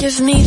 give me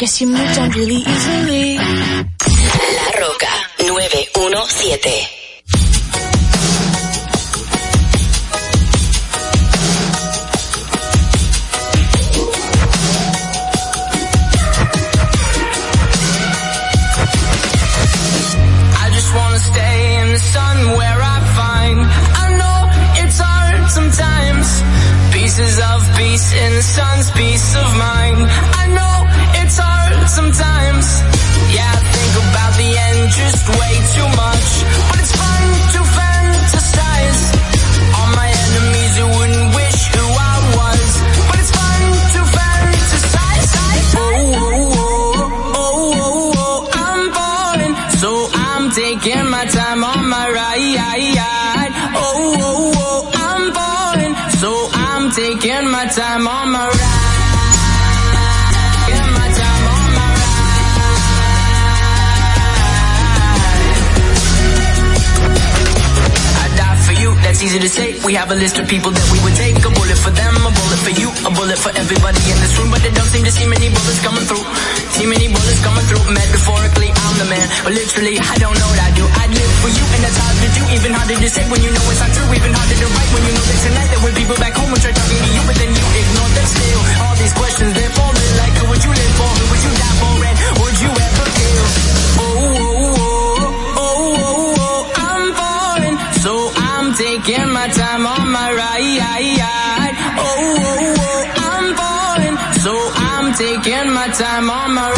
Guess you moved on really easily. La Roca 917 I'm on my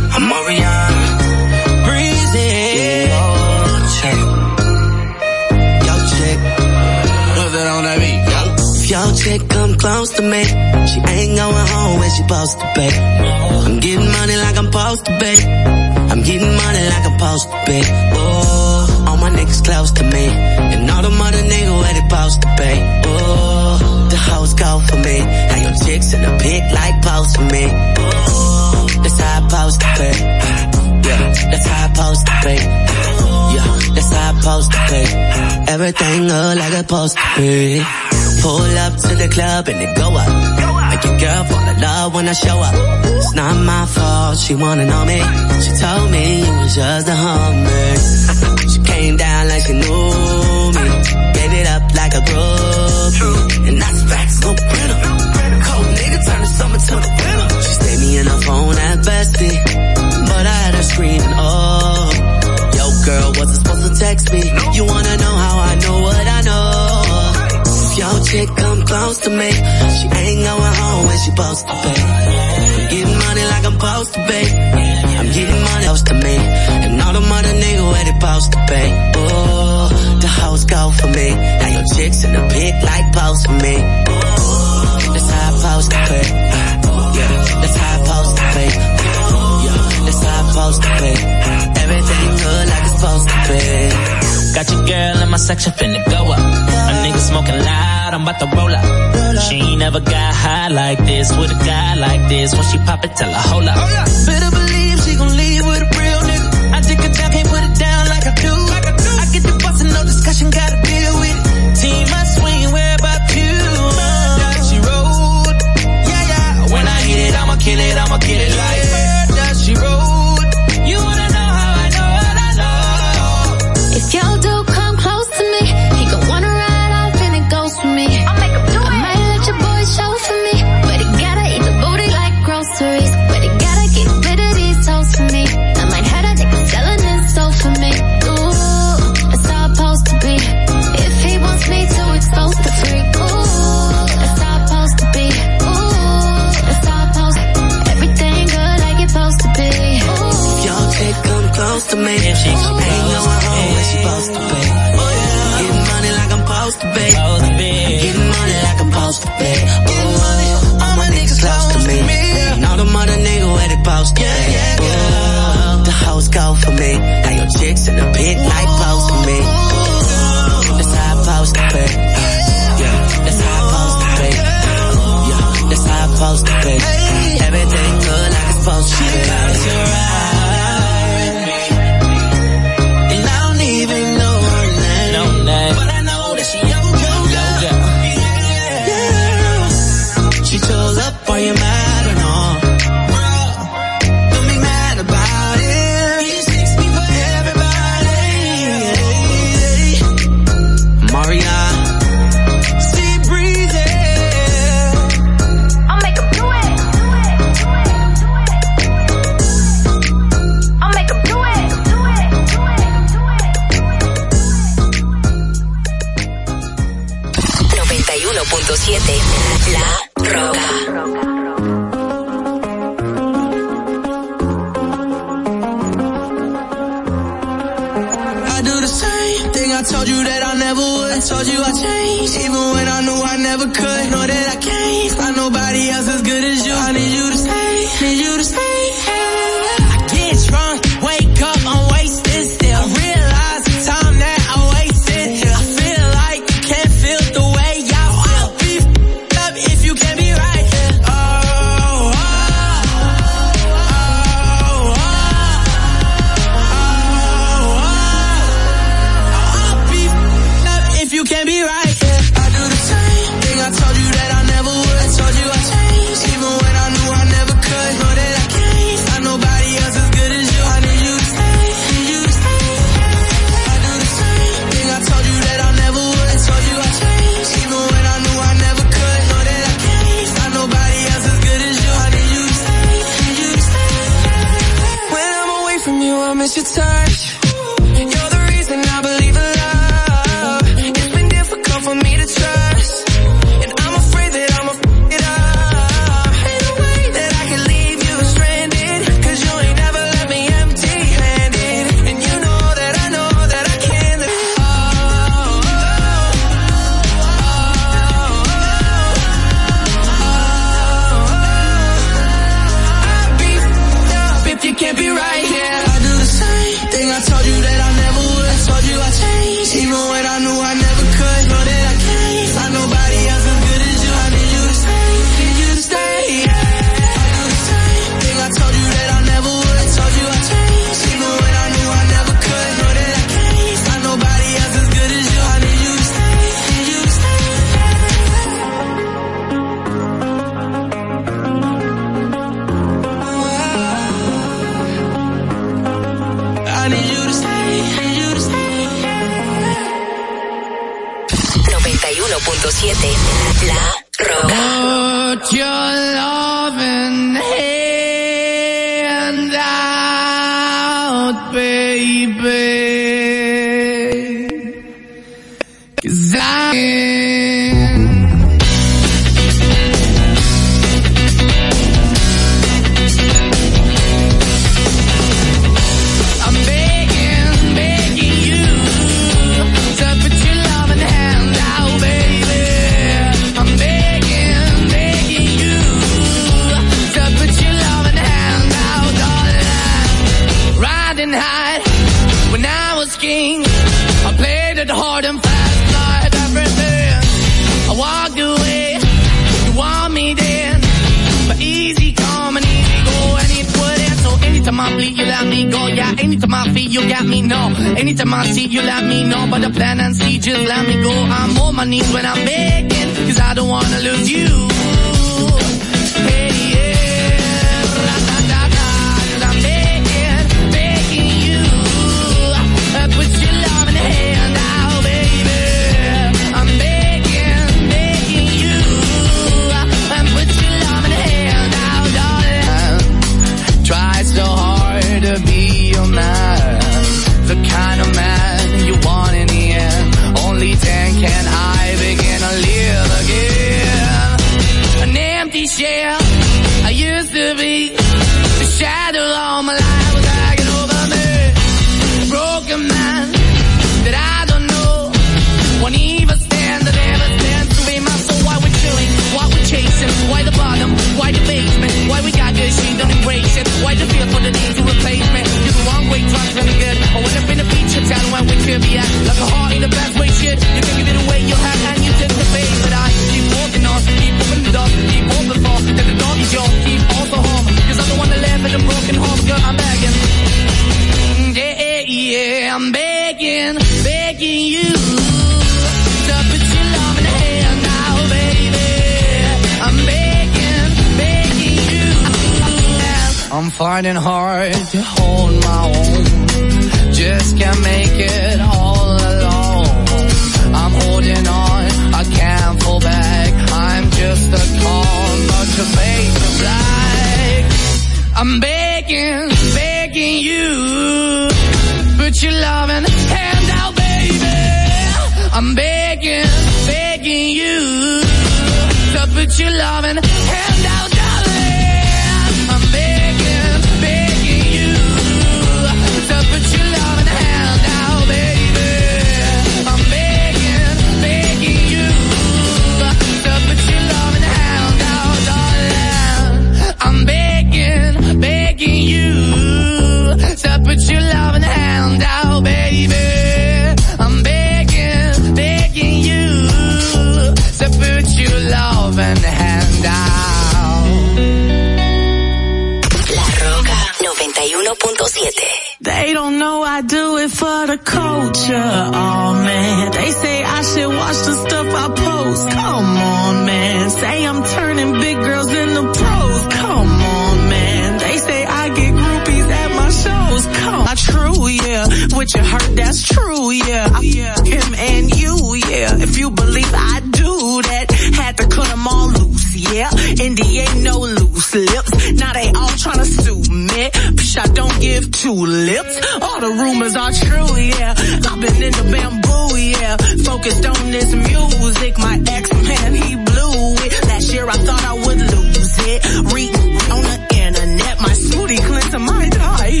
101.7. They don't know I do it for the culture. Oh man, they say I should watch the stuff I post. Come on man, say I'm turning big girls into pros. Come on man, they say I get groupies at my shows. Come, I true yeah, what you heard that's true yeah. I, yeah, him and you yeah. If you believe I do that, had to cut them all yeah. Indy ain't no loose lips. Now they all tryna sue me. Psh, I don't give two lips. All the rumors are true, yeah. I've been in the bamboo, yeah. Focused on this music. My ex-man, he blew it. Last year I thought I would lose it. Reading on the internet. My smoothie cleanser, my eye.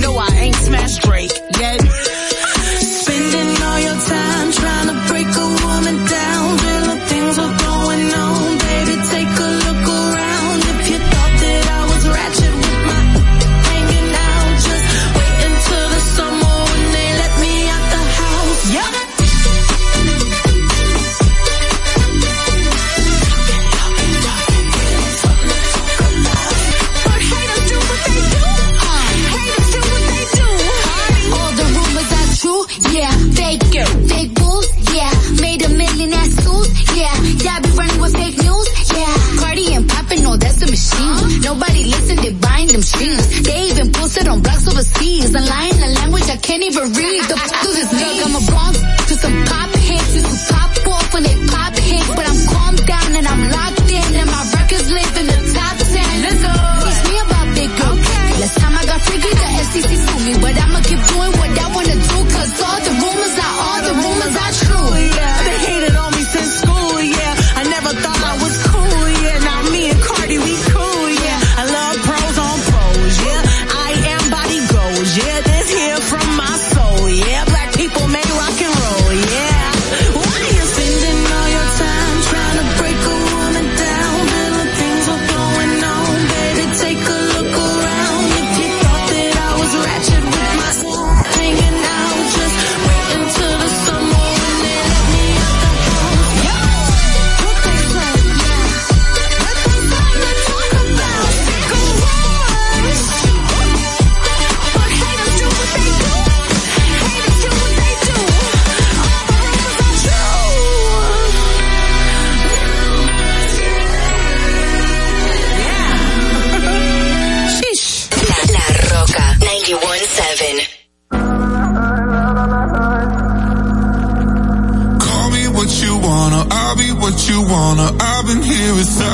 No, I ain't smashed Drake yet. Nobody listened, to buying them streets. They even posted on blogs overseas. A language I can't even read. The fuck this? I'm a to some pop hits. To pop off when they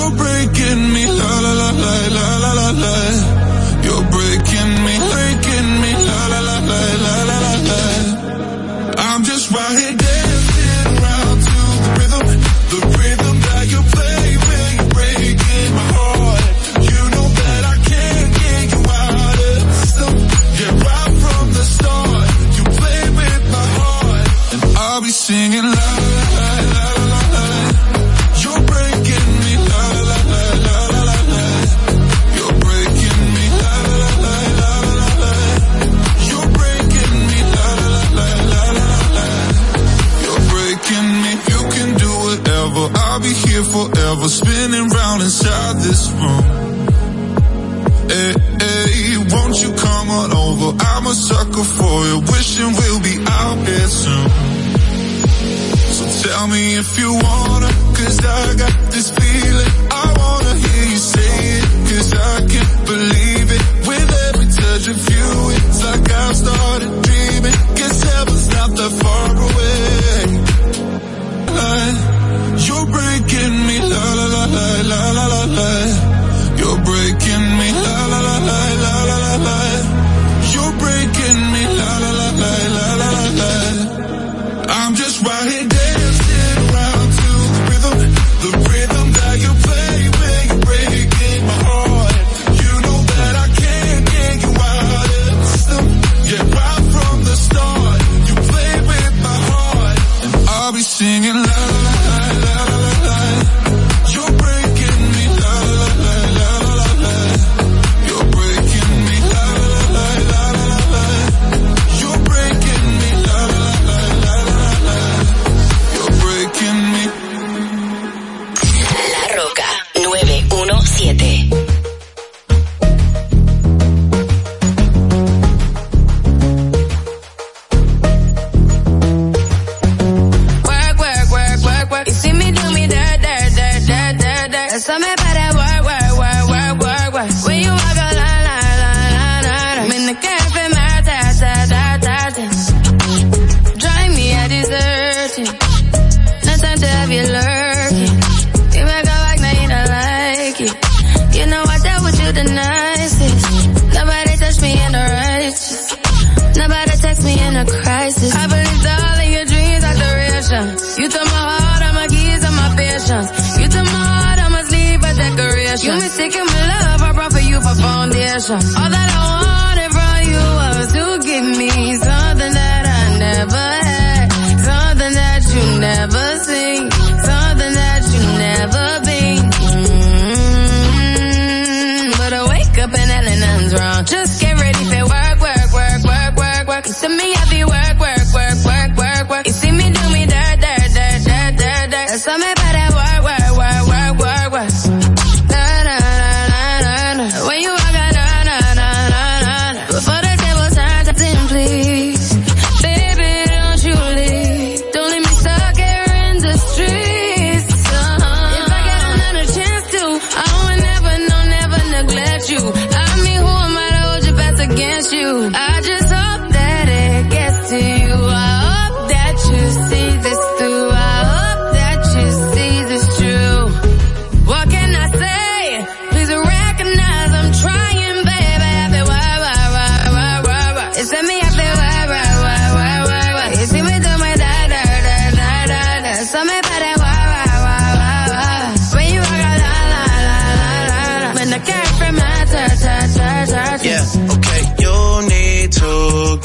You're breaking me la la la la la la la la. You're breaking me, breaking me la la la la la. room. Hey, hey, won't you come on over? I'm a sucker for you, wishing we'll be out here soon. So tell me if you wanna, cause I got this feeling. I wanna hear you say it, cause I can't believe it. With every touch of you, it's like I've started dreaming. Guess heaven's not that far away. You're breaking me, la la la la la la la breaking me, la la la la la la la. You're breaking me. You mistaken my love, I brought for you for foundation. All that I wanted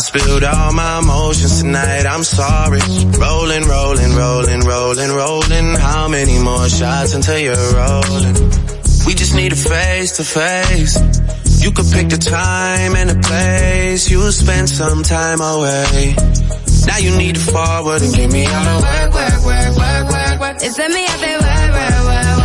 spilled all my emotions tonight, I'm sorry. Rolling, rolling, rolling, rolling, rolling. How many more shots until you're rolling? We just need a face to face. You could pick the time and the place. You'll spend some time away. Now you need to forward and get me all the work, work, work, work, work, work. It's let me out there, work, work, work.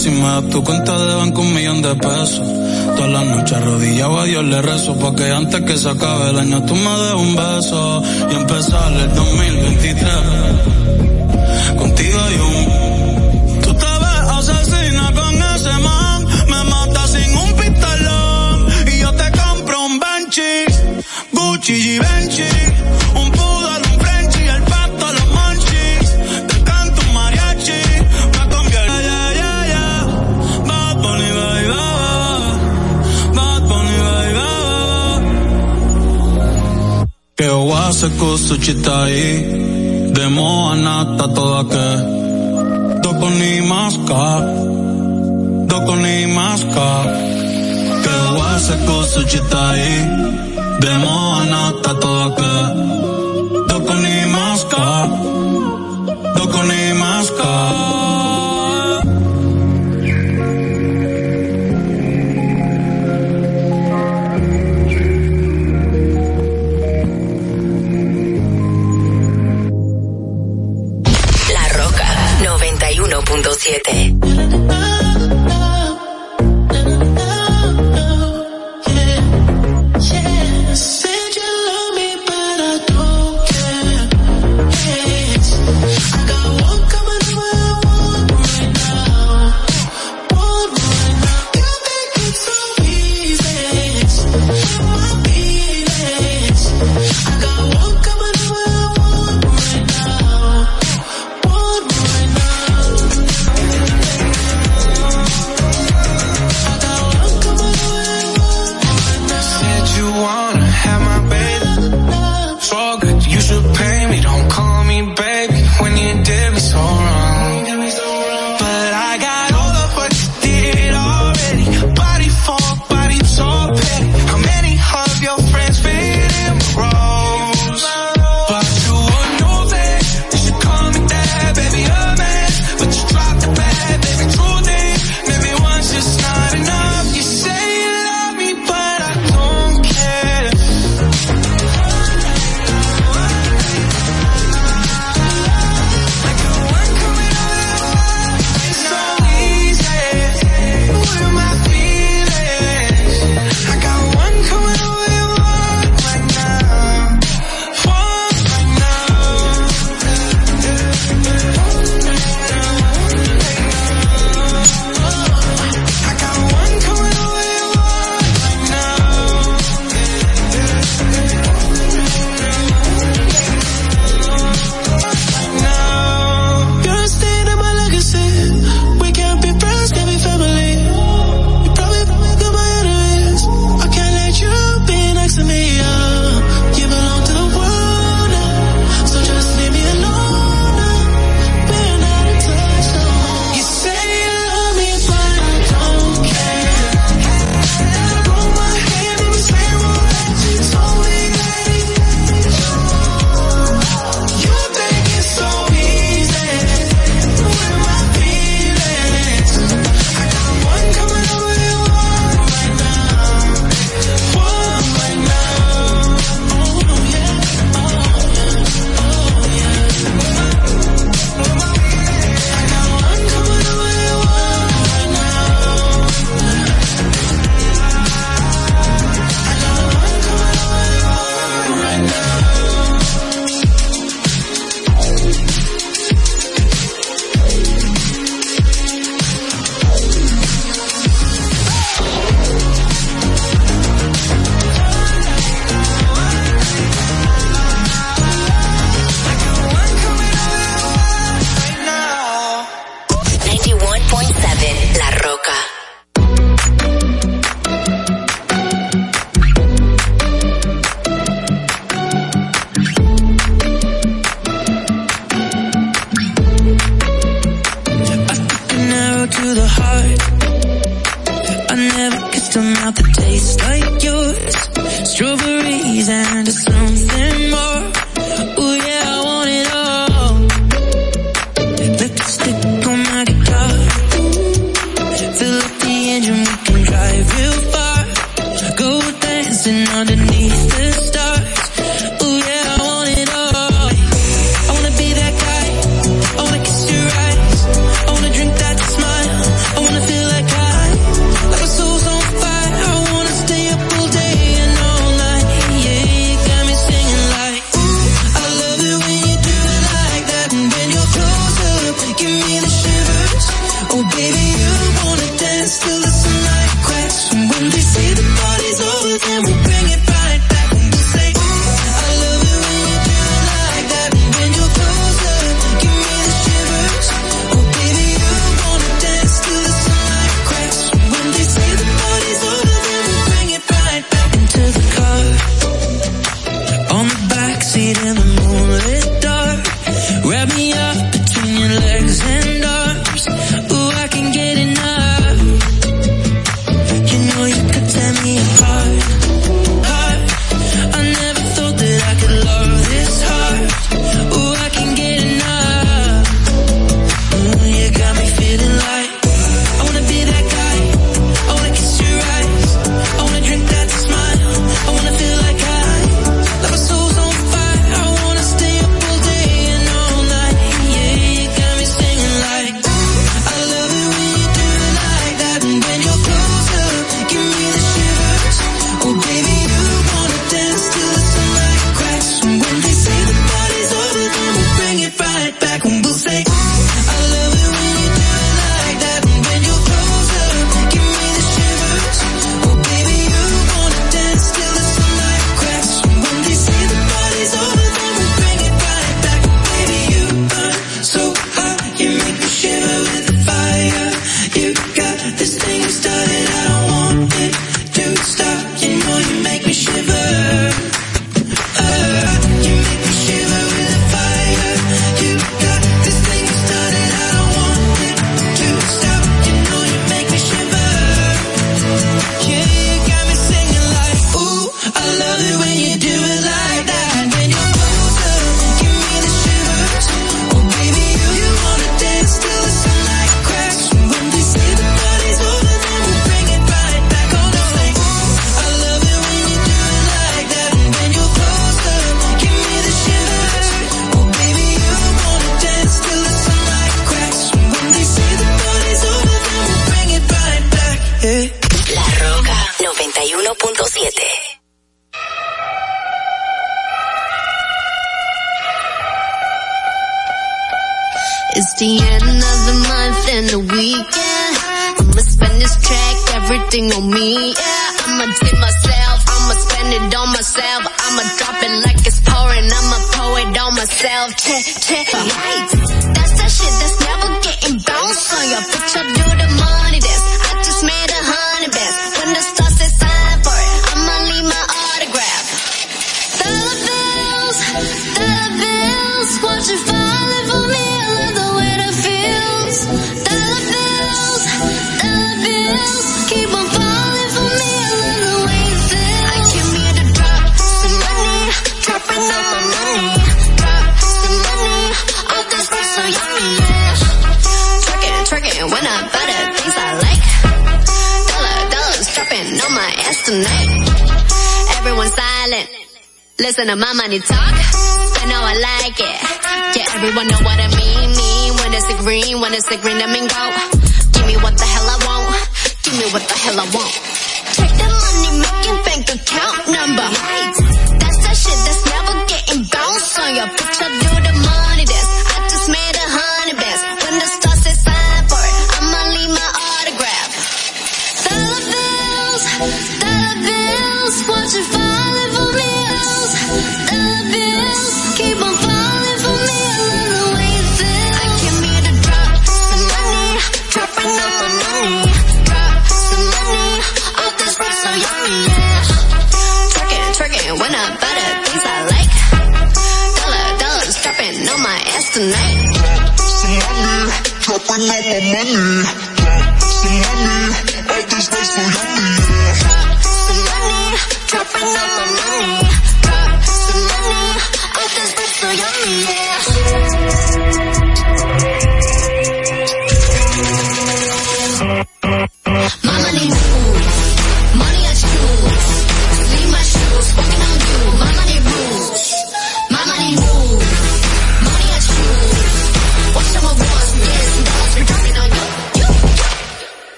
si me tu cuenta de banco un millón de pesos. Todas las noches arrodillado a Dios le rezo, porque antes que se acabe el año tú me des un beso y empezar el 2023. Contigo hay un Che ova se cosa ci stai, de moa nata toda che, dopo ni masca, dopo ni masca. Che ova se cosa ci de moa nata toda che, dopo ni masca, dopo ni masca.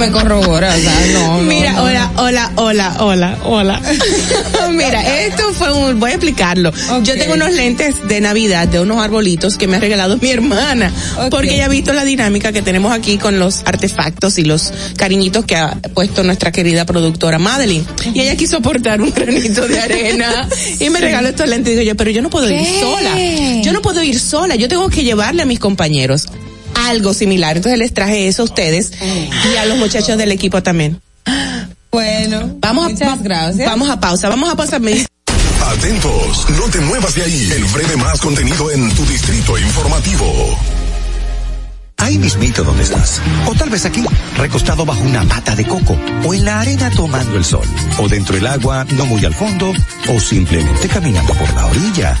Me corrobora, o sea, no. Mira, no. hola, hola, hola, hola, hola. Mira, esto fue un, voy a explicarlo. Yo tengo unos lentes de Navidad de unos arbolitos que me ha regalado mi hermana, porque ella ha visto la dinámica que tenemos aquí con los artefactos y los cariñitos que ha puesto nuestra querida productora Madeline. Y ella quiso aportar un granito de arena y me regaló estos lentes y digo yo, pero yo no puedo ir sola. Yo no puedo ir sola, yo tengo que llevarle a mis compañeros algo similar. Entonces les traje eso a ustedes y a los muchachos del equipo también. Bueno, vamos muchas a, gracias. Vamos a pausa, vamos a pausa. Atentos, no te muevas de ahí. El breve más contenido en tu distrito informativo. Ahí mismito donde estás. O tal vez aquí, recostado bajo una mata de coco. O en la arena tomando el sol. O dentro del agua, no muy al fondo. O simplemente caminando por la orilla.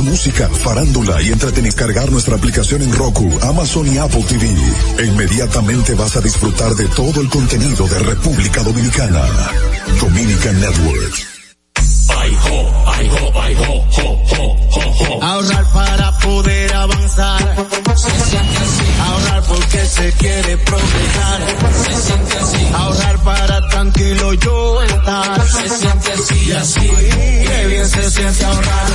música, farándula y entretenimiento. Cargar nuestra aplicación en Roku, Amazon y Apple TV. E inmediatamente vas a disfrutar de todo el contenido de República Dominicana. Dominican Networks. Ahorrar para poder avanzar. Se siente así. Ahorrar porque se quiere progresar. Se siente así. Ahorrar para tranquilo yo estar. Se siente así y así. Qué bien se siente ahorrar.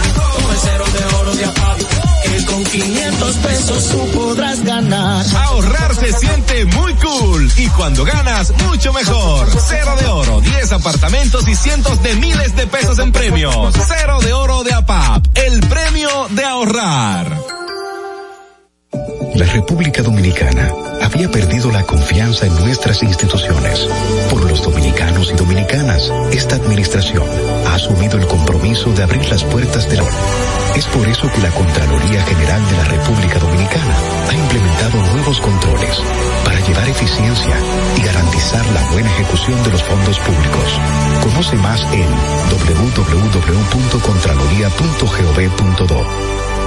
Cero de oro de APAP. Que con 500 pesos tú podrás ganar. Ahorrar se siente muy cool y cuando ganas mucho mejor. Cero de oro, 10 apartamentos y cientos de miles de pesos premios. Cero de oro de APAP, el premio de ahorrar. La República Dominicana había perdido la confianza en nuestras instituciones. Por los dominicanos y dominicanas, esta administración ha asumido el compromiso de abrir las puertas de la Es por eso que la Contraloría General de la República Dominicana ha implementado nuevos controles para llevar eficiencia y garantizar la buena ejecución de los fondos públicos. Conoce más en www.contraloría.gov.do.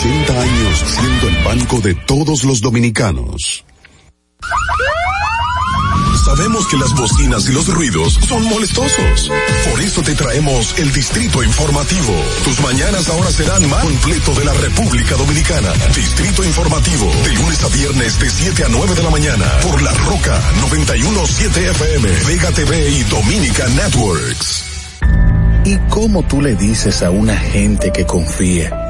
80 años siendo el banco de todos los dominicanos. Sabemos que las bocinas y los ruidos son molestosos. Por eso te traemos el Distrito Informativo. Tus mañanas ahora serán más completo de la República Dominicana. Distrito Informativo, de lunes a viernes de 7 a 9 de la mañana. Por La Roca 917 FM, Vega TV y Dominica Networks. ¿Y cómo tú le dices a una gente que confía,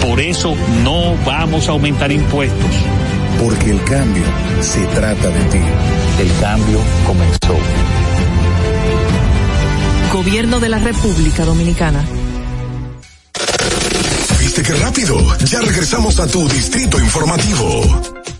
Por eso no vamos a aumentar impuestos. Porque el cambio se trata de ti. El cambio comenzó. Gobierno de la República Dominicana. ¿Viste qué rápido? Ya regresamos a tu Distrito Informativo.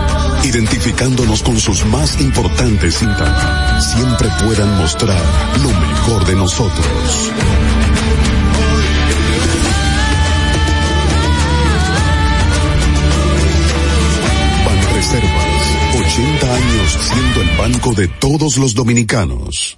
identificándonos con sus más importantes cintas. Siempre puedan mostrar lo mejor de nosotros. Banreservas, 80 años siendo el banco de todos los dominicanos.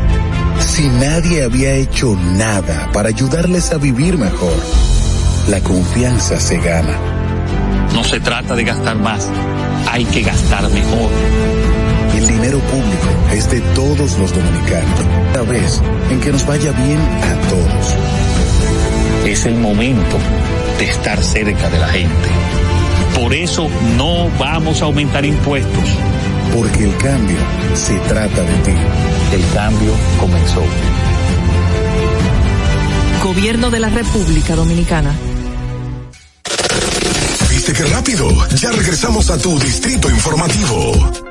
si nadie había hecho nada para ayudarles a vivir mejor? La confianza se gana. No se trata de gastar más, hay que gastar mejor. El dinero público es de todos los dominicanos. Esta vez en que nos vaya bien a todos. Es el momento de estar cerca de la gente. Por eso no vamos a aumentar impuestos. Porque el cambio se trata de ti. El cambio comenzó. Gobierno de la República Dominicana. ¿Viste qué rápido? Ya regresamos a tu Distrito Informativo.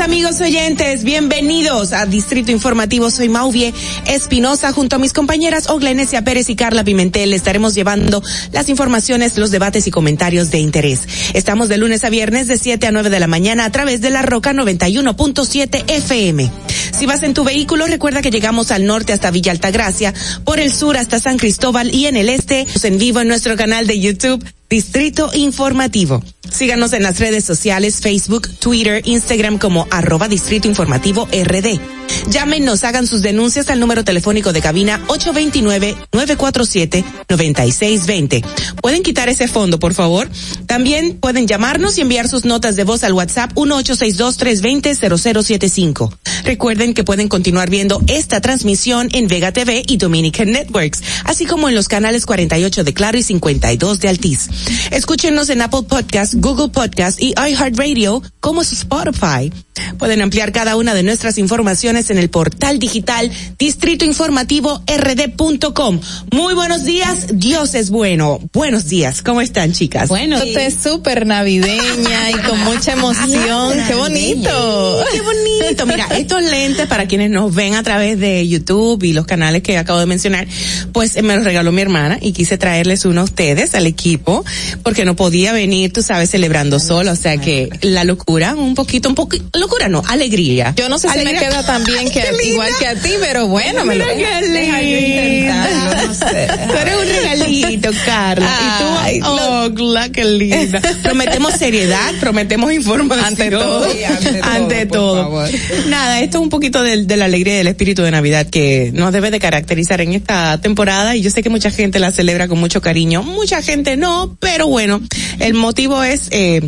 amigos oyentes, bienvenidos a Distrito Informativo. Soy Mauvie Espinosa junto a mis compañeras Oglenesia Pérez y Carla Pimentel. Estaremos llevando las informaciones, los debates y comentarios de interés. Estamos de lunes a viernes de 7 a 9 de la mañana a través de la Roca 91.7 FM. Si vas en tu vehículo, recuerda que llegamos al norte hasta Villa Altagracia, por el sur hasta San Cristóbal y en el este, en vivo en nuestro canal de YouTube. Distrito Informativo. Síganos en las redes sociales, Facebook, Twitter, Instagram como arroba Distrito Informativo RD. Llámenos, hagan sus denuncias al número telefónico de cabina 829-947-9620. Pueden quitar ese fondo, por favor. También pueden llamarnos y enviar sus notas de voz al WhatsApp 1862-320-0075. Recuerden que pueden continuar viendo esta transmisión en Vega TV y Dominican Networks, así como en los canales 48 de Claro y 52 de Altiz. Escúchenos en Apple Podcast, Google Podcast y iHeartRadio como Spotify. Pueden ampliar cada una de nuestras informaciones en el portal digital distritoinformativord.com. Muy buenos días, Dios es bueno. Buenos días, ¿cómo están chicas? Bueno, usted es súper navideña y con mucha emoción. Qué bonito. Qué bonito. Mira, estos lentes para quienes nos ven a través de YouTube y los canales que acabo de mencionar, pues me los regaló mi hermana y quise traerles uno a ustedes, al equipo, porque no podía venir, tú sabes, celebrando solo, o sea que la locura, un poquito, un poco, locura no, alegría. Yo no sé si me queda tan bien que igual que a ti, pero bueno, me lo qué deja yo no sé. Tú eres un regalito, Carla. Ay, y tú, oh, la qué linda. Prometemos seriedad, prometemos información. Ante todo. Sí, ante todo, Ante. Nada, esto es un poquito del- de, la alegría y del espíritu de Navidad que nos debe de caracterizar en esta temporada y yo sé que mucha gente la celebra con mucho cariño, mucha gente no, pero bueno, el motivo es, eh,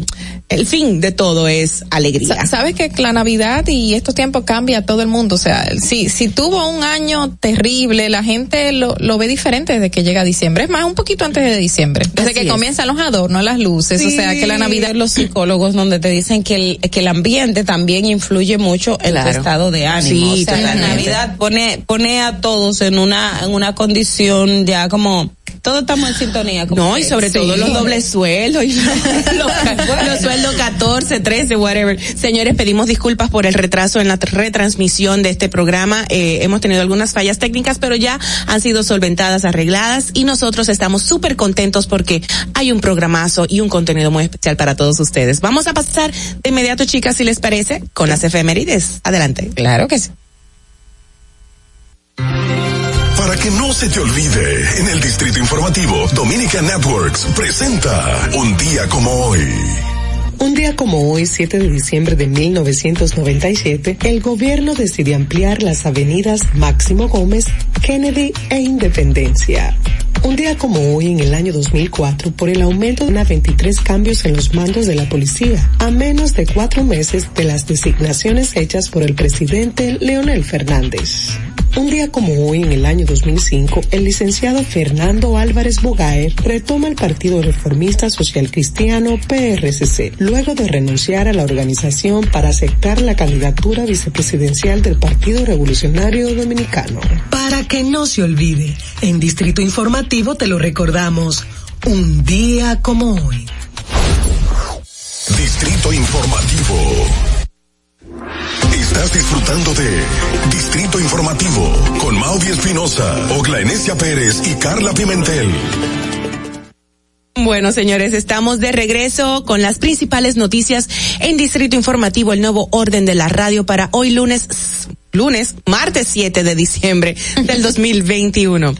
el fin de todo es alegría. Sa- Sabes que la Navidad y estos tiempos cambia a todo el mundo. O sea, si, si tuvo un año terrible, la gente lo, lo ve diferente desde que llega diciembre. Es más, un poquito antes de diciembre, desde Así que es. comienzan los adornos, las luces, o sea que la Navidad los psicólogos donde te dicen que el, que el ambiente también influye mucho en Claro. tu estado de ánimo. Sí, o sea, la. Navidad pone, pone a todos en una, en una condición ya como, todos estamos en sintonía. Como No, y sobre sí. todo los dobles sueldos, y los, los sueldos 14, 13, whatever. Señores, pedimos disculpas por el retraso en la tr- retransmisión de este programa. Eh, hemos tenido algunas fallas técnicas, pero ya han sido solventadas, arregladas y nosotros estamos súper contentos porque hay un programazo y un contenido muy especial para todos ustedes. Vamos a pasar de inmediato, chicas, si les parece, con las efemérides. Adelante. Claro que sí. Que no se te olvide, en el Distrito Informativo, Dominica Networks presenta Un día como hoy. Un día como hoy, 7 de diciembre de 1997, el gobierno decide ampliar las avenidas Máximo Gómez, Kennedy e Independencia. Un día como hoy, en el año 2004, por el aumento de 23 cambios en los mandos de la policía, a menos de cuatro meses de las designaciones hechas por el presidente Leonel Fernández. Un día como hoy, en el año 2005, el licenciado Fernando Álvarez Bogaer retoma el Partido Reformista Social Cristiano PRCC, luego de renunciar a la organización para aceptar la candidatura vicepresidencial del Partido Revolucionario Dominicano. Para que no se olvide, en Distrito Informativo te lo recordamos, un día como hoy. Distrito Informativo. Estás disfrutando de Distrito Informativo con Maudie Espinosa, Ogla Enesia Pérez y Carla Pimentel. Bueno, señores, estamos de regreso con las principales noticias en Distrito Informativo, el nuevo orden de la radio para hoy lunes, lunes, martes 7 de diciembre del 2021.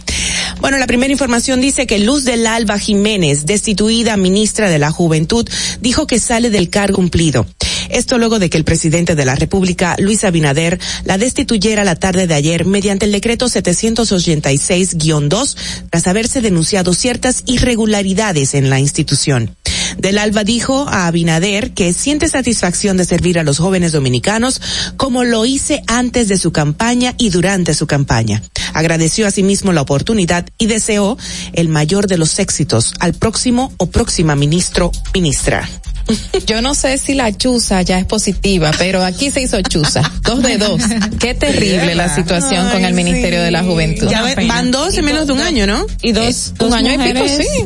Bueno, la primera información dice que Luz del Alba Jiménez, destituida ministra de la Juventud, dijo que sale del cargo cumplido. Esto luego de que el presidente de la República, Luis Abinader, la destituyera la tarde de ayer mediante el decreto 786-2 tras haberse denunciado ciertas irregularidades en la institución. Del Alba dijo a Abinader que siente satisfacción de servir a los jóvenes dominicanos como lo hice antes de su campaña y durante su campaña. Agradeció asimismo la oportunidad y deseó el mayor de los éxitos al próximo o próxima ministro, ministra. Yo no sé si la chuza ya es positiva, pero aquí se hizo chuza. Dos de dos. Qué terrible la situación con el Ministerio de la Juventud. Ya van dos en menos de un año, ¿no? Y dos, un dos año y pico, sí.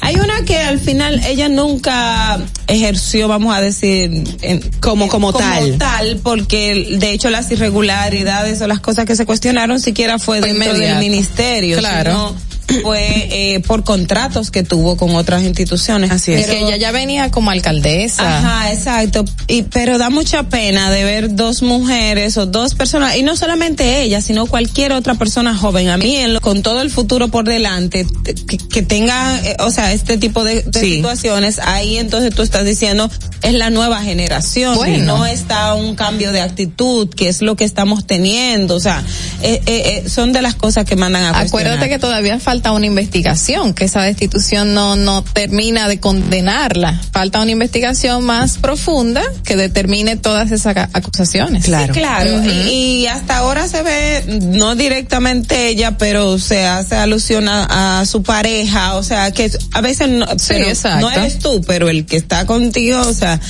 Hay una que al final ella nunca ejerció, vamos a decir, en- Como- como tal. tal, porque de hecho las irregularidades o las cosas que se cuestionaron siquiera fue, dentro del ministerio, Claro. sino fue eh, por contratos que tuvo con otras instituciones. Así Es que ella ya venía como alcaldesa. Ajá, exacto. Y, pero da mucha pena de ver dos mujeres o dos personas, y no solamente ella, sino cualquier otra persona joven. A mí, en lo- con todo el futuro por delante, te- que, que tenga, eh, o sea, este tipo de, de Sí. situaciones, ahí entonces tú estás diciendo, es la nueva generación, Bueno. no está un cambio de actitud, que es lo que estamos teniendo. O sea, eh, eh, eh, son de las cosas que mandan a Acuérdate cuestionar. que todavía falta una investigación, que esa destitución no, no termina de condenarla. Falta una investigación más profunda que determine todas esas acusaciones. Sí, claro. Ujú. y, y hasta ahora se ve, no directamente ella, pero se hace alusión a, a su pareja, o sea, que a veces no, Sí, no eres tú, pero el que está contigo, o sea,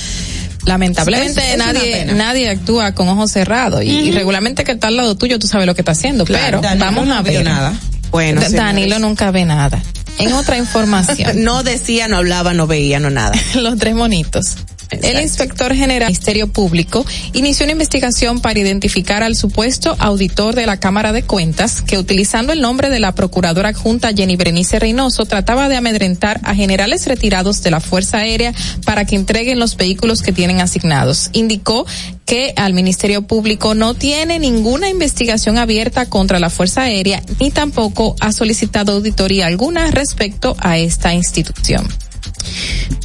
Lamentablemente Es- es una nadie nadie actúa con ojos cerrados y, regularmente que está al lado tuyo tú sabes lo que está haciendo, Claro, pero vamos no a ver nada. Bueno, señores. Danilo nunca ve nada. En otra información, No decía, no hablaba, no veía, no nada. los tres monitos. El inspector general del Ministerio Público inició una investigación para identificar al supuesto auditor de la Cámara de Cuentas que utilizando el nombre de la procuradora adjunta Jenny Berenice Reynoso trataba de amedrentar a generales retirados de la Fuerza Aérea para que entreguen los vehículos que tienen asignados. Indicó que al Ministerio Público no tiene ninguna investigación abierta contra la Fuerza Aérea ni tampoco ha solicitado auditoría alguna respecto a esta institución.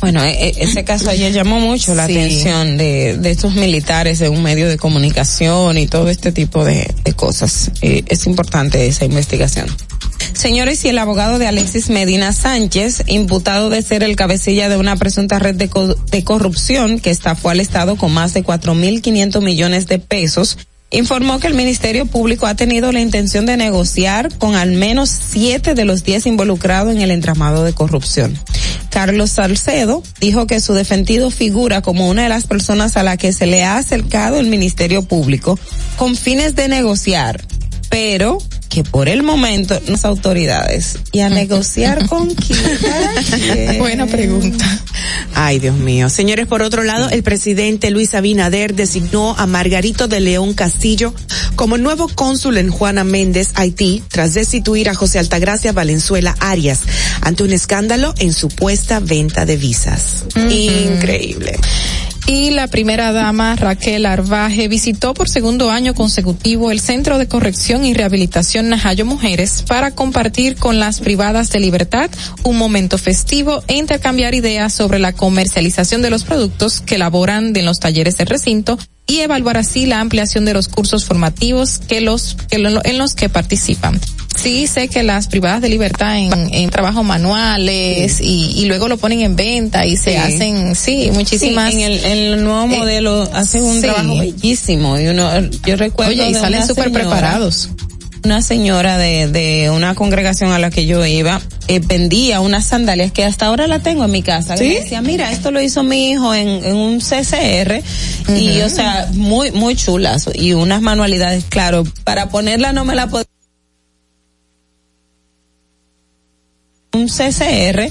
Bueno, e- e- ese caso ayer llamó mucho la Sí. atención de, de estos militares en un medio de comunicación y todo este tipo de, de cosas. Eh, es importante esa investigación. Señores, y el abogado de Alexis Medina Sánchez, imputado de ser el cabecilla de una presunta red de, co- de corrupción que estafó al Estado con más de 4.500 millones de pesos, informó que el Ministerio Público ha tenido la intención de negociar con al menos siete de los diez involucrados en el entramado de corrupción. Carlos Salcedo dijo que su defendido figura como una de las personas a la que se le ha acercado el Ministerio Público con fines de negociar, pero que por el momento las autoridades y a negociar con quién. Buena pregunta. Ay, Dios mío. Señores, por otro lado, el presidente Luis Abinader designó a Margarito de León Castillo como nuevo cónsul en Juana Méndez, Haití, tras destituir a José Altagracia Valenzuela Arias ante un escándalo en supuesta venta de visas. Increíble. Y la primera dama Raquel Arbaje visitó por segundo año consecutivo el Centro de Corrección y Rehabilitación Najayo Mujeres para compartir con las privadas de libertad un momento festivo e intercambiar ideas sobre la comercialización de los productos que elaboran en los talleres del recinto y evaluar así la ampliación de los cursos formativos que los que lo- en los que participan. Sí, sé que las privadas de libertad en, en trabajo manuales y, y luego lo ponen en venta y se Sí. hacen, sí, muchísimas. Sí, en el, en el nuevo Eh, modelo hacen un trabajo bellísimo y uno, yo recuerdo Oye, y salen súper preparados. Una señora de, de una congregación a la que yo iba eh, vendía unas sandalias que hasta ahora la tengo en mi casa. ¿Sí? Y me decía, mira, esto lo hizo mi hijo en, en un CCR y, o sea, muy, muy chulas y unas manualidades, claro, para ponerla no me la podía un CCR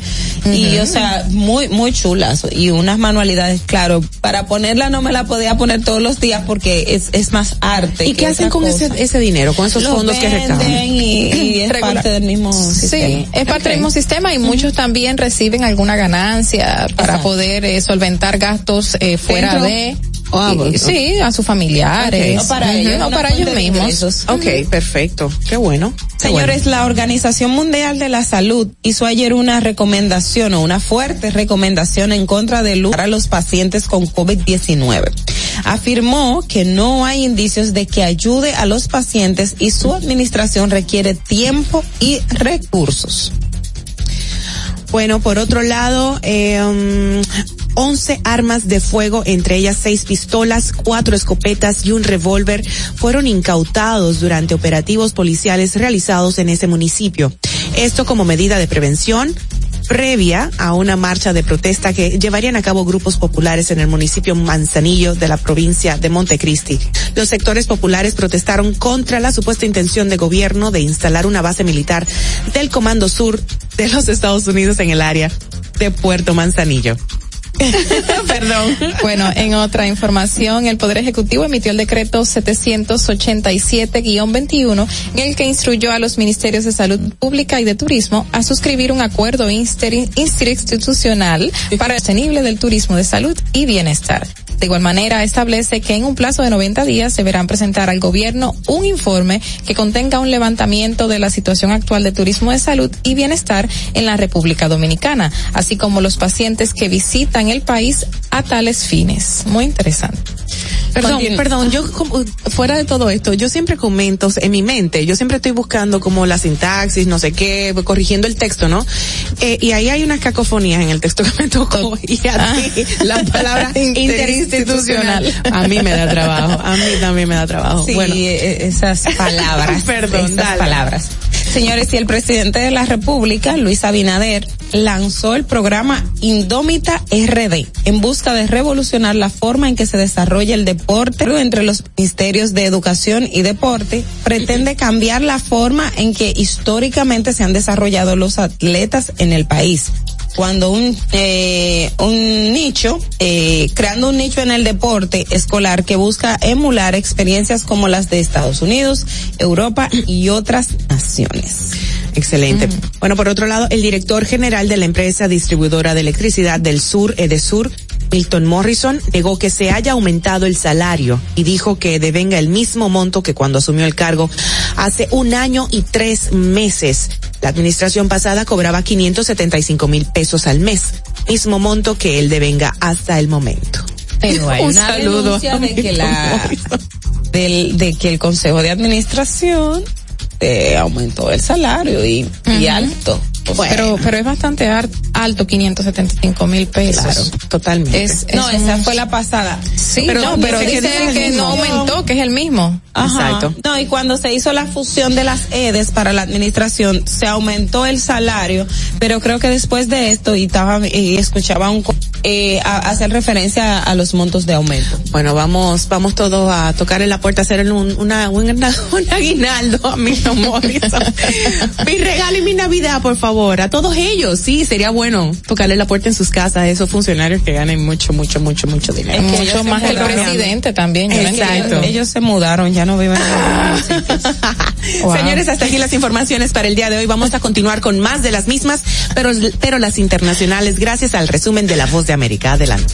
y o sea muy muy chulas y unas manualidades claro para ponerla no me la podía poner todos los días porque es, es más arte ¿Y qué hacen con ese, cosa. ese dinero, con esos fondos que recaudan? y, y es parte del mismo sistema Sí, es parte del mismo sistema y muchos también reciben alguna ganancia para Exacto. poder eh, solventar gastos eh, fuera Dentro- de Ah, bueno. sí, a sus familiares, Ok. O para ellos, o para ellos de mismos. Ok, perfecto. Qué bueno. Qué Señores, la Organización Mundial de la Salud hizo ayer una recomendación o una fuerte recomendación en contra del uso para los pacientes con COVID-19. Afirmó que no hay indicios de que ayude a los pacientes y su administración requiere tiempo y recursos. Bueno, por otro lado, eh, um, 11 armas de fuego, entre ellas seis pistolas, cuatro escopetas y un revólver, fueron incautados durante operativos policiales realizados en ese municipio. Esto como medida de prevención previa a una marcha de protesta que llevarían a cabo grupos populares en el municipio Manzanillo de la provincia de Montecristi. Los sectores populares protestaron contra la supuesta intención de gobierno de instalar una base militar del Comando Sur de los Estados Unidos en el área de Puerto Manzanillo. Perdón. Bueno, en otra información, el Poder Ejecutivo emitió el decreto 787-21 en el que instruyó a los ministerios de Salud Pública y de Turismo a suscribir un acuerdo interinstitucional para el sostenible del turismo de salud y bienestar. De igual manera, establece que en un plazo de 90 días deberán presentar al gobierno un informe que contenga un levantamiento de la situación actual de turismo de salud y bienestar en la República Dominicana, así como los pacientes que visitan el país a tales fines. Muy interesante. Perdón, Continu- perdón, yo como- fuera de todo esto, yo siempre comento en mi mente, yo siempre estoy buscando como la sintaxis, no sé qué, corrigiendo el texto, ¿no? Eh, y ahí hay unas cacofonías en el texto que me tocó y a ti la palabra interinstitucional a mí me da trabajo, a mí también me da trabajo. Sí, bueno, esas palabras. Perdón, esas dale. palabras. Señores, y el presidente de la República, Luis Abinader, lanzó el programa Indómita En busca de revolucionar la forma en que se desarrolla el deporte entre los ministerios de Educación y Deporte. Pretende cambiar la forma en que históricamente se han desarrollado los atletas en el país cuando un eh, un nicho eh, creando un nicho en el deporte escolar que busca emular experiencias como las de Estados Unidos, Europa y otras naciones. Excelente. Bueno, por otro lado, el director general de la empresa distribuidora de electricidad del Sur, Edesur, Milton Morrison, negó que se haya aumentado el salario y dijo que devenga el mismo monto que cuando asumió el cargo hace un año y tres meses. La administración pasada cobraba 575 mil pesos al mes, mismo monto que él devenga hasta el momento. Pero hay Un una saludo de que la del, de que el consejo de administración eh, aumentó el salario y, y alto. Pero, pero es bastante alto, 575 mil pesos. Claro, totalmente. Es, No, es esa fue la pasada. Sí, Pero- no, pero dice que dice que, no aumentó, que es el mismo. Ajá. Exacto. No, y cuando se hizo la fusión de las EDES para la administración, se aumentó el salario, pero creo que después de esto, y estaba, y escuchaba un, eh, a- hacer referencia a los montos de aumento. Bueno, vamos, vamos todos a tocar en la puerta, hacer un, una, un, un aguinaldo a mi amor. mi regalo y mi Navidad, por favor, a todos ellos. Sí, sería bueno tocarle la puerta en sus casas a esos funcionarios que ganen mucho, mucho, mucho, mucho dinero. Es que mucho más que el presidente también. Exacto. Ellos se mudaron, ya no viven en Wow. Señores, hasta aquí las informaciones para el día de hoy. Vamos a continuar con más de las mismas, pero, pero las internacionales, gracias al resumen de La Voz de América. Adelante.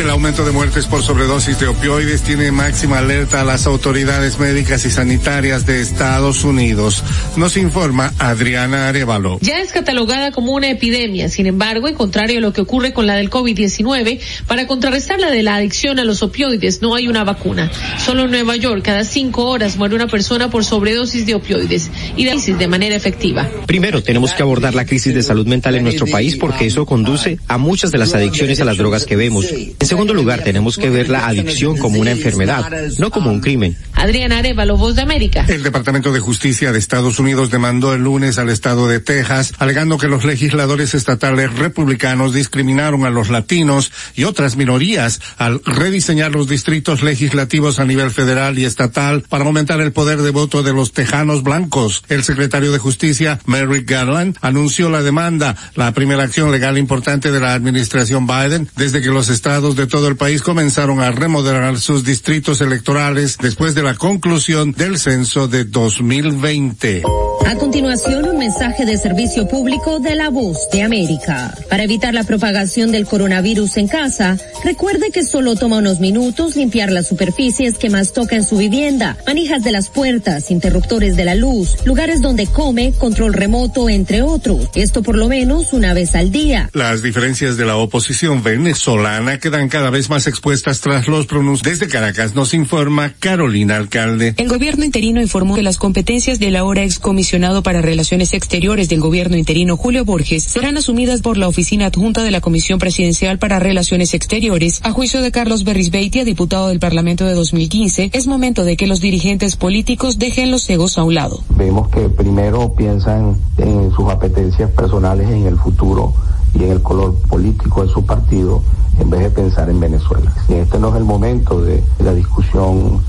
El aumento de muertes por sobredosis de opioides tiene máxima alerta a las autoridades médicas y sanitarias de Estados Unidos. Nos informa Adriana Arevalo. Ya es catalogada como una epidemia. Sin embargo, en contrario a lo que ocurre con la del COVID-19, para contrarrestar la de la adicción a los opioides no hay una vacuna. Solo en Nueva York, cada cinco horas muere una persona por sobredosis de opioides y de de manera efectiva. Primero, tenemos que abordar la crisis de salud mental en nuestro país porque eso conduce a muchas de las adicciones a las drogas que vemos. En segundo lugar, tenemos que ver la adicción como una enfermedad, no como un crimen. Adriana Arevalo, Voz de América. El Departamento de Justicia de Estados Unidos demandó el lunes al estado de Texas, alegando que los legisladores estatales republicanos discriminaron a los latinos y otras minorías al rediseñar los distritos legislativos a nivel federal y estatal para aumentar el poder de voto de los tejanos blancos. El secretario de Justicia, Merrick Garland, anunció la demanda, la primera acción legal importante de la administración Biden desde que los estados de todo el país comenzaron a remodelar sus distritos electorales después de la conclusión del censo de 2020. A continuación, un mensaje de servicio público de la voz de América. Para evitar la propagación del coronavirus en casa, recuerde que solo toma unos minutos limpiar las superficies que más toca en su vivienda, manijas de las puertas, interruptores de la luz, lugares donde come, control remoto, entre otros. Esto por lo menos una vez al día. Las diferencias de la oposición venezolana quedan cada vez más expuestas tras los pronunciamientos. Desde Caracas nos informa Carolina Alcalde. El gobierno interino informó que las competencias del ahora excomisionado para Relaciones Exteriores del gobierno interino Julio Borges serán asumidas por la oficina adjunta de la Comisión Presidencial para Relaciones Exteriores. A juicio de Carlos Berrisbeitia, diputado del Parlamento de 2015, es momento de que los dirigentes políticos dejen los egos a un lado. Vemos que primero piensan en sus apetencias personales, en el futuro y en el color político de su partido, en vez de pensar en Venezuela. Y este no es el momento de la discusión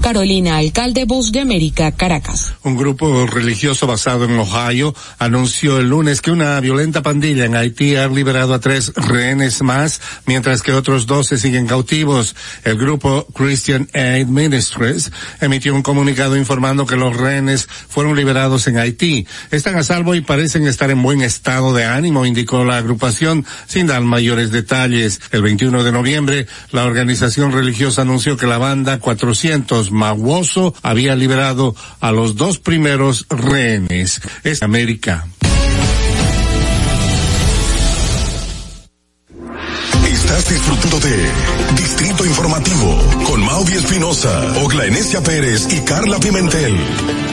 Carolina, alcalde Voz de América, Caracas. Un grupo religioso basado en Ohio anunció el lunes que una violenta pandilla en Haití ha liberado a tres rehenes más, mientras que otros 12 siguen cautivos. El grupo Christian Aid Ministries emitió un comunicado informando que los rehenes fueron liberados en Haití. Están a salvo y parecen estar en buen estado de ánimo, indicó la agrupación sin dar mayores detalles. El 21 de noviembre, la organización religiosa anunció que la banda 400 Maguoso había liberado a los dos primeros rehenes. Es América. Estás disfrutando de Distrito Informativo con Maudi Espinosa, Ogla Enesia Pérez y Carla Pimentel.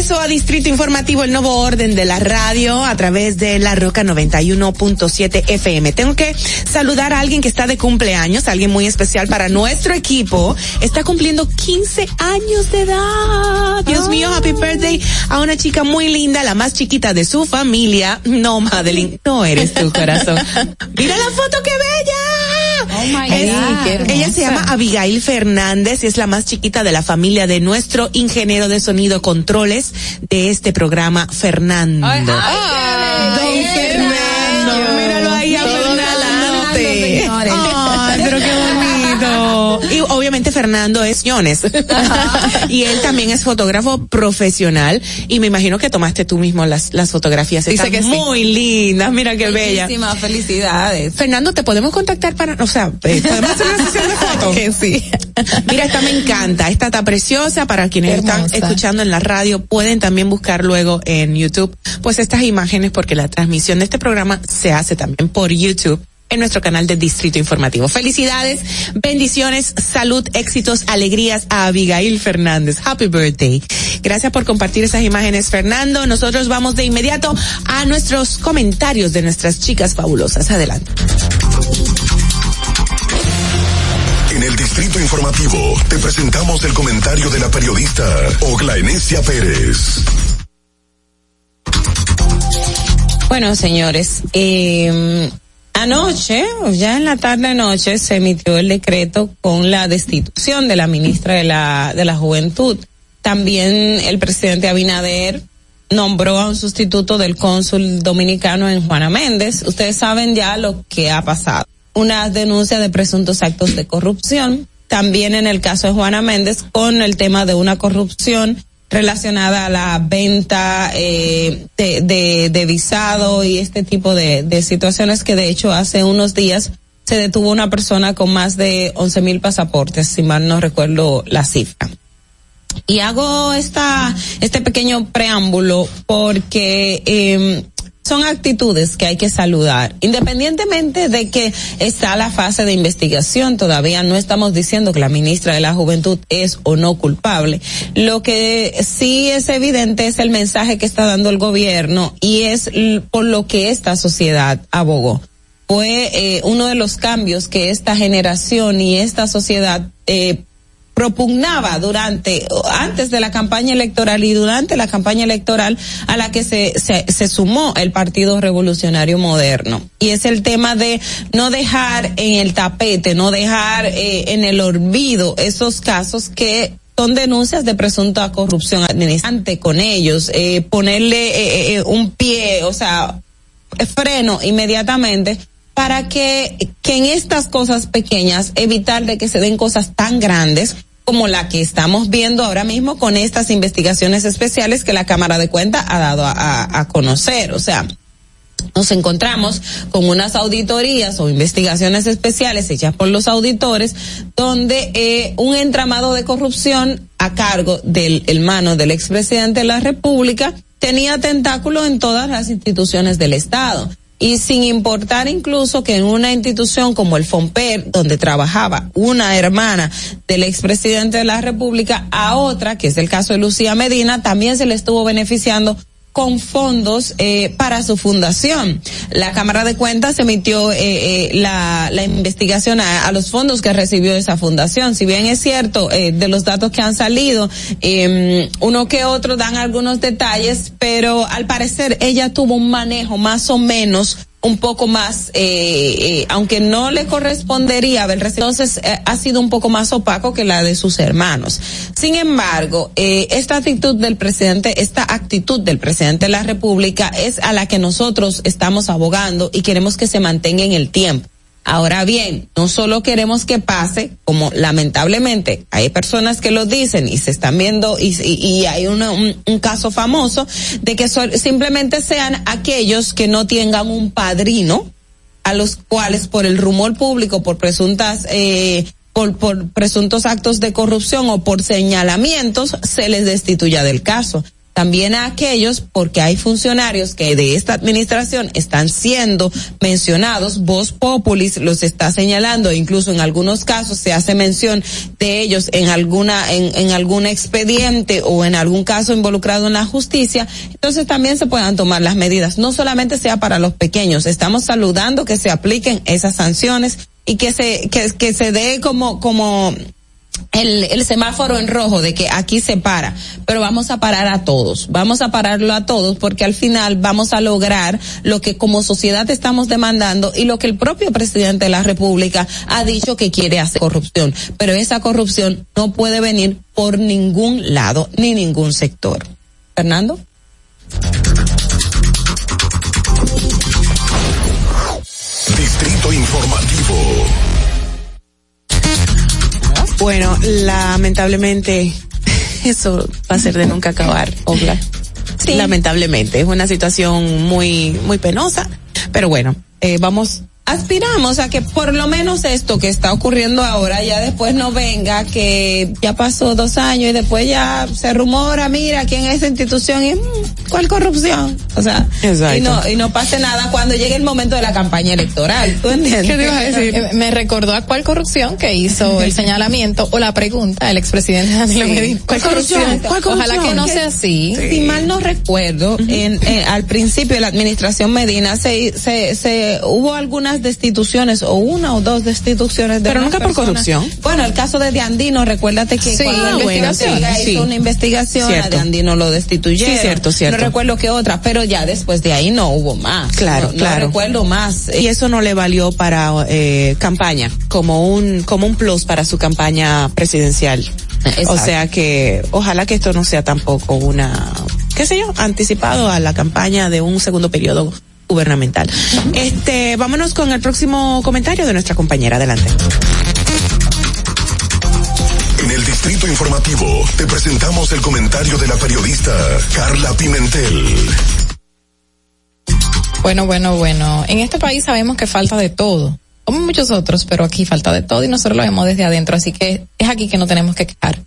Regreso a Distrito Informativo, el nuevo orden de la radio a través de la Roca 91.7 FM. Tengo que saludar a alguien que está de cumpleaños, alguien muy especial para nuestro equipo. Está cumpliendo 15 años de edad. Dios mío, happy birthday a una chica muy linda, la más chiquita de su familia. No, Madeline, no eres tu corazón. Mira la foto, qué bella. Oh my Es- God, qué hermosa. ella se llama Abigail Fernández y es la más chiquita de la familia de nuestro ingeniero de sonido controles de este programa, Fernando. Ay, Don ay, qué Fernando, míralo Fernando es Jones. y él también es fotógrafo profesional y me imagino que tomaste tú mismo las, las fotografías. Dice Están que sí. muy lindas, mira qué bella. Muchísimas felicidades. Fernando, ¿te podemos contactar para, o sea, eh, podemos hacer una sesión de fotos? Que sí. Mira, esta me encanta, esta está preciosa para quienes Hermosa. están escuchando en la radio, pueden también buscar luego en YouTube, pues estas imágenes porque la transmisión de este programa se hace también por YouTube. En nuestro canal de Distrito Informativo. Felicidades, bendiciones, salud, éxitos, alegrías a Abigail Fernández. Happy birthday. Gracias por compartir esas imágenes, Fernando. Nosotros vamos de inmediato a nuestros comentarios de nuestras chicas fabulosas. Adelante. En el Distrito Informativo te presentamos el comentario de la periodista Ogla Enesia Pérez. Bueno, señores, eh, anoche, ya en la tarde noche, se emitió el decreto con la destitución de la ministra de la, de la Juventud. También el presidente Abinader nombró a un sustituto del cónsul dominicano en Juana Méndez. Ustedes saben ya lo que ha pasado. Una denuncia de presuntos actos de corrupción. También en el caso de Juana Méndez con el tema de una corrupción relacionada a la venta eh, de, de, de, visado y este tipo de, de situaciones que de hecho hace unos días se detuvo una persona con más de 11 mil pasaportes, si mal no recuerdo la cifra. Y hago esta, este pequeño preámbulo porque eh, son actitudes que hay que saludar, independientemente de que está la fase de investigación, todavía no estamos diciendo que la ministra de la Juventud es o no culpable. Lo que sí es evidente es el mensaje que está dando el gobierno y es por lo que esta sociedad abogó. Fue eh, uno de los cambios que esta generación y esta sociedad eh, propugnaba durante, antes de la campaña electoral y durante la campaña electoral a la que se, se, sumó el Partido Revolucionario Moderno. Y es el tema de no dejar en el tapete, no dejar eh, en el olvido esos casos que son denuncias de presunta corrupción administrante con ellos, eh, ponerle eh, eh, un pie, o sea, freno inmediatamente para que, que en estas cosas pequeñas evitar de que se den cosas tan grandes como la que estamos viendo ahora mismo con estas investigaciones especiales que la Cámara de Cuentas ha dado a, a, a conocer. O sea, nos encontramos con unas auditorías o investigaciones especiales hechas por los auditores donde eh, un entramado de corrupción a cargo del hermano del expresidente de la República tenía tentáculo en todas las instituciones del Estado y sin importar incluso que en una institución como el FOMPER, donde trabajaba una hermana del expresidente de la República, a otra, que es el caso de Lucía Medina, también se le estuvo beneficiando con fondos eh, para su fundación. La Cámara de Cuentas emitió eh, eh, la, la investigación a, los fondos que recibió esa fundación. Si bien es cierto, eh, de los datos que han salido, eh, uno que otro dan algunos detalles, pero al parecer ella tuvo un manejo más o menos un poco más, eh, eh, aunque no le correspondería haber recibido, entonces eh, ha sido un poco más opaco que la de sus hermanos. Sin embargo, eh, esta actitud del presidente, esta actitud del presidente de la República es a la que nosotros estamos abogando y queremos que se mantenga en el tiempo. Ahora bien, no solo queremos que pase, como lamentablemente hay personas que lo dicen y se están viendo y, hay un, caso famoso de que simplemente sean aquellos que no tengan un padrino a los cuales por el rumor público, por presuntas eh, por, por presuntos actos de corrupción o por señalamientos se les destituya del caso también a aquellos, porque hay funcionarios que de esta administración están siendo mencionados, Voz Populis los está señalando, incluso en algunos casos se hace mención de ellos en alguna, en, en algún expediente o en algún caso involucrado en la justicia, entonces también se puedan tomar las medidas, no solamente sea para los pequeños, estamos saludando que se apliquen esas sanciones y que se, que, que se dé como, como el, semáforo en rojo de que aquí se para, pero vamos a parar a todos, vamos a pararlo a todos porque al final vamos a lograr lo que como sociedad estamos demandando y lo que el propio presidente de la República ha dicho que quiere hacer corrupción, pero esa corrupción no puede venir por ningún lado ni ningún sector. Fernando. Distrito Informativo. Bueno, lamentablemente eso va a ser de nunca acabar, Obla. Sí. Lamentablemente, es una situación muy, muy penosa, pero bueno, eh, vamos aspiramos a que por lo menos esto que está ocurriendo ahora ya después no venga que ya pasó dos años y después ya se rumora mira quién es esa institución y mm, cuál corrupción o sea y no y no pase nada cuando llegue el momento de la campaña electoral ¿tú entiendes? ¿Qué te ibas a decir? Eh, me recordó a cuál corrupción que hizo el señalamiento o la pregunta el expresidente Danilo Medina. ¿cuál corrupción? ¿Cuál corrupción? ojalá que no sea así. Si mal no recuerdo en, en, al principio de la administración Medina se, se, se hubo algunas destituciones o una o dos destituciones de pero nunca por corrupción bueno el caso de Diandino recuérdate que sí, cuando la investigación sí. hizo una investigación Cierto. a lo destituyeron Sí, cierto, cierto. no recuerdo qué otra pero ya después de ahí no hubo más Claro, no, no claro. recuerdo más y eso no le valió para eh, campaña como un como un plus para su campaña presidencial Exacto. o sea que ojalá que esto no sea tampoco una qué sé yo anticipado a la campaña de un segundo periodo gubernamental este vámonos con el próximo comentario de nuestra compañera adelante En el Distrito Informativo te presentamos el comentario de la periodista Carla Pimentel. Bueno, bueno, bueno. En este país sabemos que falta de todo, como muchos otros, pero aquí falta de todo y nosotros lo vemos desde adentro, así que es aquí que no tenemos que quedar.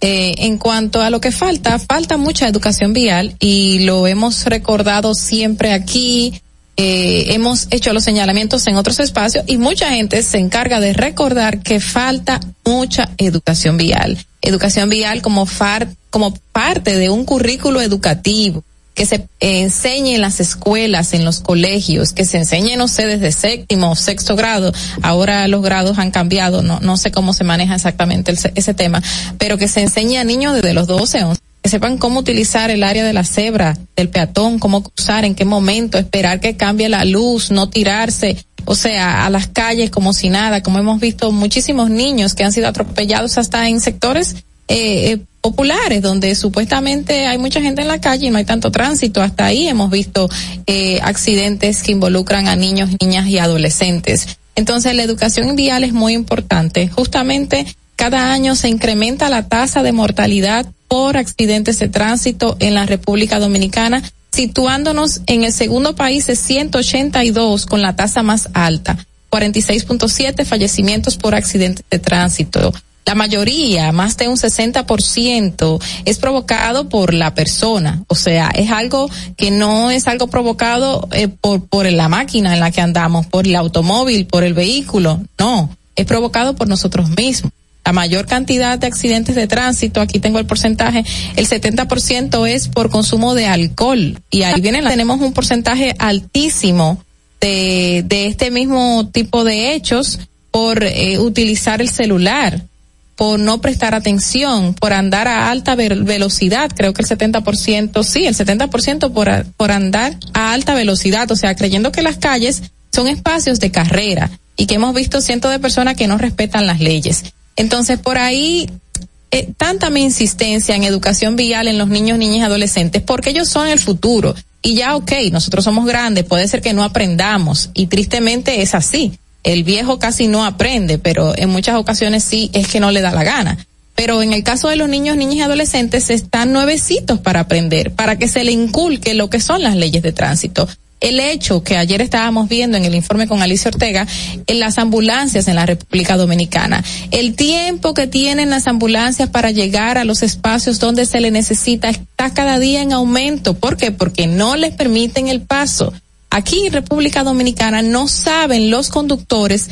Eh, en cuanto a lo que falta, falta mucha educación vial y lo hemos recordado siempre aquí. Eh, hemos hecho los señalamientos en otros espacios y mucha gente se encarga de recordar que falta mucha educación vial. Educación vial como, far, como parte de un currículo educativo que se enseñe en las escuelas, en los colegios, que se enseñe, no sé, desde séptimo o sexto grado. Ahora los grados han cambiado, no, no sé cómo se maneja exactamente ese tema, pero que se enseñe a niños desde los 12, 11 que sepan cómo utilizar el área de la cebra, del peatón, cómo cruzar, en qué momento, esperar que cambie la luz, no tirarse, o sea, a las calles como si nada, como hemos visto muchísimos niños que han sido atropellados hasta en sectores eh, eh, populares donde supuestamente hay mucha gente en la calle y no hay tanto tránsito. Hasta ahí hemos visto eh, accidentes que involucran a niños, niñas y adolescentes. Entonces la educación vial es muy importante. Justamente cada año se incrementa la tasa de mortalidad por accidentes de tránsito en la República Dominicana, situándonos en el segundo país de 182 con la tasa más alta, 46.7 fallecimientos por accidentes de tránsito. La mayoría, más de un 60%, es provocado por la persona. O sea, es algo que no es algo provocado eh, por, por la máquina en la que andamos, por el automóvil, por el vehículo. No, es provocado por nosotros mismos la mayor cantidad de accidentes de tránsito, aquí tengo el porcentaje, el 70% es por consumo de alcohol. Y ahí vienen, tenemos un porcentaje altísimo de, de este mismo tipo de hechos por eh, utilizar el celular, por no prestar atención, por andar a alta ve velocidad, creo que el 70%, sí, el 70% por, por andar a alta velocidad, o sea, creyendo que las calles son espacios de carrera y que hemos visto cientos de personas que no respetan las leyes. Entonces, por ahí, eh, tanta mi insistencia en educación vial en los niños, niñas y adolescentes, porque ellos son el futuro. Y ya, ok, nosotros somos grandes, puede ser que no aprendamos, y tristemente es así. El viejo casi no aprende, pero en muchas ocasiones sí es que no le da la gana. Pero en el caso de los niños, niñas y adolescentes están nuevecitos para aprender, para que se le inculque lo que son las leyes de tránsito el hecho que ayer estábamos viendo en el informe con Alicia Ortega en las ambulancias en la República Dominicana, el tiempo que tienen las ambulancias para llegar a los espacios donde se le necesita está cada día en aumento. ¿Por qué? Porque no les permiten el paso. Aquí en República Dominicana no saben los conductores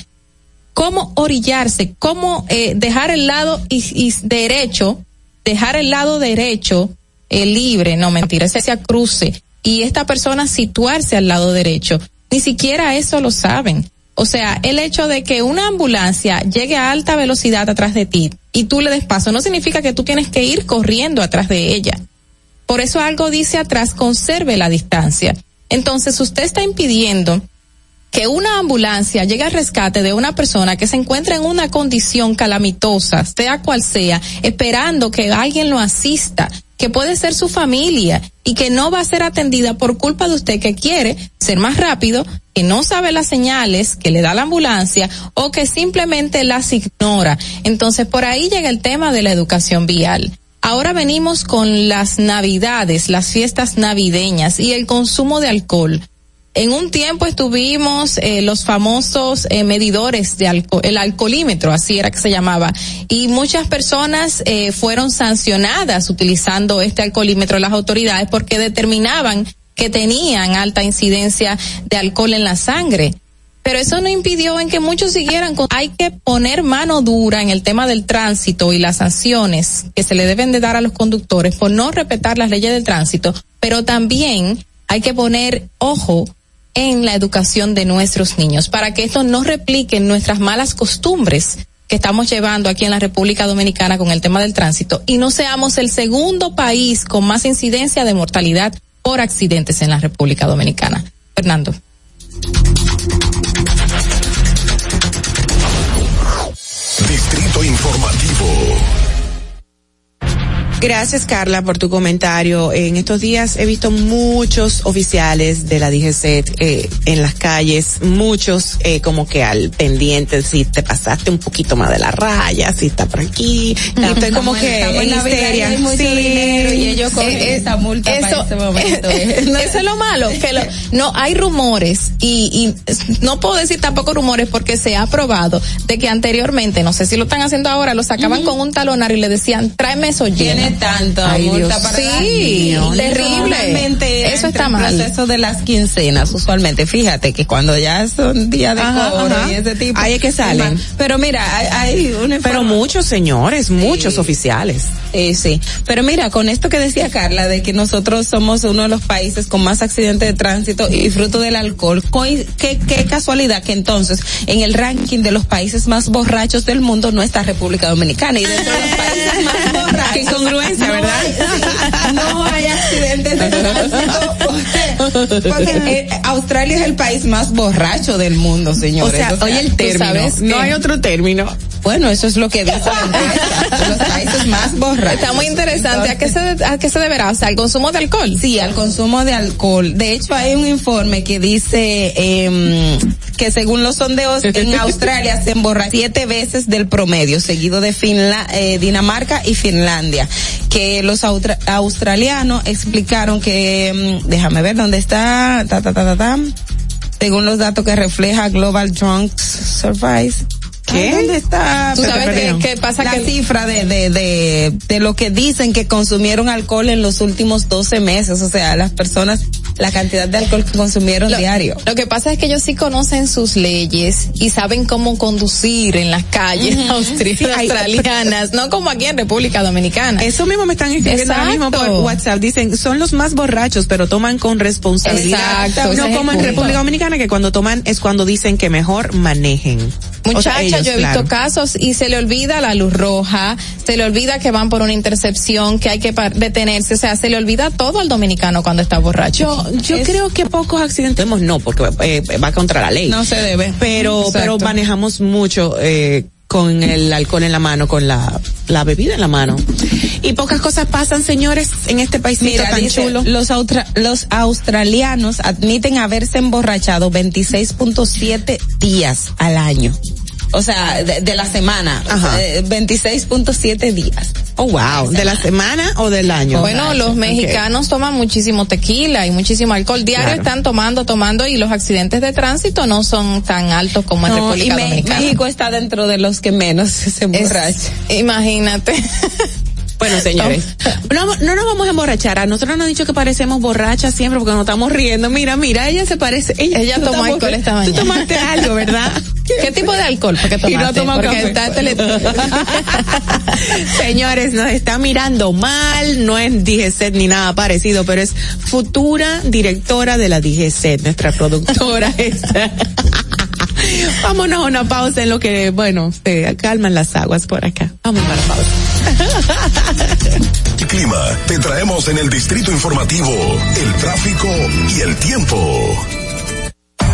cómo orillarse, cómo eh, dejar el lado y, derecho, dejar el lado derecho eh, libre, no mentira, ese hacia cruce y esta persona situarse al lado derecho. Ni siquiera eso lo saben. O sea, el hecho de que una ambulancia llegue a alta velocidad atrás de ti y tú le des paso no significa que tú tienes que ir corriendo atrás de ella. Por eso algo dice atrás, conserve la distancia. Entonces usted está impidiendo que una ambulancia llegue al rescate de una persona que se encuentra en una condición calamitosa, sea cual sea, esperando que alguien lo asista, que puede ser su familia y que no va a ser atendida por culpa de usted que quiere ser más rápido, que no sabe las señales que le da la ambulancia o que simplemente las ignora. Entonces por ahí llega el tema de la educación vial. Ahora venimos con las navidades, las fiestas navideñas y el consumo de alcohol en un tiempo estuvimos eh, los famosos eh, medidores de alcohol, el alcoholímetro, así era que se llamaba, y muchas personas eh, fueron sancionadas utilizando este alcoholímetro las autoridades porque determinaban que tenían alta incidencia de alcohol en la sangre. Pero eso no impidió en que muchos siguieran con, hay que poner mano dura en el tema del tránsito y las sanciones que se le deben de dar a los conductores por no respetar las leyes del tránsito, pero también hay que poner ojo en la educación de nuestros niños para que esto no replique nuestras malas costumbres que estamos llevando aquí en la República Dominicana con el tema del tránsito y no seamos el segundo país con más incidencia de mortalidad por accidentes en la República Dominicana. Fernando. Distrito Informativo. Gracias Carla por tu comentario. En estos días he visto muchos oficiales de la DGCET eh, en las calles, muchos eh, como que al pendiente si te pasaste un poquito más de la raya, si está por aquí. y estoy como que en histeria. Sí. y ellos cogen Eh, eh, esa multa eso, para ese momento. no, eso es lo malo, que lo- no hay rumores y, y no puedo decir tampoco rumores porque se ha probado de que anteriormente, no sé si lo están haciendo ahora, lo sacaban con un talonario y le decían, tráeme eso lleno. Tanto Ay, Dios. para Sí, terrible. Eso está mal. proceso de las quincenas, usualmente. Fíjate que cuando ya son días de Ajá, cobro ajá. y ese tipo. Ahí es que salen. Pero mira, hay, hay una Pero muchos señores, muchos oficiales. Sí, sí. Pero mira, con esto que decía Carla, de que nosotros somos uno de los países con más accidentes de tránsito y fruto del alcohol, qué, qué casualidad que entonces en el ranking de los países más borrachos del mundo no está República Dominicana y dentro de los países más borrachos. No ¿verdad? hay- no hay accidentes de tránsito. Porque eh, Australia es el país más borracho del mundo, O señores. sea, oye el término. no hay otro término. Bueno, eso es lo que dice la encuesta, de los países más borrachos. Está muy interesante. ¿A qué se, a qué se deberá? O sea, al consumo de alcohol. Sí, al consumo de alcohol. De hecho, hay un informe que dice em, que según los sondeos en Australia se emborracha siete veces del promedio, seguido de Finla- eh, Dinamarca y Finlandia. Que los austra- australianos explicaron que, em, déjame ver dónde está, ta, ta, ta, ta, ta, según los datos que refleja Global Drunk Surveys. ¿Qué? ¿Dónde está? Tú sabes perdón. que pasa la que- cifra de, de, de, de lo que dicen que consumieron alcohol en los últimos 12 meses, o sea, las personas, la cantidad de alcohol que consumieron Lo, diario. lo que pasa es que ellos sí conocen sus leyes y saben cómo conducir en las calles austri- Sí, hay- australianas, no como aquí en República Dominicana. Eso mismo me están escribiendo ahora mismo por. WhatsApp. Dicen, son los más borrachos, pero toman con responsabilidad. Exacto, no como en. República Dominicana, que cuando toman es cuando dicen que mejor manejen. O sea, Muchacha, ellos, yo he claro. visto casos y se le olvida la luz roja, se le olvida que van por una intercepción, que hay que detenerse, o sea, se le olvida todo al dominicano cuando está borracho. Yo, yo creo que pocos accidentes, no, porque eh, va contra la ley. No se debe. Pero, Exacto. pero manejamos mucho, eh, con el alcohol en la mano, con la, la bebida en la mano. Y pocas cosas pasan, señores, en este Mira, tan dice, chulo. Los, austra- los australianos admiten haberse emborrachado 26.7 días al año. O sea, de, de la semana. Ajá. Eh, 26.7 días. Oh, wow. ¿De la semana o del año? Bueno, los mexicanos toman muchísimo tequila y muchísimo alcohol. Diario Claro. están tomando, tomando y los accidentes de tránsito no son tan altos como en No, y República Dominicana. México está dentro de los que menos se emborrachan. Es- imagínate. Bueno, señores, no, no nos vamos a emborrachar. A nosotros nos han dicho que parecemos borrachas siempre porque nos estamos riendo. Mira, mira, ella se parece. Ella, Ella tú tomó alcohol esta Tú mañana. tomaste algo, ¿verdad? ¿Qué tipo de alcohol? Porque Y no toma Porque café. está tele- Señores, nos está mirando mal, no es DGCET ni nada parecido, pero es futura directora de la DGCET, nuestra productora. esta. Vámonos a una pausa en lo que, bueno, se calman las aguas por acá. Vamos para pausa. Clima, te traemos en el Distrito Informativo el tráfico y el tiempo.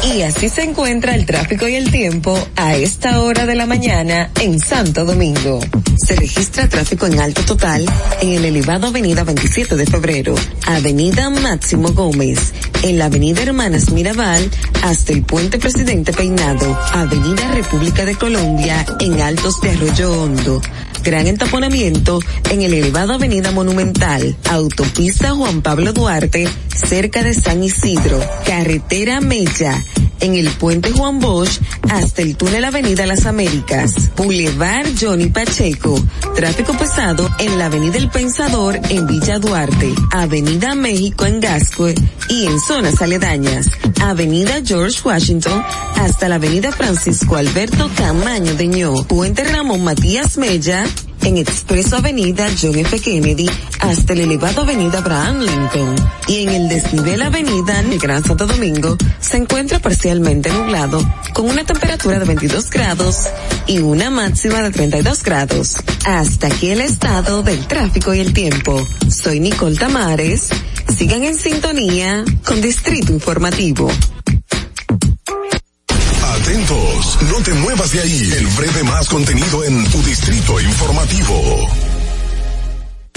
Y así se encuentra el tráfico y el tiempo a esta hora de la mañana en Santo Domingo. Se registra tráfico en alto total en el elevado Avenida 27 de Febrero, Avenida Máximo Gómez, en la Avenida Hermanas Mirabal hasta el Puente Presidente Peinado, Avenida República de Colombia en Altos de Arroyo Hondo, Gran entaponamiento en el elevado Avenida Monumental, Autopista Juan Pablo Duarte, cerca de San Isidro, Carretera Mella, en el puente Juan Bosch hasta el túnel Avenida Las Américas, Boulevard Johnny Pacheco, tráfico pesado en la Avenida El Pensador en Villa Duarte, Avenida México en Gascue y en zonas aledañas, Avenida George Washington hasta la Avenida Francisco Alberto Camaño de Ño, Puente Ramón Matías Mella, en Expreso Avenida John F. Kennedy hasta el elevado Avenida Abraham Lincoln. Y en el desnivel Avenida Gran Santo Domingo se encuentra nublado con una temperatura de 22 grados y una máxima de 32 grados. Hasta aquí el estado del tráfico y el tiempo. Soy Nicole Tamares. Sigan en sintonía con Distrito Informativo. Atentos, no te muevas de ahí. El breve más contenido en tu distrito informativo.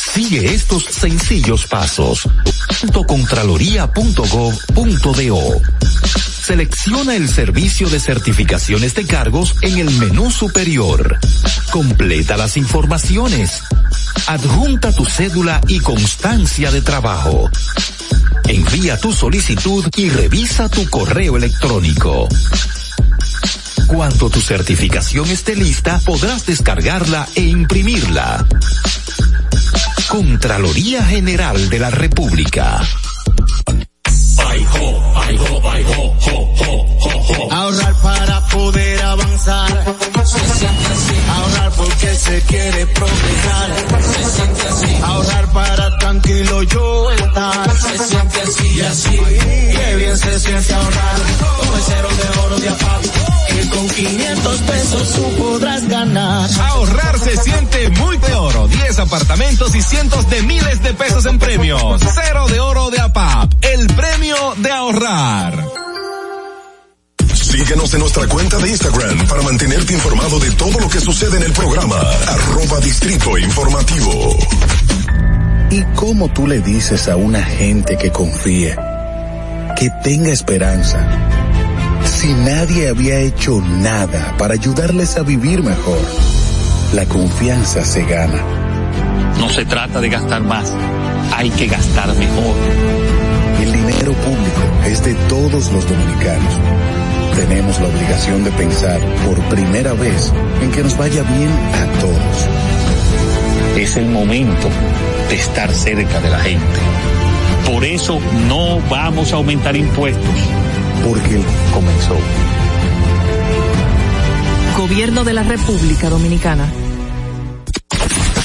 Sigue estos sencillos pasos. Contraloría.gov.do. Selecciona el servicio de certificaciones de cargos en el menú superior. Completa las informaciones. Adjunta tu cédula y constancia de trabajo. Envía tu solicitud y revisa tu correo electrónico. Cuando tu certificación esté lista, podrás descargarla e imprimirla. Contraloría General de la República. Ahorrar para poder avanzar. Se siente así. Ahorrar porque se quiere progresar. Se siente así. Ahorrar para tranquilo yo estar. Se siente así y así. Qué bien se siente ahorrar. El cero de oro de APAP. Que con 500 pesos tú podrás ganar. Ahorrar se siente muy de oro. 10 apartamentos y cientos de miles de pesos en premios. Cero de oro de APAP. El premio de ahorrar. Síguenos en nuestra cuenta de Instagram para mantenerte informado de todo lo que sucede en el programa. Arroba Distrito Informativo. ¿Y cómo tú le dices a una gente que confíe, que tenga esperanza, si nadie había hecho nada para ayudarles a vivir mejor? La confianza se gana. No se trata de gastar más, hay que gastar mejor. Es de todos los dominicanos. Tenemos la obligación de pensar por primera vez en que nos vaya bien a todos. Es el momento de estar cerca de la gente. Por eso no vamos a aumentar impuestos. Porque comenzó. Gobierno de la República Dominicana.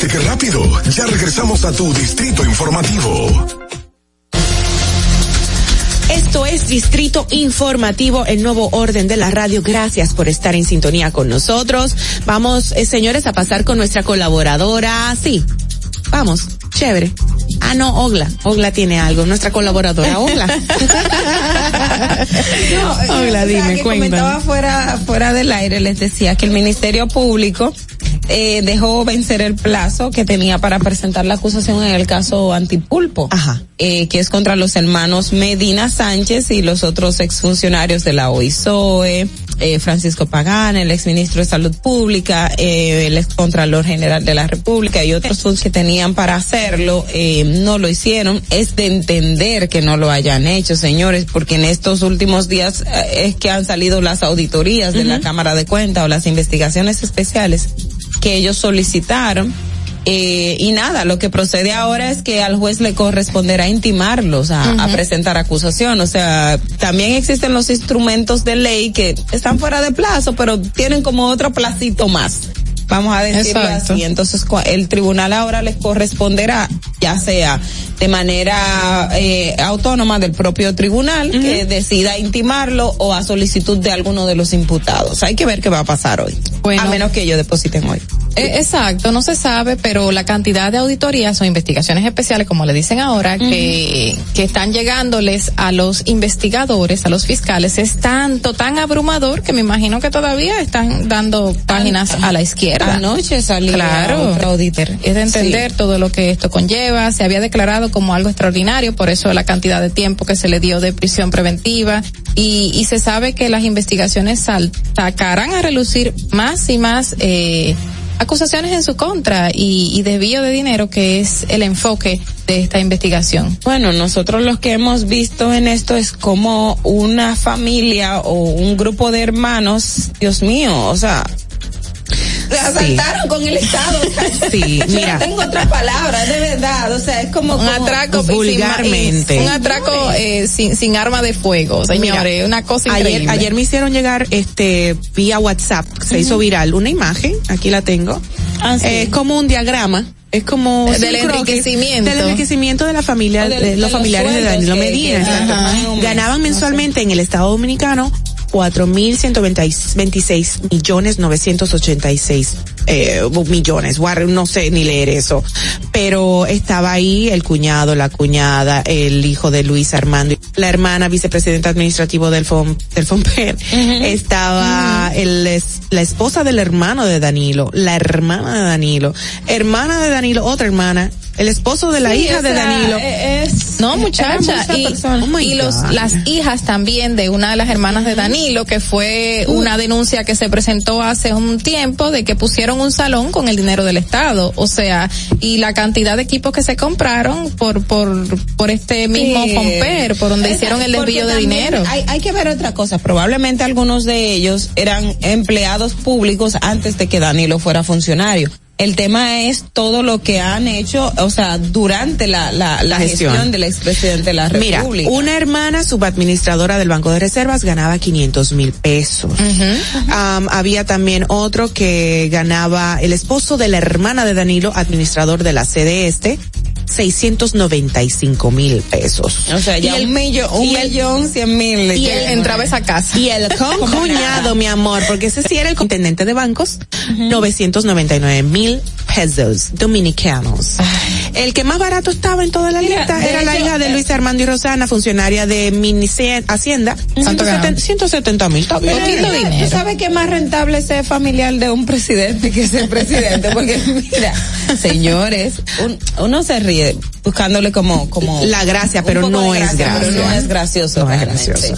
¿Viste qué rápido? Ya regresamos a tu distrito informativo. Esto es Distrito Informativo, el nuevo orden de la radio. Gracias por estar en sintonía con nosotros. Vamos, eh, señores, a pasar con nuestra colaboradora. Sí, vamos. Chévere. Ah, no, Ogla. Ogla tiene algo. Nuestra colaboradora, Ogla. no, Ogla, dime, que comentaba fuera, fuera del aire, les decía que el Ministerio Público eh, dejó vencer el plazo que tenía para presentar la acusación en el caso Antipulpo, Ajá. Eh, que es contra los hermanos Medina Sánchez y los otros exfuncionarios de la OISOE, eh, Francisco Pagán, el exministro de Salud Pública, eh, el excontralor general de la República y otros que tenían para hacerlo, eh, no lo hicieron. Es de entender que no lo hayan hecho, señores, porque en estos últimos días eh, es que han salido las auditorías de la Cámara de Cuentas o las investigaciones especiales que ellos solicitaron. Eh, y nada, lo que procede ahora es que al juez le corresponderá intimarlos a, a, presentar acusación. O sea, también existen los instrumentos de ley que están fuera de plazo, pero tienen como otro placito más. Vamos a decirlo Exacto. así. Entonces, el tribunal ahora les corresponderá, ya sea de manera eh, autónoma del propio tribunal, uh -huh. que decida intimarlo o a solicitud de alguno de los imputados. Hay que ver qué va a pasar hoy. Bueno, a menos que ellos depositen hoy. Eh, exacto, no se sabe, pero la cantidad de auditorías o investigaciones especiales, como le dicen ahora, uh -huh. que, que están llegándoles a los investigadores, a los fiscales, es tanto, tan abrumador que me imagino que todavía están dando páginas a la izquierda. Anoche salió claro, otro auditor. Es de entender sí. todo lo que esto conlleva. Se había declarado como algo extraordinario, por eso la cantidad de tiempo que se le dio de prisión preventiva. Y, y se sabe que las investigaciones sacarán a relucir más y más eh, acusaciones en su contra y, y desvío de dinero, que es el enfoque de esta investigación. Bueno, nosotros los que hemos visto en esto es como una familia o un grupo de hermanos, Dios mío, o sea, asaltaron sí. con el Estado. Sí, mira. No tengo otra palabra, de verdad. O sea, es como. Un como atraco vulgarmente. Sin, un atraco eh, sin, sin arma de fuego, señores. Mira, una cosa ayer, increíble. Ayer me hicieron llegar, este, vía WhatsApp, se uh -huh. hizo viral, una imagen, aquí la tengo. Ah, sí. eh, es como un diagrama es como del enriquecimiento del enriquecimiento de la familia de, de, los familiares de Danilo que, Medina que, ganaban mensualmente en el Estado Dominicano cuatro mil ciento veintiséis millones novecientos ochenta y seis eh, millones, no sé ni leer eso, pero estaba ahí el cuñado, la cuñada, el hijo de Luis Armando, la hermana vicepresidenta administrativo del FOM, del FOMPER, uh -huh. estaba uh -huh. el, la esposa del hermano de Danilo, la hermana de Danilo, hermana de Danilo, otra hermana, el esposo de la sí, hija de Danilo. Es, no, muchacha, y, oh y los, las hijas también de una de las hermanas de Danilo, que fue uh. una denuncia que se presentó hace un tiempo de que pusieron un salón con el dinero del Estado, o sea, y la cantidad de equipos que se compraron por por por este mismo sí. Fomper, por donde hicieron el desvío de dinero. Hay, hay que ver otra cosa, probablemente algunos de ellos eran empleados públicos antes de que Danilo fuera funcionario. El tema es todo lo que han hecho, o sea, durante la, la, la gestión. gestión del expresidente de la República. Mira, una hermana subadministradora del Banco de Reservas ganaba 500 mil pesos. Uh -huh. um, había también otro que ganaba, el esposo de la hermana de Danilo, administrador de la sede este, 695 mil pesos. O sea, ya y un millón, un millón cien mil. Y él entraba a esa casa. Y el concuñado, mi amor, porque ese sí era el intendente de bancos, uh -huh. 999 mil pesos dominicanos. Ay. El que más barato estaba en toda la Mira, lista era la hija de Luis Armando y Rosana, funcionaria de Mini Hacienda, 170 mil. Poquito dinero. ¿Tú sabes que más rentable ser familiar de un presidente que ser presidente? Porque mira, señores, un, uno se ríe buscándole como como la gracia, pero no gracia, es gracia. Pero no es gracioso. No es gracioso.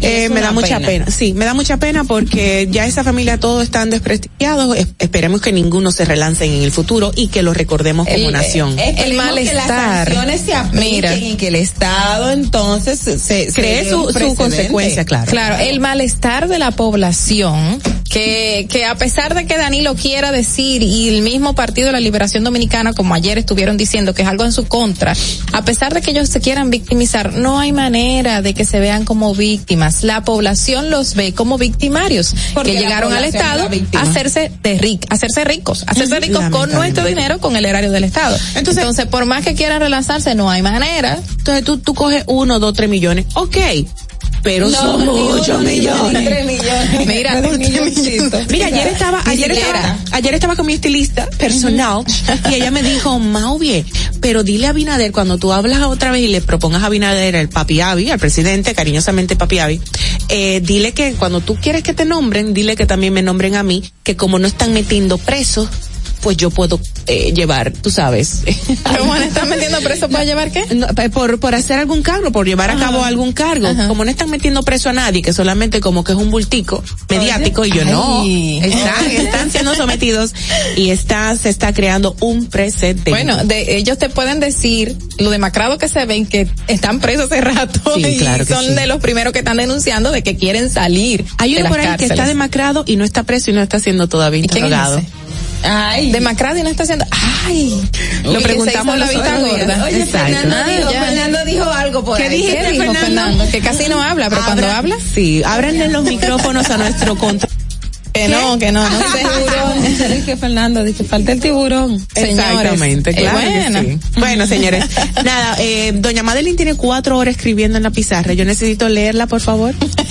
Eh, me da mucha pena. pena. Sí, me da mucha pena porque ya esa familia todos están desprestigiados. Esperemos que ninguno se relance en el futuro y que lo recordemos como el, nación. Eh, el malestar. Que las sanciones se apliquen Mira. y que el Estado entonces se, se cree su consecuencia, claro. Claro, el malestar de la población que, que a pesar de que Danilo quiera decir y el mismo Partido de la Liberación Dominicana, como ayer estuvieron diciendo que es algo en su contra, a pesar de que ellos se quieran victimizar, no hay manera de que se vean como víctimas. La población los ve como victimarios, Porque que llegaron al Estado a hacerse de ric, hacerse ricos, hacerse ricos con nuestro dinero, con el erario del Estado. Entonces, Entonces, por más que quieran relanzarse, no hay manera. Entonces tú, tú coges uno, dos, tres millones. Ok, pero no, son muchos millones. Tres millones. Mira, Mira, ayer estaba, ayer estaba, ayer estaba con mi estilista personal y ella me dijo, Mauvie, pero dile a Binader cuando tú hablas otra vez y le propongas a Binader el papi Avi, al presidente, cariñosamente papi Avi, eh, dile que cuando tú quieres que te nombren, dile que también me nombren a mí, que como no están metiendo presos, pues yo puedo eh, llevar, tú sabes. ¿Cómo no están metiendo preso para llevar qué? No, por, por hacer algún cargo, por llevar a cabo algún cargo. Como no están metiendo preso a nadie, que solamente como que es un bultico mediático, y yo no. Están, están siendo sometidos y está, se está creando un precedente. Bueno, de ellos te pueden decir lo demacrado que se ven que están presos hace rato Sí, y claro son sí. de los primeros que están denunciando de que quieren salir. Hay uno por ahí que está demacrado y no está preso y no está siendo todavía interrogado. Ay. Demacrado y no está haciendo. Ay. Lo preguntamos la vista gorda. Oye, Fernando Ah, dijo-. Fernando dijo algo por ¿Qué ahí. dijiste, ¿Qué dijo, Fernando? Fernando? Que casi no habla, pero cuando habla. Sí, ábranle los micrófonos a nuestro control. Que no, que no, no sé. Dije Fernando, dije falta el tiburón. Exactamente, Señores, claro. eh, que bueno. sí. Bueno, señores, nada, eh, doña Madeline tiene cuatro horas escribiendo en la pizarra. Yo necesito leerla, por favor.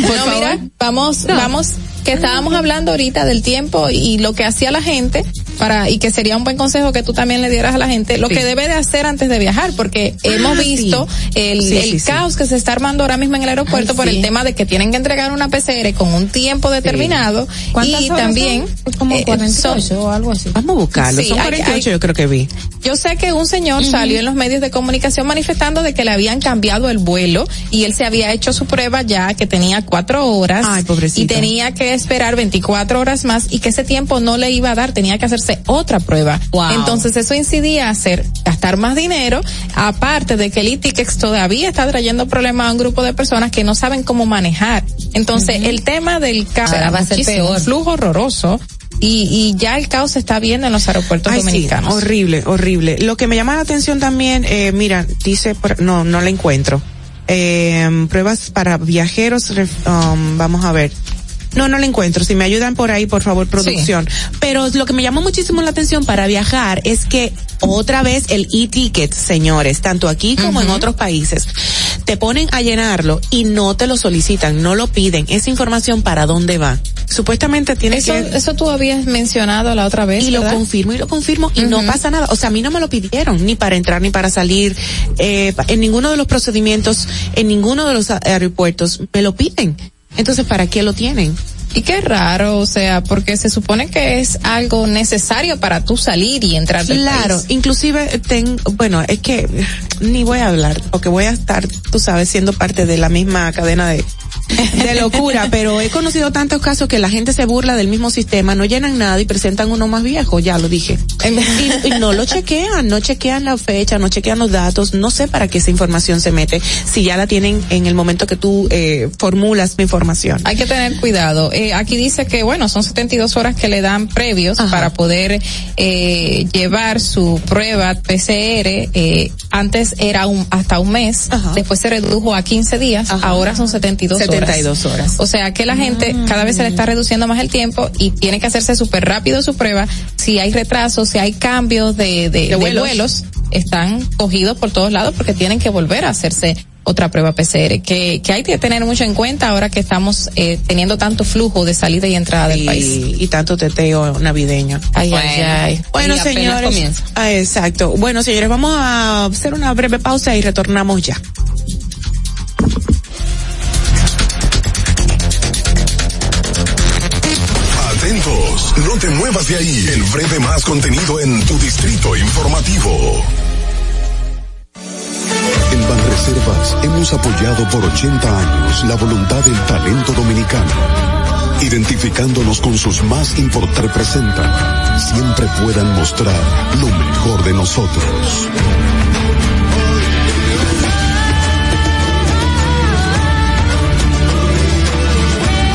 no, mira, vamos, vamos, que estábamos hablando ahorita del tiempo y lo que hacía la gente para, y que sería un buen consejo que tú también le dieras a la gente, lo Sí. que debe de hacer antes de viajar, porque hemos sí. visto el, Sí, el sí, sí. caos que se está armando ahora mismo en el aeropuerto Ay, por sí. el tema de que tienen que entregar una PCR con un tiempo determinado ¿Cuántas y horas también son? como eh, 48 son- o algo así. Vamos a buscarlo. Sí, Son hay- 48 hay- yo creo que vi. yo sé que un señor salió en los medios de comunicación manifestando de que le habían cambiado el vuelo y él se había hecho su prueba ya que tenía cuatro horas Ay, pobrecito. y tenía que esperar 24 horas más y que ese tiempo no le iba a dar, tenía que hacerse otra prueba. Wow. Entonces eso incidía a hacer gastar más dinero, aparte de que el ITICEX todavía está trayendo problemas a un grupo de personas que no saben cómo manejar. Entonces el tema del caos va a ser peor. un flujo horroroso y, y ya el caos se está viendo en los aeropuertos Ay, sí, dominicanos. horrible, horrible. Lo que me llama la atención también, eh, mira, dice, no, no la encuentro. Eh, pruebas para viajeros, um, vamos a ver. No, no la encuentro. Si me ayudan por ahí, por favor, producción. Pero lo que me llamó muchísimo la atención para viajar es que otra vez el e-ticket, señores, tanto aquí como en otros países, te ponen a llenarlo y no te lo solicitan, no lo piden. Esa información para dónde va. Supuestamente tiene Eso, que eso tú habías mencionado la otra vez. y lo confirmo y lo confirmo y no pasa nada. O sea, a mí no me lo pidieron ni para entrar ni para salir. Eh, en ninguno de los procedimientos, en ninguno de los aeropuertos me lo piden. Entonces, ¿para qué lo tienen? Y qué raro, o sea, porque se supone que es algo necesario para tú salir y entrar del Claro, país. inclusive ten, bueno, es que ni voy a hablar, porque voy a estar, tú sabes, siendo parte de la misma cadena de, de locura, pero he conocido tantos casos que la gente se burla del mismo sistema, no llenan nada y presentan uno más viejo, ya lo dije. Y, y no lo chequean, no chequean la fecha, no chequean los datos, no sé para qué esa información se mete, si ya la tienen en el momento que tú eh, formulas mi información. Hay que tener cuidado. Eh, aquí dice que, bueno, son 72 horas que le dan previos para poder eh, llevar su prueba PCR. Eh, antes era un, hasta un mes, después se redujo a 15 días, ahora son 72, 72 horas. O sea que la gente cada vez se le está reduciendo más el tiempo y tiene que hacerse súper rápido su prueba. Si hay retrasos, si hay cambios de, de, de vuelos. vuelos, están cogidos por todos lados porque tienen que volver a hacerse otra prueba PCR, que, que hay que tener mucho en cuenta ahora que estamos eh, teniendo tanto flujo de salida y entrada del país. y tanto teteo navideño. Ay, ay, ay. Bueno, señores. Ah, exacto. Bueno, señores, vamos a hacer una breve pausa y retornamos ya. No te muevas de ahí. El breve más contenido en tu distrito informativo. En Banreservas hemos apoyado por 80 años la voluntad del talento dominicano, identificándonos con sus más importantes representan. Siempre puedan mostrar lo mejor de nosotros.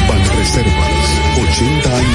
Banreservas, 80 años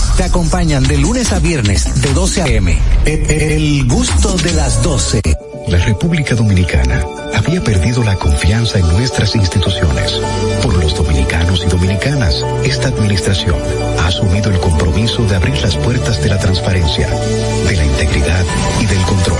Te acompañan de lunes a viernes de 12 a.m. El gusto de las 12. La República Dominicana había perdido la confianza en nuestras instituciones. Por los dominicanos y dominicanas, esta administración ha asumido el compromiso de abrir las puertas de la transparencia, de la integridad y del control.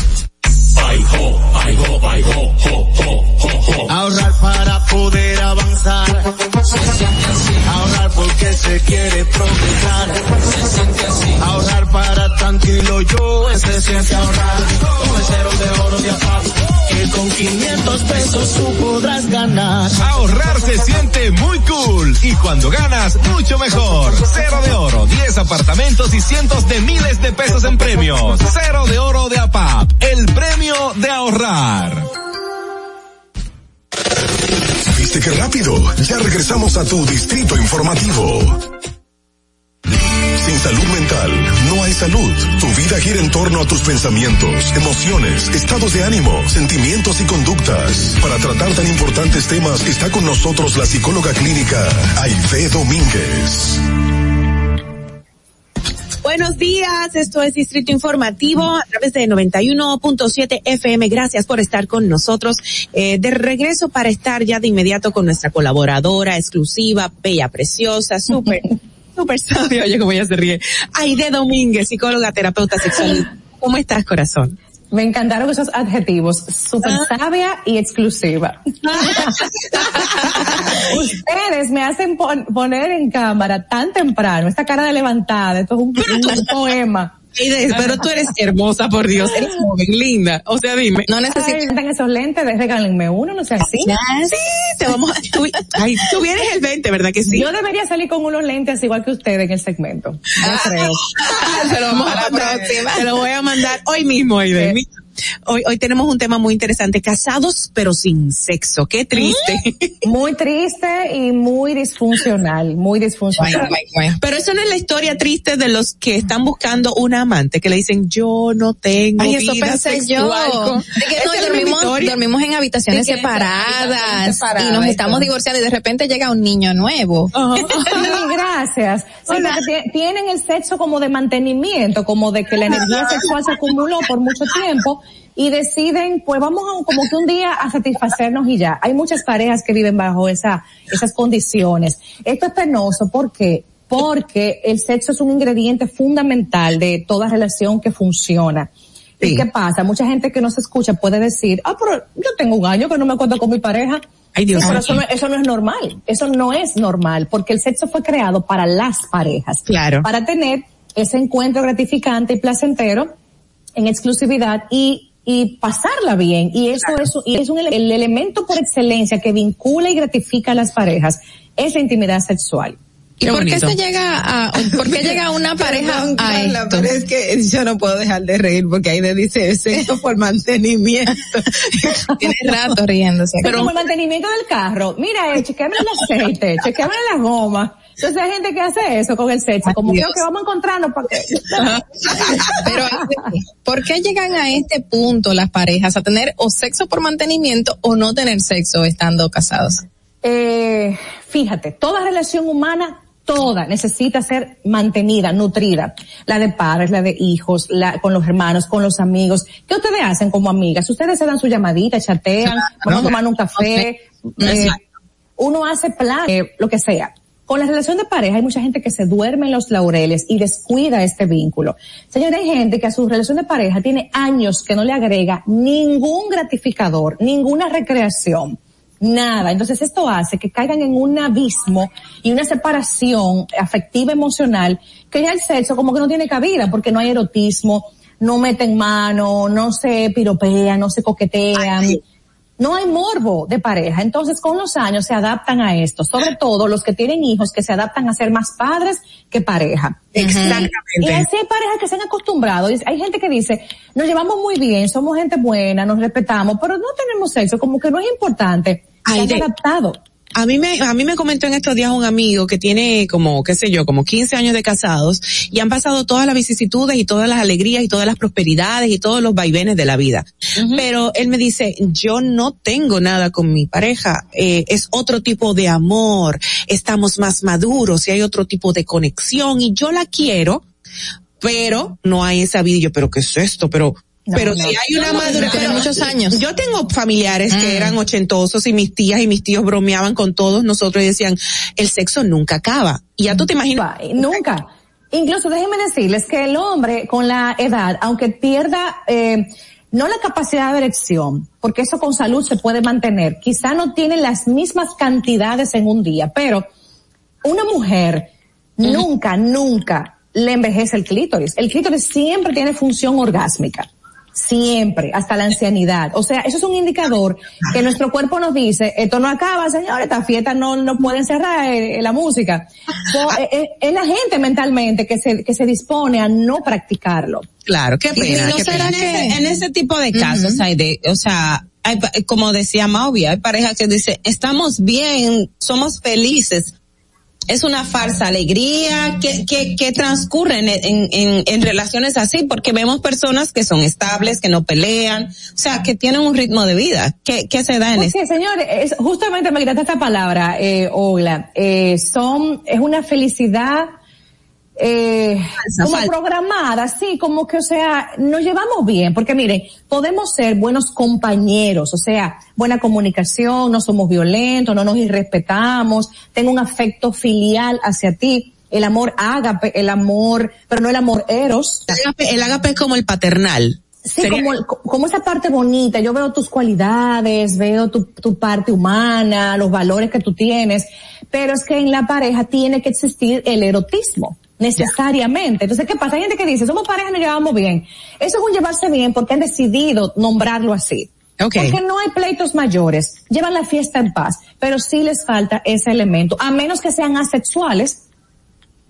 Ahorrar para poder avanzar. Se siente así. Ahorrar porque se quiere progresar. Se siente así. Ahorrar para tranquilo yo. Se siente ahorrar. Con cero de oro de AFAP. Que con 500 pesos tú podrás ganar. Ahorrar se siente muy cool. Y cuando ganas, mucho mejor. Cero de oro, 10 apartamentos y cientos de miles de pesos en premios. Cero de oro de APAP. El premio de ahorrar. ¿Viste qué rápido? Ya regresamos a tu Distrito Informativo. Sin salud mental no hay salud. Tu vida gira en torno a tus pensamientos, emociones, estados de ánimo, sentimientos y conductas. Para tratar tan importantes temas está con nosotros la psicóloga clínica Aide Domínguez. Buenos días, esto es Distrito Informativo a través de 91.7 FM. Gracias por estar con nosotros. Eh, de regreso para estar ya de inmediato con nuestra colaboradora exclusiva, bella, preciosa, súper, súper sabia. Oye, como ella se ríe. Aide Domínguez, psicóloga, terapeuta sexual. ¿Cómo estás, corazón? Me encantaron esos adjetivos, súper sabia y exclusiva. Ustedes me hacen pon, poner en cámara tan temprano, esta cara de levantada, esto es un, un poema. Pero tú eres hermosa, por Dios, eres joven, linda. O sea, dime. No necesitan esos lentes, regálenme uno, no sé así. Sí, te vamos a, tú, ay, tú vienes el 20, ¿verdad que sí? Yo debería salir con unos lentes igual que ustedes en el segmento. No creo. Se lo vamos a la próxima. Te lo voy a mandar hoy mismo, Aide. Hoy, hoy tenemos un tema muy interesante, casados pero sin sexo, qué triste. Muy triste y muy disfuncional, muy disfuncional. Bueno, bueno. Pero eso no es la historia triste de los que están buscando una amante, que le dicen yo no tengo Ay, eso vida pensé sexual. yo. De que no, dormimos, dormimos en habitaciones separadas, separadas, y nos estamos divorciando y de repente llega un niño nuevo. Uh -huh. sí, gracias. Sí, tienen el sexo como de mantenimiento, como de que la energía sexual se acumuló por mucho tiempo y deciden, pues vamos a como que un día a satisfacernos y ya. Hay muchas parejas que viven bajo esa, esas condiciones. Esto es penoso, ¿por qué? Porque el sexo es un ingrediente fundamental de toda relación que funciona. Sí. ¿Y qué pasa? Mucha gente que no se escucha puede decir, ah, pero yo tengo un año que no me acuerdo con mi pareja. Ay, Dios sí, pero eso no, eso no es normal. Eso no es normal, porque el sexo fue creado para las parejas. Claro. Para tener ese encuentro gratificante y placentero en exclusividad y y pasarla bien. Y eso es, y es un, el elemento por excelencia que vincula y gratifica a las parejas, es la intimidad sexual. ¿Y por qué se llega a, por qué llega una pareja Perdón, a Carla, esto? pero es que yo no puedo dejar de reír porque ahí le dice sexo por mantenimiento. Tiene rato riéndose. Pero como el mantenimiento del carro, mira, eh, chequeame el aceite, chequeame la goma. Entonces hay gente que hace eso con el sexo, como creo que vamos a encontrarnos para que... Pero, ¿por qué llegan a este punto las parejas a tener o sexo por mantenimiento o no tener sexo estando casados? Eh, fíjate, toda relación humana, toda necesita ser mantenida, nutrida. La de padres, la de hijos, la, con los hermanos, con los amigos. ¿Qué ustedes hacen como amigas? Ustedes se dan su llamadita, chatean, vamos a tomar un café, eh, uno hace plan, eh, lo que sea. Con la relación de pareja hay mucha gente que se duerme en los laureles y descuida este vínculo. Señora, hay gente que a su relación de pareja tiene años que no le agrega ningún gratificador, ninguna recreación nada. Entonces esto hace que caigan en un abismo y una separación afectiva emocional que ya el sexo como que no tiene cabida porque no hay erotismo, no meten mano, no se piropean, no se coquetean. No hay morbo de pareja. Entonces, con los años se adaptan a esto. Sobre todo los que tienen hijos que se adaptan a ser más padres que pareja. Exactamente. Y así hay parejas que se han acostumbrado. Hay gente que dice, nos llevamos muy bien, somos gente buena, nos respetamos, pero no tenemos sexo, como que no es importante. Se Ay, han adaptado. A mí me, a mí me comentó en estos días un amigo que tiene como, qué sé yo, como 15 años de casados y han pasado todas las vicisitudes y todas las alegrías y todas las prosperidades y todos los vaivenes de la vida. Pero él me dice, yo no tengo nada con mi pareja, eh, es otro tipo de amor, estamos más maduros y hay otro tipo de conexión y yo la quiero, pero no hay esa vida. Y yo, pero ¿qué es esto? Pero, No, pero no. si hay una No, madurez. pero muchos años. Yo tengo familiares Mm. que eran ochentosos y mis tías y mis tíos bromeaban con todos nosotros y decían, el sexo nunca acaba. Y ya tú te imaginas. Nunca. Incluso déjenme decirles que el hombre con la edad, aunque pierda eh, no la capacidad de erección, porque eso con salud se puede mantener, quizá no tiene las mismas cantidades en un día, pero una mujer nunca, nunca le envejece el clítoris. El clítoris siempre tiene función orgásmica. Siempre, hasta la ancianidad. O sea, eso es un indicador que nuestro cuerpo nos dice, esto no acaba, señor, esta fiesta no, no pueden cerrar eh, la música. So, eh, eh, es la gente mentalmente que se, que se dispone a no practicarlo. Claro, qué Y pena. no qué será pena. que en ese tipo de casos hay de, o sea, hay, pa- como decía Mauvi, hay parejas que dicen, estamos bien, somos felices. Es una falsa alegría que, que, que transcurre en, en, en, relaciones así, porque vemos personas que son estables, que no pelean, o sea, que tienen un ritmo de vida. ¿Qué, qué se da en Pues eso? sí, señor, es, justamente me quitaste esta palabra, eh, Ogla. Eh, son, es una felicidad, eh, como falsa. programada, sí, como que, o sea, nos llevamos bien, porque miren, podemos ser buenos compañeros, o sea, buena comunicación, no somos violentos, no nos irrespetamos, tengo un afecto filial hacia ti, el amor ágape, el amor, pero no el amor eros. El ágape, el ágape es como el paternal. Sí, Sería- como, como esa parte bonita, yo veo tus cualidades, veo tu, tu parte humana, los valores que tú tienes, pero es que en la pareja tiene que existir el erotismo, necesariamente. Entonces, ¿qué pasa? Hay gente que dice, somos pareja y nos llevamos bien. Eso es un llevarse bien porque han decidido nombrarlo así. Porque no hay pleitos mayores, llevan la fiesta en paz, pero sí les falta ese elemento, a menos que sean asexuales,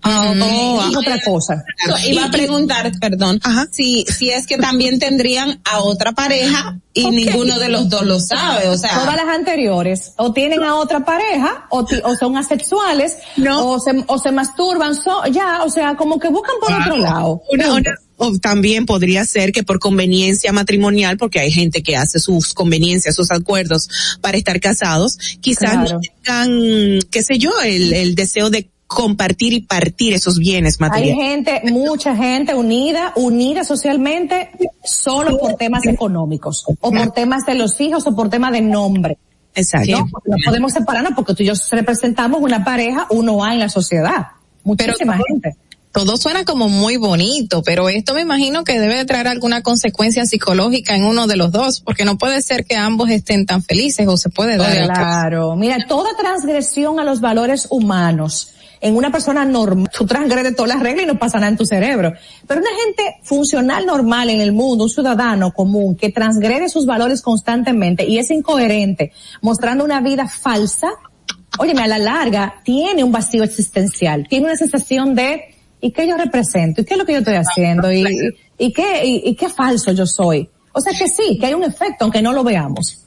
Ah, oh, ah, otra cosa. Iba a preguntar, perdón, si, si es que también tendrían a otra pareja y ninguno de los dos lo sabe, o sea. todas las anteriores o tienen a otra pareja o, ti- o son asexuales o se o se masturban so- ya o sea como que buscan por otro lado. Una- o también podría ser que por conveniencia matrimonial, porque hay gente que hace sus conveniencias, sus acuerdos para estar casados, quizás Claro. no tengan, qué sé yo, el, el deseo de compartir y partir esos bienes hay materiales. gente mucha gente unida unida socialmente solo por temas económicos o por temas de los hijos o por temas de nombre Exacto. no, no podemos separarnos porque tú y yo representamos una pareja uno a en la sociedad muchísima gente Todo suena como muy bonito, pero esto me imagino que debe de traer alguna consecuencia psicológica en uno de los dos, porque no puede ser que ambos estén tan felices o se puede dar. Claro, mira, toda transgresión a los valores humanos en una persona normal, tú transgredes todas las reglas y no pasa nada en tu cerebro. Pero una gente funcional normal en el mundo, un ciudadano común que transgrede sus valores constantemente y es incoherente, mostrando una vida falsa, óyeme, a la larga tiene un vacío existencial, tiene una sensación de, ¿y qué yo represento? ¿Y qué es lo que yo estoy haciendo? ¿Y, y qué, y, y qué falso yo soy? O sea que sí, que hay un efecto, aunque no lo veamos.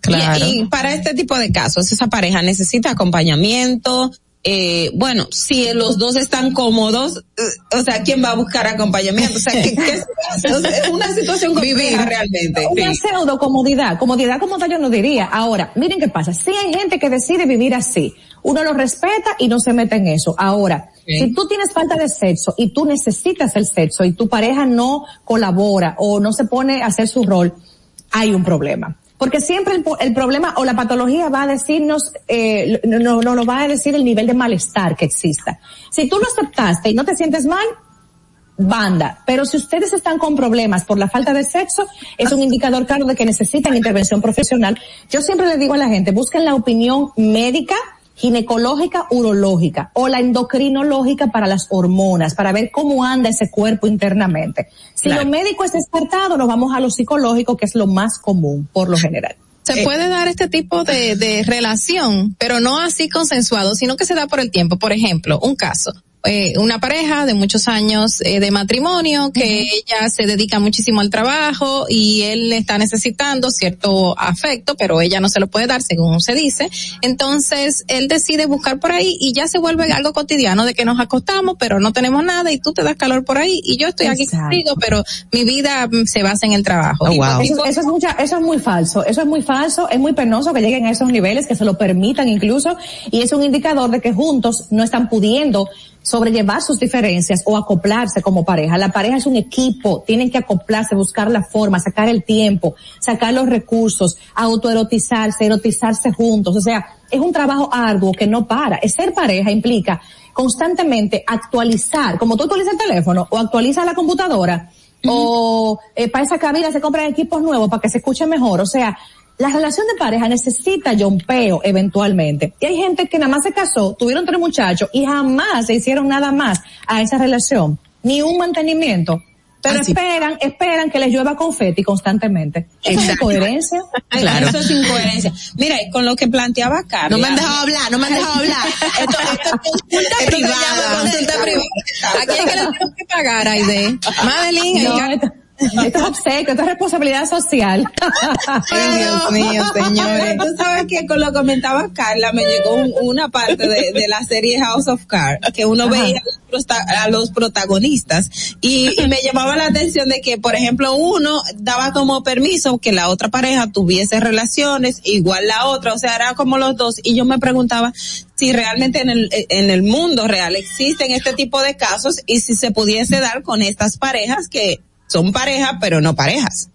Claro. Y, y, para este tipo de casos, esa pareja necesita acompañamiento. Eh, bueno, si los dos están cómodos, eh, o sea, ¿quién va a buscar acompañamiento? O sea, ¿qué, qué es una situación compleja realmente. Una sí. pseudo comodidad, comodidad como yo no diría. Ahora, miren qué pasa. Si hay gente que decide vivir así, uno lo respeta y no se mete en eso. Ahora, Sí. Si tú tienes falta de sexo y tú necesitas el sexo y tu pareja no colabora o no se pone a hacer su rol, hay un problema. Porque siempre el, el problema o la patología va a decirnos, eh, no, no, va a decir el nivel de malestar que exista. Si tú lo aceptaste y no te sientes mal, banda. Pero si ustedes están con problemas por la falta de sexo, es un indicador claro de que necesitan intervención profesional. Yo siempre le digo a la gente, busquen la opinión médica, ginecológica, urológica o la endocrinológica para las hormonas, para ver cómo anda ese cuerpo internamente. Si claro. lo médico es descartado, nos vamos a lo psicológico, que es lo más común, por lo general. Se eh, puede dar este tipo de, de relación, pero no así consensuado, sino que se da por el tiempo. Por ejemplo, un caso eh, una pareja de muchos años eh, de matrimonio que uh -huh. ella se dedica muchísimo al trabajo y él está necesitando cierto afecto, pero ella no se lo puede dar según se dice. Entonces él decide buscar por ahí y ya se vuelve algo cotidiano de que nos acostamos, pero no tenemos nada y tú te das calor por ahí y yo estoy Exacto. aquí contigo, pero mi vida se basa en el trabajo. Oh, wow. eso, eso, es mucha, eso es muy falso, eso es muy falso, es muy penoso que lleguen a esos niveles, que se lo permitan incluso y es un indicador de que juntos no están pudiendo sobrellevar sus diferencias o acoplarse como pareja. La pareja es un equipo, tienen que acoplarse, buscar la forma, sacar el tiempo, sacar los recursos, autoerotizarse, erotizarse juntos. O sea, es un trabajo arduo que no para. Ser pareja implica constantemente actualizar, como tú actualizas el teléfono o actualizas la computadora, o eh, para esa cabina se compran equipos nuevos para que se escuche mejor. O sea, la relación de pareja necesita yompeo eventualmente. Y hay gente que nada más se casó, tuvieron tres muchachos y jamás se hicieron nada más a esa relación, ni un mantenimiento. Pero Así. esperan, esperan que les llueva confeti constantemente. Eso es incoherencia. Claro. Eso es incoherencia. Mira, y con lo que planteaba Carla. No me han dejado hablar, no me han dejado hablar. esto, esto es consulta privada. Consulta privada. Aquí es que le tenemos que pagar, Aide. Madeline, no, esto, es obsequio, esto es responsabilidad social. Ay, Dios mío, señores. Tú sabes que con lo que comentaba Carla, me llegó un, una parte de, de, la serie House of Cards, que uno Ajá. veía a los protagonistas y, y, me llamaba la atención de que, por ejemplo, uno daba como permiso que la otra pareja tuviese relaciones, igual la otra, o sea, era como los dos y yo me preguntaba si realmente en el, en el mundo real existen este tipo de casos y si se pudiese dar con estas parejas que son parejas, pero no parejas.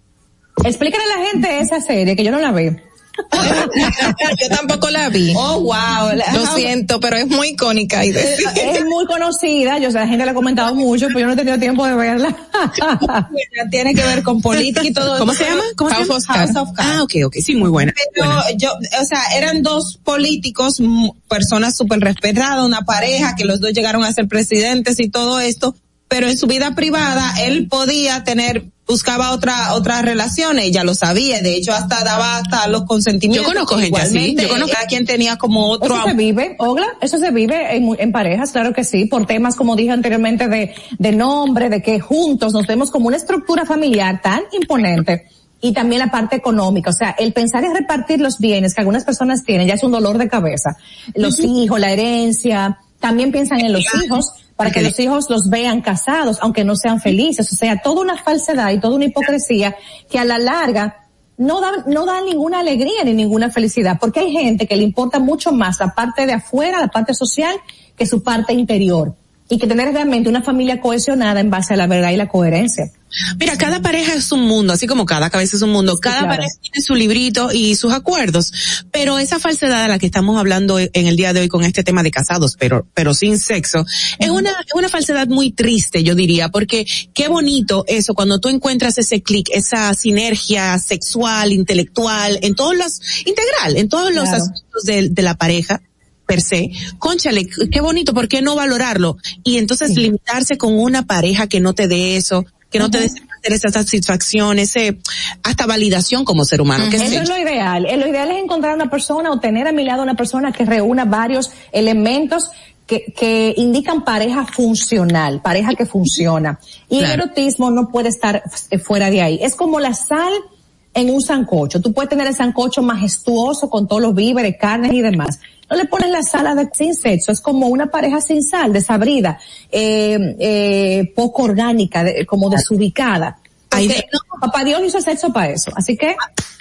Explícale a la gente esa serie, que yo no la veo. yo tampoco la vi. Oh, wow. Lo siento, pero es muy icónica. Y es, es muy conocida, yo sé, la gente la ha comentado mucho, pero yo no he tenido tiempo de verla. Tiene que ver con política y todo. ¿Cómo se llama? ¿Cómo House se llama? House of Cards. Ah, ok, ok, sí, muy buena. Pero buena. yo, o sea, eran dos políticos, personas súper respetadas, una pareja que los dos llegaron a ser presidentes y todo esto, pero en su vida privada él podía tener buscaba otra otra relaciones, ella lo sabía, de hecho hasta daba hasta los consentimientos. Yo conozco gente así, yo conozco a quien tenía como otro. Eso se vive, Ogla, eso se vive en, en, parejas, claro que sí, por temas como dije anteriormente de, de nombre, de que juntos nos vemos como una estructura familiar tan imponente y también la parte económica, o sea, el pensar en repartir los bienes que algunas personas tienen ya es un dolor de cabeza, los uh -huh. hijos, la herencia, también piensan en los hijos para que los hijos los vean casados, aunque no sean felices. O sea, toda una falsedad y toda una hipocresía que a la larga no da, no da ninguna alegría ni ninguna felicidad, porque hay gente que le importa mucho más la parte de afuera, la parte social, que su parte interior. Y que tener realmente una familia cohesionada en base a la verdad y la coherencia. Mira, cada pareja es un mundo, así como cada cabeza es un mundo. Cada sí, claro. pareja tiene su librito y sus acuerdos. Pero esa falsedad a la que estamos hablando en el día de hoy con este tema de casados, pero, pero sin sexo, uh -huh. es una, es una falsedad muy triste, yo diría, porque qué bonito eso cuando tú encuentras ese clic, esa sinergia sexual, intelectual, en todos los, integral, en todos los claro. aspectos de, de la pareja per se, conchale, qué bonito, ¿por qué no valorarlo? Y entonces limitarse con una pareja que no te dé eso, que no te dé esa satisfacción, ese, hasta validación como ser humano. que Eso es yo. lo ideal. Eh, Lo ideal es encontrar una persona o tener a mi lado una persona que reúna varios elementos que, que indican pareja funcional, pareja que funciona. Y el erotismo no puede estar eh, fuera de ahí. Es como la sal en un sancocho. Tú puedes tener el sancocho majestuoso con todos los víveres, carnes y demás. No le pones la sal de, sin sexo, es como una pareja sin sal, desabrida, eh, eh, poco orgánica, de- como desubicada. Porque no, papá Dios hizo sexo para eso, así que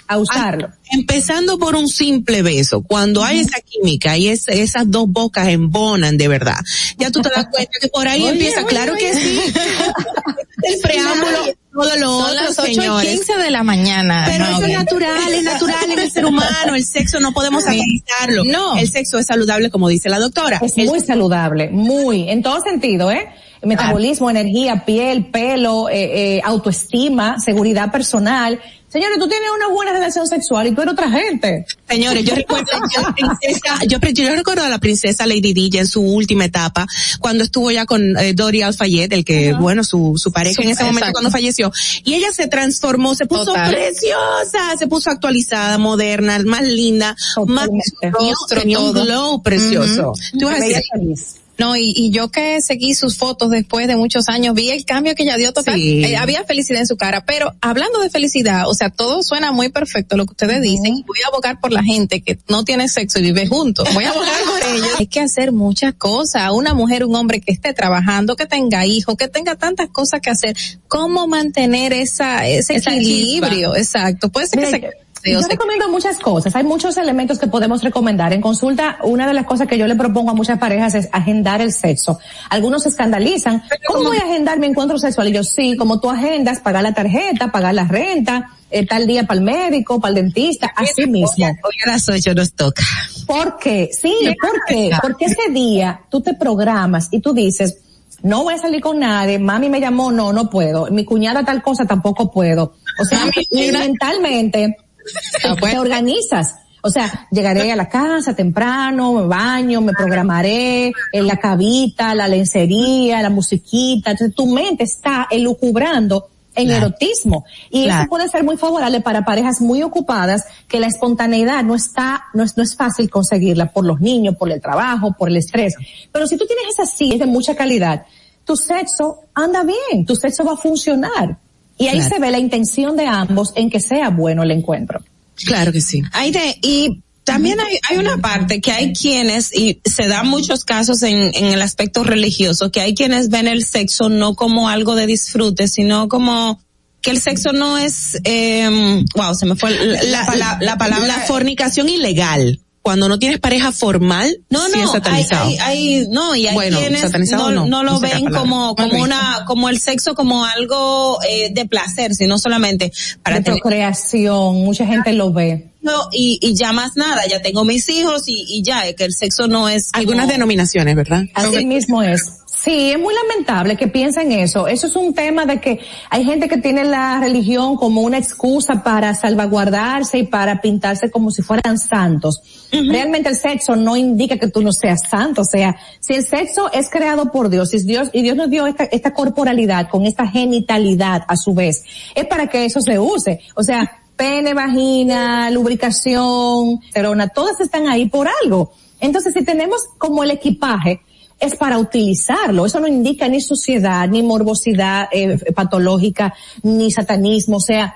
a usarlo. Empezando por un simple beso, cuando hay esa química y es- esas dos bocas embonan de verdad, ya tú te das cuenta que por ahí Oye, empieza, oye, claro que oye. sí. el preámbulo, todo lo Son otro, las 8 y señores. 15 de la mañana. Pero eso es natural, es natural en el ser humano, el sexo no podemos satanizarlo. No. El sexo es saludable como dice la doctora. Es muy saludable, muy, en todo sentido, ¿eh? Metabolismo, energía, piel, pelo, eh, eh, autoestima, seguridad personal. Señores, tú tienes una buena relación sexual y tú eres otra gente. Señores, yo recuerdo, yo, princesa, yo, yo recuerdo a la princesa Lady Di en su última etapa, cuando estuvo ya con eh, Dori Alfayet, el que, bueno, su, su pareja en ese momento cuando falleció. Y ella se transformó, se puso Total. preciosa, se puso actualizada, moderna, más linda, más Rostro, tenía un glow precioso. Ujú. Tú vas a Bella decir, feliz. No, y, y yo que seguí sus fotos después de muchos años, vi el cambio que ella dio total. Sí. Eh, había felicidad en su cara, pero hablando de felicidad, o sea, todo suena muy perfecto lo que ustedes dicen. Voy a abogar por la gente que no tiene sexo y vive juntos. Voy a abogar por ellos. Hay que hacer muchas cosas. Una mujer, un hombre que esté trabajando, que tenga hijos, que tenga tantas cosas que hacer. ¿Cómo mantener esa, ese Esa equilibrio? Exacto. Puede ser que se... yo recomiendo muchas cosas. Hay muchos elementos que podemos recomendar. En consulta, una de las cosas que yo le propongo a muchas parejas es agendar el sexo. Algunos se escandalizan. ¿Cómo voy a agendar mi encuentro sexual? Y yo, sí, como tú agendas, pagar la tarjeta, pagar la renta, eh, tal día para el médico, para el dentista, así mismo. hoy a las ocho nos toca. ¿Por qué? Sí, ¿por qué? Porque ese día tú te programas y tú dices, no voy a salir con nadie, mami me llamó, no, no puedo, mi cuñada tal cosa tampoco puedo. O sea, y mentalmente te organizas. O sea, llegaré a la casa temprano, me baño, me programaré, en la cabita, la lencería, la musiquita. Entonces tu mente está elucubrando en Claro. erotismo. Y Claro. eso puede ser muy favorable para parejas muy ocupadas que la espontaneidad no está, no es, no es fácil conseguirla por los niños, por el trabajo, por el estrés. Pero si tú tienes esa sí de mucha calidad, tu sexo anda bien, tu sexo va a funcionar. Y ahí Claro. se ve la intención de ambos en que sea bueno el encuentro. Claro que sí. Aide, y también hay, hay una parte que hay quienes, y se dan muchos casos en, en el aspecto religioso, que hay quienes ven el sexo no como algo de disfrute, sino como que el sexo no es, eh, wow, se me fue la, la, pala- la palabra. La fornicación ilegal. Cuando no tienes pareja formal, No, sí no, es satanizado. Hay, hay, hay- no, y hay Bueno, quienes no, no, no lo no ven como, como una, como el sexo como algo eh, de placer, sino solamente para de tener procreación, mucha gente lo ve. no, y, y ya más nada, ya tengo mis hijos y, y ya, que el sexo no es como- Algunas denominaciones, ¿verdad? Así mismo es. Sí, es muy lamentable que piensen eso. Eso es un tema de que hay gente que tiene la religión como una excusa para salvaguardarse y para pintarse como si fueran santos. Realmente el sexo no indica que tú no seas santo. O sea, si el sexo es creado por Dios, si es Dios, y Dios nos dio esta, esta corporalidad con esta genitalidad a su vez, es para que eso se use. O sea, pene, vagina, lubricación, terona, todas están ahí por algo. Entonces, si tenemos como el equipaje, es para utilizarlo. Eso no indica ni suciedad, ni morbosidad eh, patológica, ni satanismo. O sea,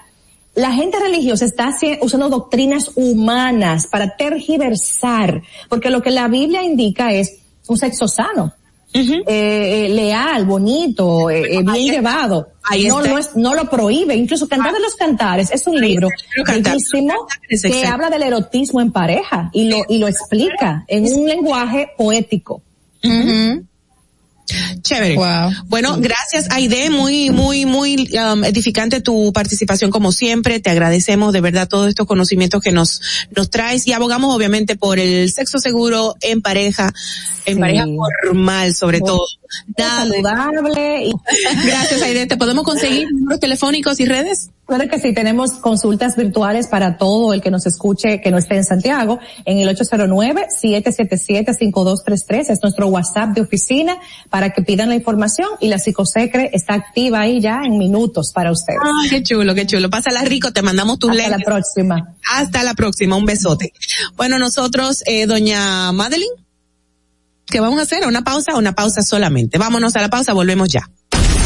la gente religiosa está usando doctrinas humanas para tergiversar, porque lo que la Biblia indica es un sexo sano. eh, eh, leal, bonito, eh, bien llevado. ahí no, está. no, es- no lo prohíbe. Incluso Cantar de los Cantares es un libro bellísimo que habla del erotismo en pareja y lo, y lo explica en un lenguaje poético. Chévere. Wow. Bueno, gracias Aide, muy, muy, muy um, edificante tu participación como siempre. Te agradecemos de verdad todos estos conocimientos que nos, nos traes y abogamos obviamente por el sexo seguro en pareja, en Sí. pareja formal sobre todo. Nada Saludable y Gracias Aide. ¿Te podemos conseguir números telefónicos y redes? Claro que sí, tenemos consultas virtuales para todo el que nos escuche que no esté en Santiago en el 809-777-5233. Es nuestro WhatsApp de oficina para que pidan la información y la psicosecre está activa ahí ya en minutos para ustedes. Ay, qué chulo, qué chulo. Pásala rico, te mandamos tus Hasta la próxima. Hasta la próxima, un besote. Bueno, nosotros, eh, doña Madeline, ¿qué vamos a hacer? ¿Una pausa? Una pausa solamente. Vámonos a la pausa, volvemos ya.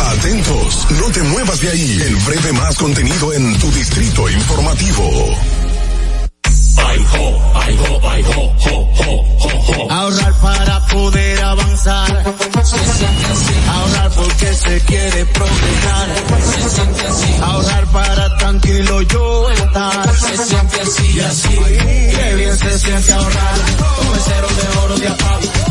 Atentos, no te muevas de ahí. El breve más contenido en tu distrito informativo. Ahorrar para poder avanzar. Se siente así. Ahorrar porque se quiere progresar. Se siente así. Ahorrar para tranquilo yo estar. Se siente así. Y así. Qué bien se siente ahorrar. Con el cero de oro de APAP.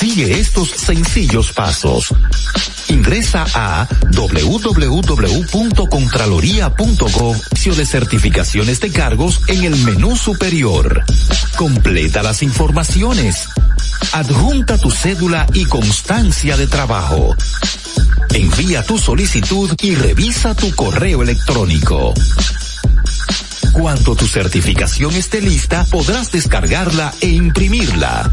Sigue estos sencillos pasos. Ingresa a www.contraloría.gov de certificaciones de cargos en el menú superior. Completa las informaciones. Adjunta tu cédula y constancia de trabajo. Envía tu solicitud y revisa tu correo electrónico. Cuando tu certificación esté lista, podrás descargarla e imprimirla.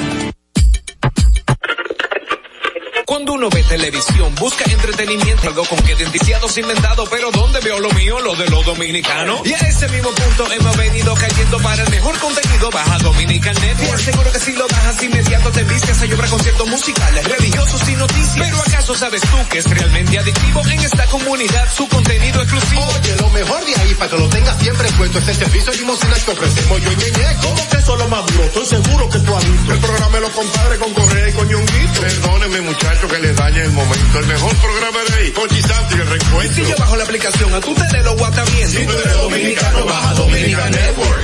Cuando uno ve televisión, busca entretenimiento, algo con que identificados inventado, pero ¿dónde veo lo mío? Lo de los dominicanos. Y a ese mismo punto hemos venido cayendo para el mejor contenido, baja Dominican Network. Y seguro que si lo bajas inmediato te vistes a llorar conciertos musicales, religiosos y noticias. Pero ¿acaso sabes tú que es realmente adictivo en esta comunidad su contenido exclusivo? Oye, lo mejor de ahí, para que lo tengas siempre puesto, es el servicio limosina que ofrecemos yo y Ñeñe. ¿Cómo que eso es lo más duro? Estoy seguro que tú has visto. El programa de los compadres con Correa y con Ñonguito. Perdónenme, muchachos, que les dañe el momento. El mejor programa de ahí, con Santi y el reencuentro. Si yo bajo la aplicación, a tu tele lo guata bien. Si tú eres dominicano, baja Dominican Network.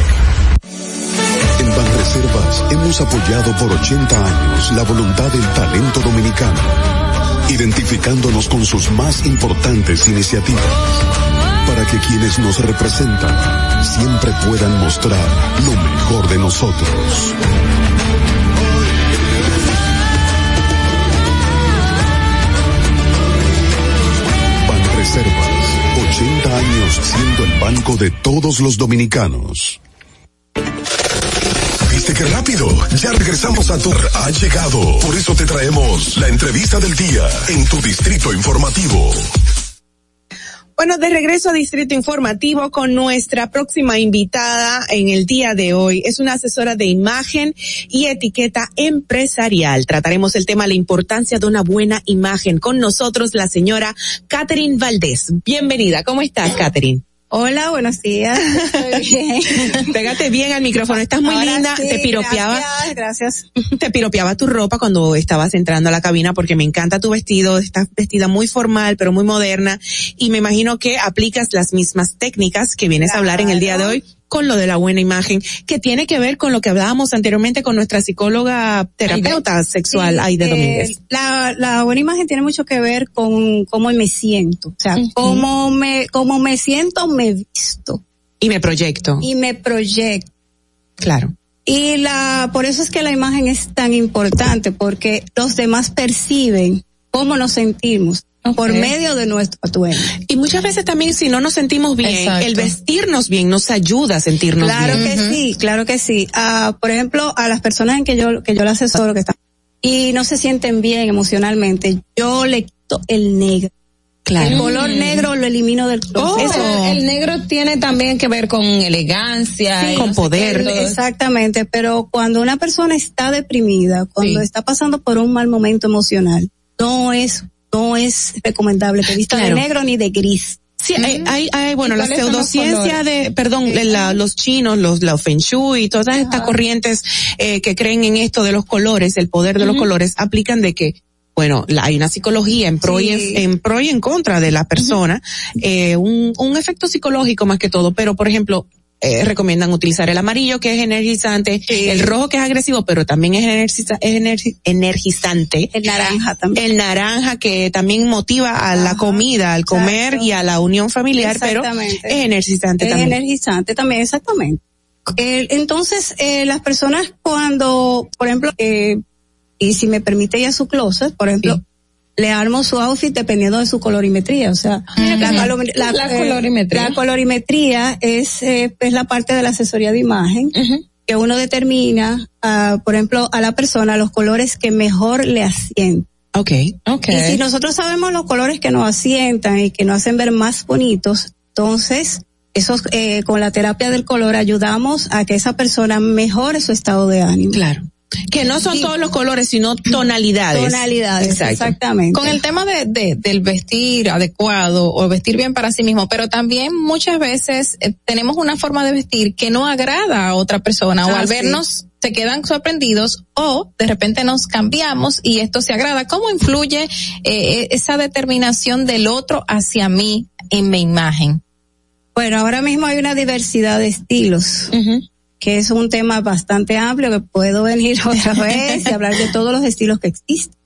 En Banreservas hemos apoyado por 80 años la voluntad del talento dominicano, identificándonos con sus más importantes iniciativas, para que quienes nos representan siempre puedan mostrar lo mejor de nosotros. Banreservas, 80 años siendo el banco de todos los dominicanos. ¿Viste qué rápido? Ya regresamos a tu... Ha llegado. Por eso te traemos la entrevista del día en tu distrito informativo. Bueno, de regreso a Distrito Informativo con nuestra próxima invitada en el día de hoy. Es una asesora de imagen y etiqueta empresarial. Trataremos el tema la importancia de una buena imagen. Con nosotros la señora Catherine Valdés. Bienvenida. ¿Cómo estás, Catherine? Hola, buenos días. Bien. Pégate bien al micrófono, estás muy Ahora linda, sí, te piropeaba. Gracias, gracias. Te piropeaba tu ropa cuando estabas entrando a la cabina porque me encanta tu vestido, estás vestida muy formal pero muy moderna y me imagino que aplicas las mismas técnicas que vienes a hablar en el día de hoy con lo de la buena imagen, que tiene que ver con lo que hablábamos anteriormente con nuestra psicóloga terapeuta sexual, Sí, Aide eh, Domínguez. La, la buena imagen tiene mucho que ver con cómo me siento. O sea, cómo me, cómo me siento, me visto. Y me proyecto. Y me proyecto. Claro. Y la, por eso es que la imagen es tan importante, porque los demás perciben cómo nos sentimos por medio de nuestro atuendo. Y muchas veces también si no nos sentimos bien, Exacto. el vestirnos bien nos ayuda a sentirnos Claro bien. que sí, claro que sí. Ah, por ejemplo, a las personas en que yo, que yo las asesoro que están y no se sienten bien emocionalmente, yo le quito el negro. Claro. El color negro lo elimino del. Eso, el negro tiene también que ver con elegancia. no qué, El- todo eso. Exactamente, pero cuando una persona está deprimida, cuando Sí. está pasando por un mal momento emocional, no es, no es recomendable que vista Claro. de negro ni de gris. Sí, hay, hay, hay, bueno, ¿Y la pseudociencia de, perdón, la- los chinos, los, la feng shui todas estas corrientes eh, que creen en esto de los colores, el poder de los colores, aplican de que, bueno, la- hay una psicología en pro, y en, en pro y en contra de la persona, eh, un, un efecto psicológico más que todo, pero por ejemplo, eh, recomiendan utilizar el amarillo que es energizante, el rojo que es agresivo, pero también es, energiza- es energi- energizante. El naranja también. El naranja que también motiva a la comida, al comer y a la unión familiar, pero es energizante es también. energizante también, exactamente. Entonces, eh, las personas cuando, por ejemplo, eh, y si me permite ya su closet, por ejemplo, le armo su outfit dependiendo de su colorimetría, o sea, la, calo- La eh, colorimetría. la colorimetría es, eh, es la parte de la asesoría de imagen que uno determina, ah, por ejemplo, a la persona los colores que mejor le asientan. Okay. Okay. Y si nosotros sabemos los colores que nos asientan y que nos hacen ver más bonitos, entonces, esos, eh, con la terapia del color ayudamos a que esa persona mejore su estado de ánimo. Claro. Que no son todos los colores, sino tonalidades. Tonalidades, Exacto. exactamente. Con el tema de, de- del vestir adecuado o vestir bien para sí mismo, pero también muchas veces eh, tenemos una forma de vestir que no agrada a otra persona o Ah, al sí. vernos se quedan sorprendidos o de repente nos cambiamos y esto se agrada. ¿Cómo influye eh, esa determinación del otro hacia mí en mi imagen? Bueno, ahora mismo hay una diversidad de estilos, que es un tema bastante amplio que puedo venir otra vez y hablar de todos los estilos que existen.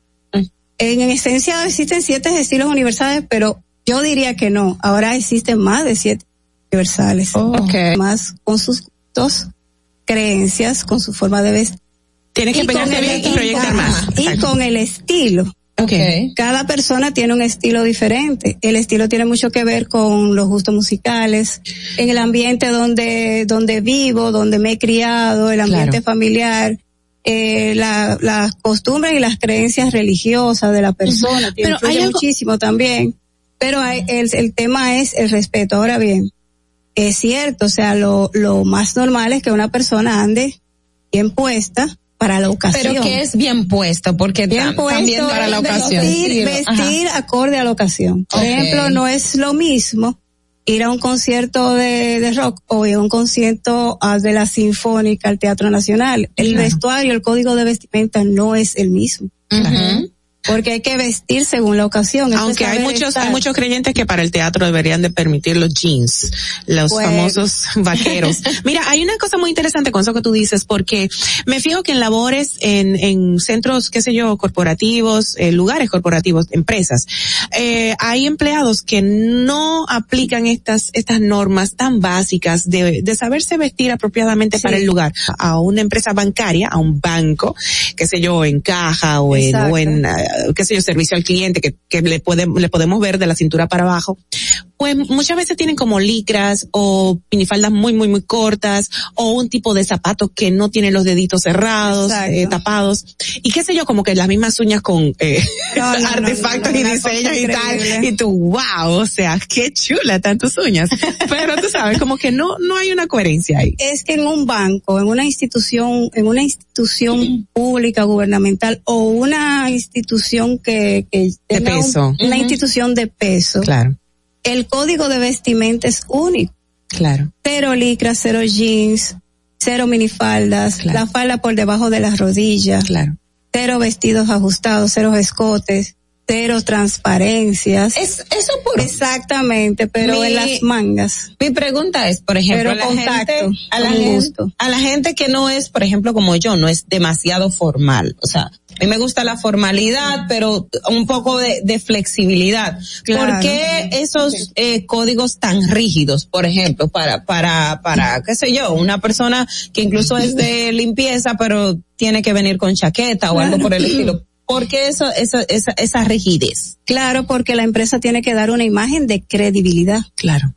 En, esencia existen siete estilos universales, pero yo diría que no. Ahora existen más de siete universales. Más con sus gustos, creencias, con su forma de vestir. Tienes que pegarte bien y proyectar más. Y Exacto. con el estilo. Okay. Cada persona tiene un estilo diferente. El estilo tiene mucho que ver con los gustos musicales, en el ambiente donde, donde vivo, donde me he criado, el ambiente familiar, eh, la, las costumbres y las creencias religiosas de la persona. Ujú. que Pero hay algo- muchísimo también. Pero hay- el, el tema es el respeto. Ahora bien, es cierto, o sea, lo, lo más normal es que una persona ande bien puesta para la ocasión. Pero que es bien puesto, porque Bien tam- puesto también para la ocasión. Vestir, vestir acorde a la ocasión. Por ejemplo, no es lo mismo ir a un concierto de, de rock o ir a un concierto ah, de la Sinfónica al Teatro Nacional. El vestuario, el código de vestimenta no es el mismo. Porque hay que vestir según la ocasión. Eso Aunque hay muchos, estar. hay muchos creyentes que para el teatro deberían de permitir los jeans, los Bueno. famosos vaqueros. Mira, hay una cosa muy interesante con eso que tú dices, porque me fijo que en labores, en, en centros, qué sé yo, corporativos, eh, lugares corporativos, empresas, eh, hay empleados que no aplican estas, estas normas tan básicas de, de saberse vestir apropiadamente para el lugar. A una empresa bancaria, a un banco, qué sé yo, en caja o en, o en qué sé yo, servicio al cliente que, que le, podemos le podemos ver de la cintura para abajo, pues muchas veces tienen como licras o minifaldas muy, muy, muy cortas o un tipo de zapatos que no tienen los deditos cerrados, eh, tapados y qué sé yo, como que las mismas uñas con eh, No, no, no, artefactos no, y diseños y tal. Y tú, wow, o sea, qué chula están tus uñas. Pero tú sabes, como que no, no hay una coherencia ahí. es que en un banco, en una institución, en una institución pública, gubernamental o una institución que, que un- peso. una institución de peso. Claro. El código de vestimenta es único. Claro. Cero licras, cero jeans, cero minifaldas, la falda por debajo de las rodillas. Claro. Cero vestidos ajustados, cero escotes, cero transparencias. Es, eso por Exactamente, pero Mi- en las mangas. Mi pregunta es, por ejemplo, Pero a la, contacto, gente, a, la con gente, gusto. a la gente que no es, por ejemplo, como yo, no es demasiado formal. O sea, a mí me gusta la formalidad, pero un poco de, de flexibilidad. Claro. ¿Por qué esos eh, códigos tan rígidos, por ejemplo, para, para, para, qué sé yo, una persona que incluso es de limpieza, pero tiene que venir con chaqueta o algo por el estilo? ¿Por qué eso, eso, esa, esa rigidez? Claro, porque la empresa tiene que dar una imagen de credibilidad. Claro.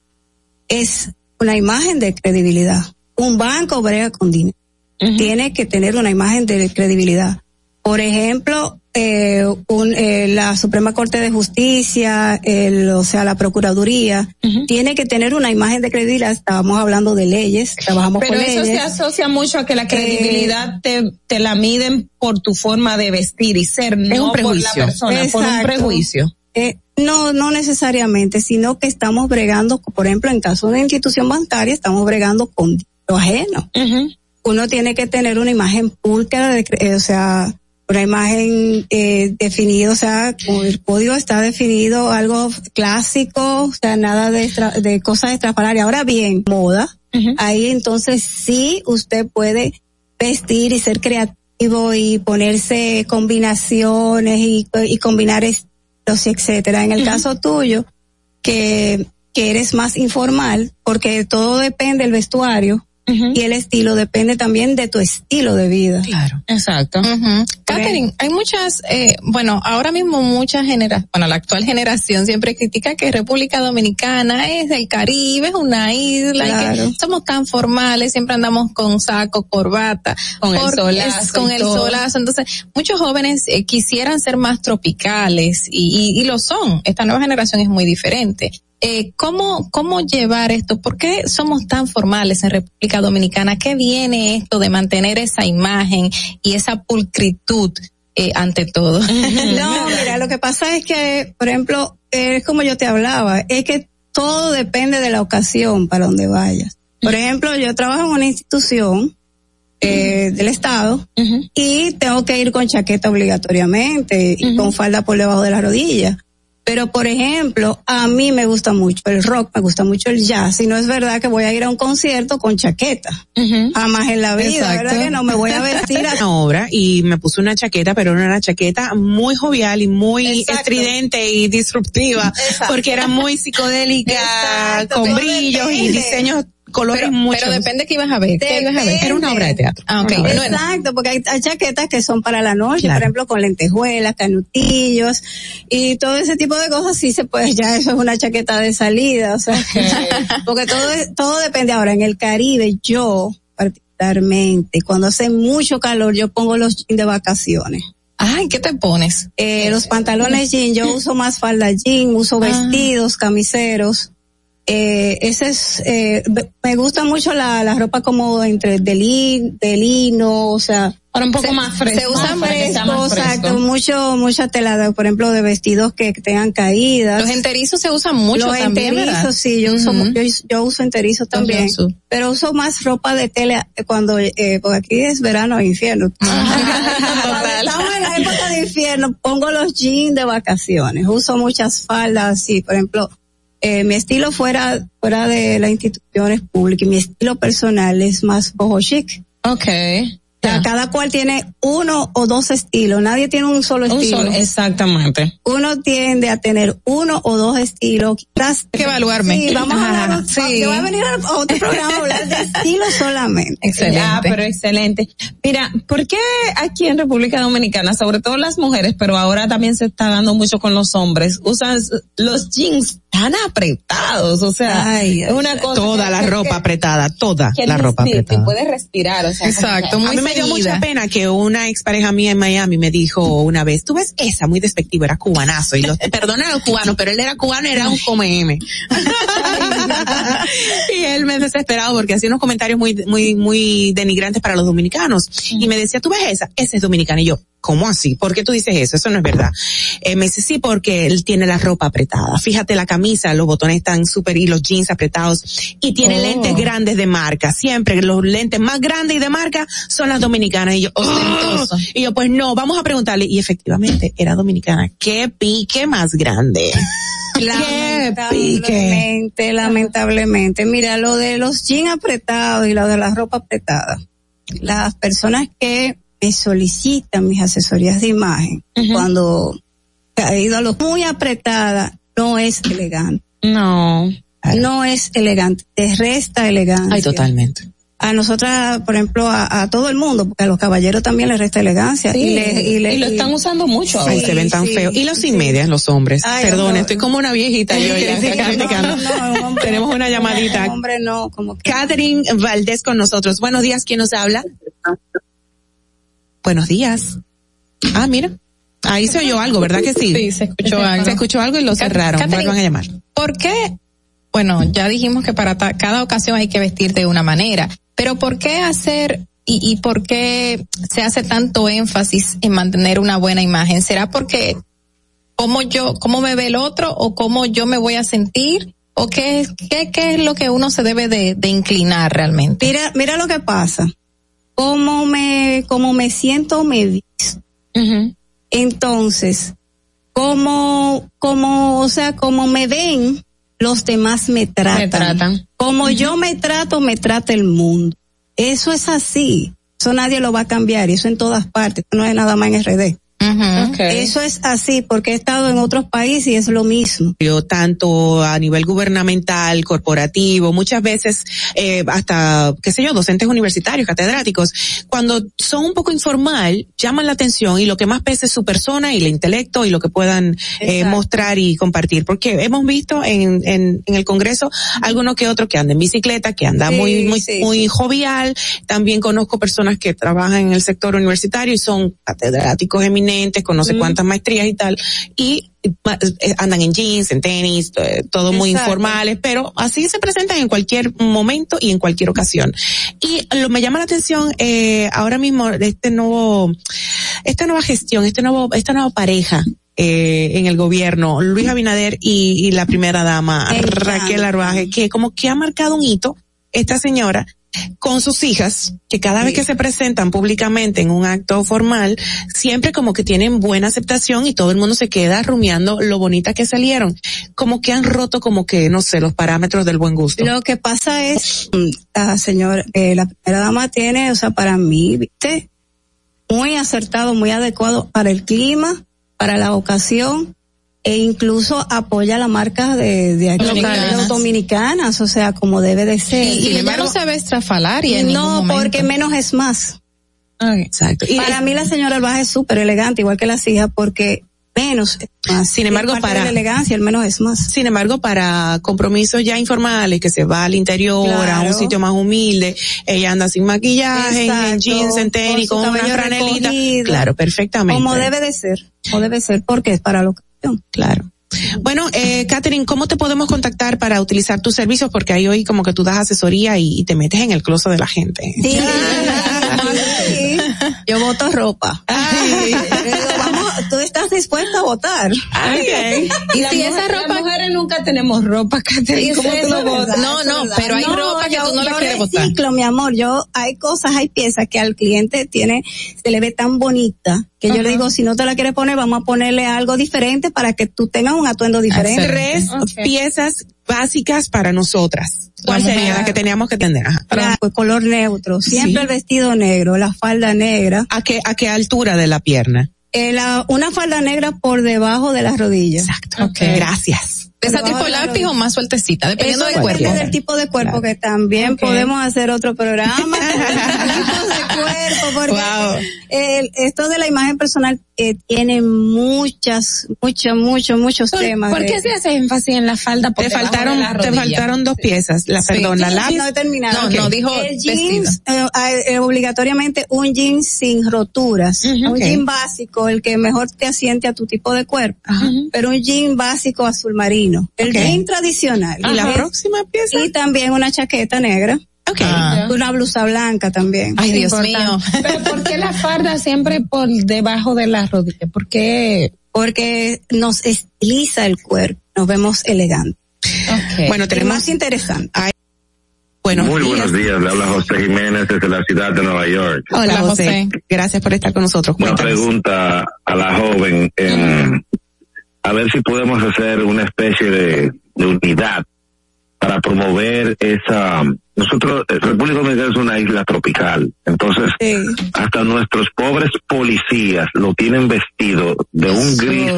Es una imagen de credibilidad. Un banco brega con dinero. Tiene que tener una imagen de credibilidad. Por ejemplo, eh, un, eh, la Suprema Corte de Justicia, el, o sea, la Procuraduría, tiene que tener una imagen de credibilidad. Estábamos hablando de leyes, trabajamos Pero con eso leyes. se asocia mucho a que la credibilidad te, te la miden por tu forma de vestir y ser, Es no un por la prejuicio. persona, por un prejuicio. Eh, no, no necesariamente, sino que estamos bregando, por ejemplo, en caso de una institución bancaria, estamos bregando con dinero ajeno. Uno tiene que tener una imagen pulcra, de, eh, o sea, una imagen eh, definida, o sea, el código está definido, algo clásico, o sea, nada de, extra- de cosas extrafalarias. Ahora bien, moda, ahí entonces sí usted puede vestir y ser creativo y ponerse combinaciones y, y combinar estilos, y etcétera. En el caso tuyo, que, que eres más informal, porque todo depende del vestuario y el estilo depende también de tu estilo de vida. Claro. Exacto. Ujú. Catherine, hay muchas, eh, bueno, ahora mismo muchas generaciones, bueno, la actual generación siempre critica que República Dominicana es del Caribe, es una isla, Claro. que somos tan formales, siempre andamos con saco, corbata, Con el solazo con el todo. solazo. Entonces, muchos jóvenes eh, quisieran ser más tropicales y, y, y lo son. Esta nueva generación es muy diferente. Eh, ¿cómo, ¿Cómo llevar esto? ¿Por qué somos tan formales en República Dominicana? ¿Qué viene esto de mantener esa imagen y esa pulcritud eh, ante todo? No, mira, lo que pasa es que, por ejemplo, eh, es como yo te hablaba, es que todo depende de la ocasión para donde vayas. Por ejemplo, yo trabajo en una institución eh, del Estado y tengo que ir con chaqueta obligatoriamente y con falda por debajo de la rodilla. Pero, por ejemplo, a mí me gusta mucho el rock, me gusta mucho el jazz, y no es verdad que voy a ir a un concierto con chaqueta. Jamás en la vida, Exacto. ¿verdad que no? Me voy a vestir a... una obra y me puse una chaqueta, pero era una chaqueta muy jovial y muy estridente y disruptiva, porque era muy psicodélica, Exacto, con brillos y diseños, colores Pero, muchos. pero depende qué ibas a ver. ¿Qué ibas a ver? Era una obra de teatro. Ah, ok. Una obra. Bueno, Exacto, porque hay, hay chaquetas que son para la noche, Claro. por ejemplo, con lentejuelas, canutillos y todo ese tipo de cosas, sí se puede, ya eso es una chaqueta de salida, o sea, porque todo, es- todo depende ahora. En el Caribe, yo particularmente, cuando hace mucho calor, yo pongo los jeans de vacaciones. Ay, ¿qué te pones? Eh, los pantalones jean, yo uso más falda jean, uso Ah. vestidos, camiseros. Eh, ese es, eh, me gusta mucho la, la ropa como entre de, lin- de lino, o sea. Para un poco se- más fresco, Se usa fresco, exacto, mucho, mucha tela, por ejemplo, de vestidos que tengan caídas. Los enterizos se usan mucho Los también, ¿verdad? enterizos, sí, yo uso, yo, yo uso enterizos también, pero uso más ropa de tela eh, cuando, eh, porque aquí es verano e infierno. Cuando estamos en la época de infierno, pongo los jeans de vacaciones, uso muchas faldas, sí, por ejemplo, eh, mi estilo fuera, fuera de las instituciones públicas, y mi estilo personal es más boho chic. Okay. O sea, cada cual tiene uno o dos estilos, nadie tiene un solo Un estilo. solo, exactamente. Uno tiende a tener uno o dos estilos. Quizás- Hay que evaluarme. Sí, vamos a hablar, sí. yo voy a venir a otro programa a hablar de estilos solamente. Excelente. Ah, pero excelente. Mira, ¿por qué aquí en República Dominicana, sobre todo las mujeres, pero ahora también se está dando mucho con los hombres, usan los jeans tan apretados? O sea, Ay, es una cosa. Toda la que- ropa apretada, toda que la ropa apretada. puedes respirar, o sea. Exacto, muy a mí me dio mucha pena que una expareja mía en Miami me dijo una vez, tú ves esa muy despectiva, era cubanazo. Y los, perdona a los cubanos, pero él era cubano y era un come M. y él me desesperado porque hacía unos comentarios muy, muy, muy denigrantes para los dominicanos. Y me decía, tú ves esa, esa es dominicana. Y yo, ¿cómo así? ¿Por qué tú dices eso? Eso no es verdad. Eh, me dice, sí, porque él tiene la ropa apretada. Fíjate la camisa, los botones están súper y los jeans apretados. Y tiene Oh. lentes grandes de marca. Siempre los lentes más grandes y de marca son las dominicanas. Y yo, oh. y yo, pues no, vamos a preguntarle. Y efectivamente, era dominicana. ¿Qué pique más grande? Lamentablemente, lamentablemente. Mira, lo de los jeans apretados y lo de la ropa apretada. Las personas que me solicitan mis asesorías de imagen, cuando ha ido a los muy apretada, no es elegante. No. No es elegante, te resta elegancia. Ay, totalmente. A nosotras, por ejemplo, a, a todo el mundo, porque a los caballeros también les resta elegancia. Sí, y, le- y, le- y lo están usando mucho Ay, se ven tan sí, feos. Y los sin medias, los hombres. Ay, Perdón, no. estoy como una viejita yo ya. Sí, acá no, platicando. no, no, hombre, Tenemos una llamadita. Hombre, no, como que. Catherine Valdés con nosotros. Buenos días, ¿quién nos habla? Buenos días. Ah, mira. Ahí se oyó algo, ¿verdad que sí? Sí, se escuchó algo. Se escuchó algo y lo cerraron. Catherine, Vuelvan a llamar. ¿Por qué? Bueno, ya dijimos que para ta- cada ocasión hay que vestir de una manera, pero ¿por qué hacer y, y por qué se hace tanto énfasis en mantener una buena imagen? ¿Será porque cómo yo, cómo me ve el otro o cómo yo me voy a sentir? ¿O qué, qué, qué es lo que uno se debe de, de inclinar realmente? Mira, mira lo que pasa. Cómo me, cómo me siento, me visto. Entonces, como, como, o sea, como me ven, los demás me tratan. Me tratan. Como yo me trato, me trata el mundo. Eso es así. Eso nadie lo va a cambiar y eso en todas partes. No es nada más en RD. Eso es así porque he estado en otros países y es lo mismo. Yo, tanto a nivel gubernamental, corporativo, muchas veces eh, hasta, qué sé yo, docentes universitarios, catedráticos, cuando son un poco informal, llaman la atención y lo que más pesa es su persona y el intelecto y lo que puedan eh, mostrar y compartir. Porque hemos visto en, en, en el Congreso alguno que otro que anda en bicicleta, que anda Sí, muy, muy, sí, muy jovial. También conozco personas que trabajan en el sector universitario y son catedráticos eminentes, con no sé cuántas maestrías y tal. Y eh, andan en jeans, en tenis, eh, todo muy Exacto. informales, pero así se presentan en cualquier momento y en cualquier ocasión. Y lo me llama la atención eh, ahora mismo este nuevo, esta nueva gestión, este nuevo, esta nueva pareja. Eh, en el gobierno, Luis Abinader y, y la primera dama. Raquel Arbaje, que como que ha marcado un hito, esta señora, con sus hijas, que cada vez que se presentan públicamente en un acto formal, siempre como que tienen buena aceptación y todo el mundo se queda rumiando lo bonita que salieron. Como que han roto como que, no sé, los parámetros del buen gusto. Lo que pasa es, mm, la señora, eh, la primera dama tiene, o sea, para mí, viste, muy acertado, muy adecuado para el clima, para la ocasión, e incluso apoya la marca de, de aquí, Dominicanas. dominicanas, o sea, como debe de ser. Y, y ella no se ve estrafalaria en No, porque menos es más. Exacto. Y Para mí la señora Albaje es súper elegante, igual que las hijas, porque menos es más. Sin embargo, para- la elegancia, el menos es más. Sin embargo, para compromisos ya informales, que se va al interior, a un sitio más humilde, ella anda sin maquillaje, en Exacto, jeans, en tenis, con con, una franelita. Claro, perfectamente. Como debe de ser, como debe ser, porque es para la Claro. Bueno, eh, Catherine, ¿cómo te podemos contactar para utilizar tus servicios? Porque ahí hoy como que tú das asesoría y, y te metes en el closet de la gente. Sí. Sí. Yo voto ropa. Digo, vamos, tú estás dispuesta a votar. Y si esa ropa Las mujeres nunca tenemos ropa, Catherine. ¿Cómo tú lo votas? No, no, pero hay ropa que yo, tú no la quieres botar. reciclo, mi amor. Yo, hay cosas, hay piezas que al cliente tiene, se le ve tan bonita que yo le digo, si no te la quieres poner, vamos a ponerle algo diferente para que tú tengas un atuendo diferente. Tres piezas básicas para nosotras. ¿Cuál Vamos sería la que teníamos que tener? Ajá. Blanco, color neutro, siempre Sí. el vestido negro, la falda negra, ¿A qué, a qué altura de la pierna? eh, la- una falda negra por debajo de las rodillas. Exacto. Gracias. ¿De esa tipo la lápiz o más sueltecita? Dependiendo Eso del depende cuerpo. del tipo de cuerpo que también podemos hacer otro programa. tipos de cuerpo, porque Wow. el- esto de la imagen personal eh, tiene muchas, muchos, muchos, muchos ¿Por, temas. por de- qué se hace énfasis en la falda? Por Te faltaron, te faltaron dos piezas. La, perdón, la Sí, lápiz. no he terminado. No, no, dijo el jeans, eh, eh, obligatoriamente un jeans sin roturas. Un jean básico, el que mejor te asiente a tu tipo de cuerpo. Pero un jean básico azul marino. El jean tradicional. ¿Y la próxima pieza? Y también una chaqueta negra. Okay. Ah. Una blusa blanca también. Ay, Dios mío. Pero ¿por qué la farda siempre por debajo de la rodilla? ¿Por qué? Porque nos estiliza el cuerpo, nos vemos elegantes. Okay. Bueno, tenemos más interesante. Bueno, Muy buenos días, le habla José Jiménez desde la ciudad de Nueva York. Hola, José. Gracias por estar con nosotros. Una pregunta a la joven, a ver si podemos hacer una especie de, de unidad para promover esa nosotros, eh, República Dominicana es una isla tropical, entonces hasta nuestros pobres policías lo tienen vestido de un gris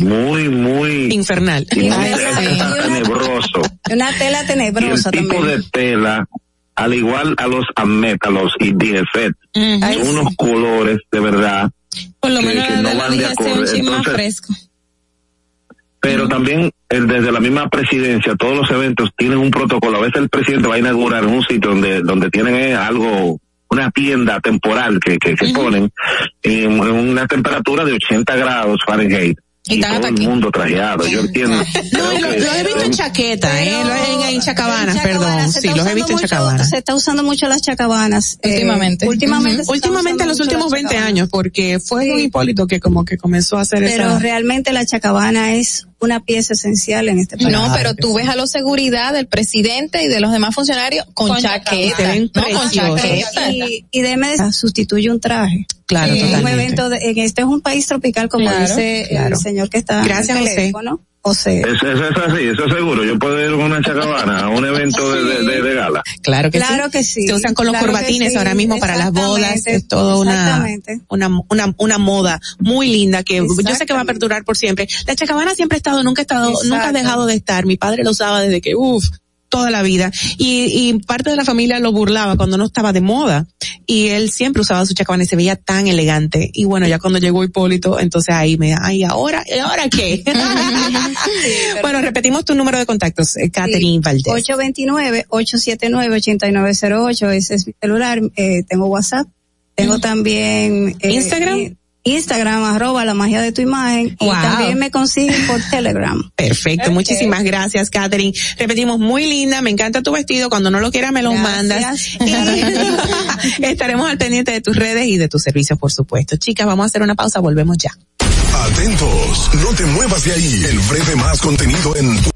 muy, muy infernal, tenebroso. Una tela tenebrosa y el tipo de tela, al igual a los Amet, a los unos colores de verdad Por lo menos que, no van de acuerdo. fresco pero también el, desde la misma presidencia, todos los eventos tienen un protocolo. A veces el presidente va a inaugurar un sitio donde, donde tienen eh, algo, una tienda temporal que, que, se ponen en, una temperatura de 80 grados Fahrenheit y, todo el mundo trajeado, yo entiendo. No, lo, he visto en chaqueta, eh, en, chacabanas, perdón. Sí, los he visto en chacabanas. Se está usando mucho las chacabanas. Eh, últimamente. últimamente. Últimamente en los últimos 20 años, porque fue un Hipólito que como que comenzó a hacer eso. Pero realmente la chacabana es una pieza esencial en este país. No, pero tú ves a los seguridad del presidente y de los demás funcionarios con, chaqueta, no, con chaqueta. Y, y déme sustituye un traje. Claro, totalmente. Un evento de, en este es un país tropical como dice el señor que está Gracias, en el teléfono. José. Eso, eso, es así, eso es seguro. Yo puedo ir con una chacabana a un evento de, de, de, gala. Claro que claro sí. que sí. Se usan con los corbatines ahora mismo para las bodas. Es todo una, una, una, una moda muy linda que yo sé que va a perdurar por siempre. La chacabana siempre ha estado, nunca ha estado, nunca ha dejado de estar. Mi padre lo usaba desde que, uff, toda la vida. Y, y parte de la familia lo burlaba cuando no estaba de moda. Y él siempre usaba su chacabana y se veía tan elegante. Y bueno, ya cuando llegó Hipólito, entonces ahí me, ay, ahora, ¿y ahora qué? bueno, repetimos tu número de contactos, eh, Catherine Valdés. 829-879-8908, ese es mi celular, eh, tengo WhatsApp, tengo también... Eh, Instagram. Instagram, arroba la magia de tu imagen. Y también me consiguen por Telegram. Perfecto. Muchísimas gracias, Katherine. Repetimos, muy linda. Me encanta tu vestido. Cuando no lo quieras, me lo mandas. estaremos al pendiente de tus redes y de tus servicios, por supuesto. Chicas, vamos a hacer una pausa. Volvemos ya. Atentos. No te muevas de ahí. El breve más contenido en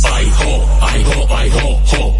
Se siente así.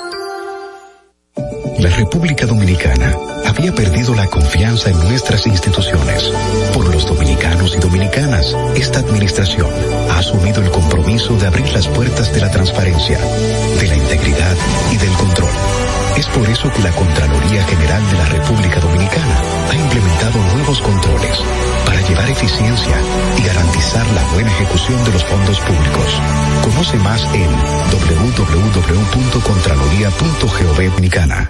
La República Dominicana había perdido la confianza en nuestras instituciones. Por los dominicanos y dominicanas, esta administración ha asumido el compromiso de abrir las puertas de la transparencia, de la integridad y del control. Es por eso que la Contraloría General de la República Dominicana ha implementado nuevos controles para llevar eficiencia y garantizar la buena ejecución de los fondos públicos. Conoce más en www.contraloría.gov Dominicana.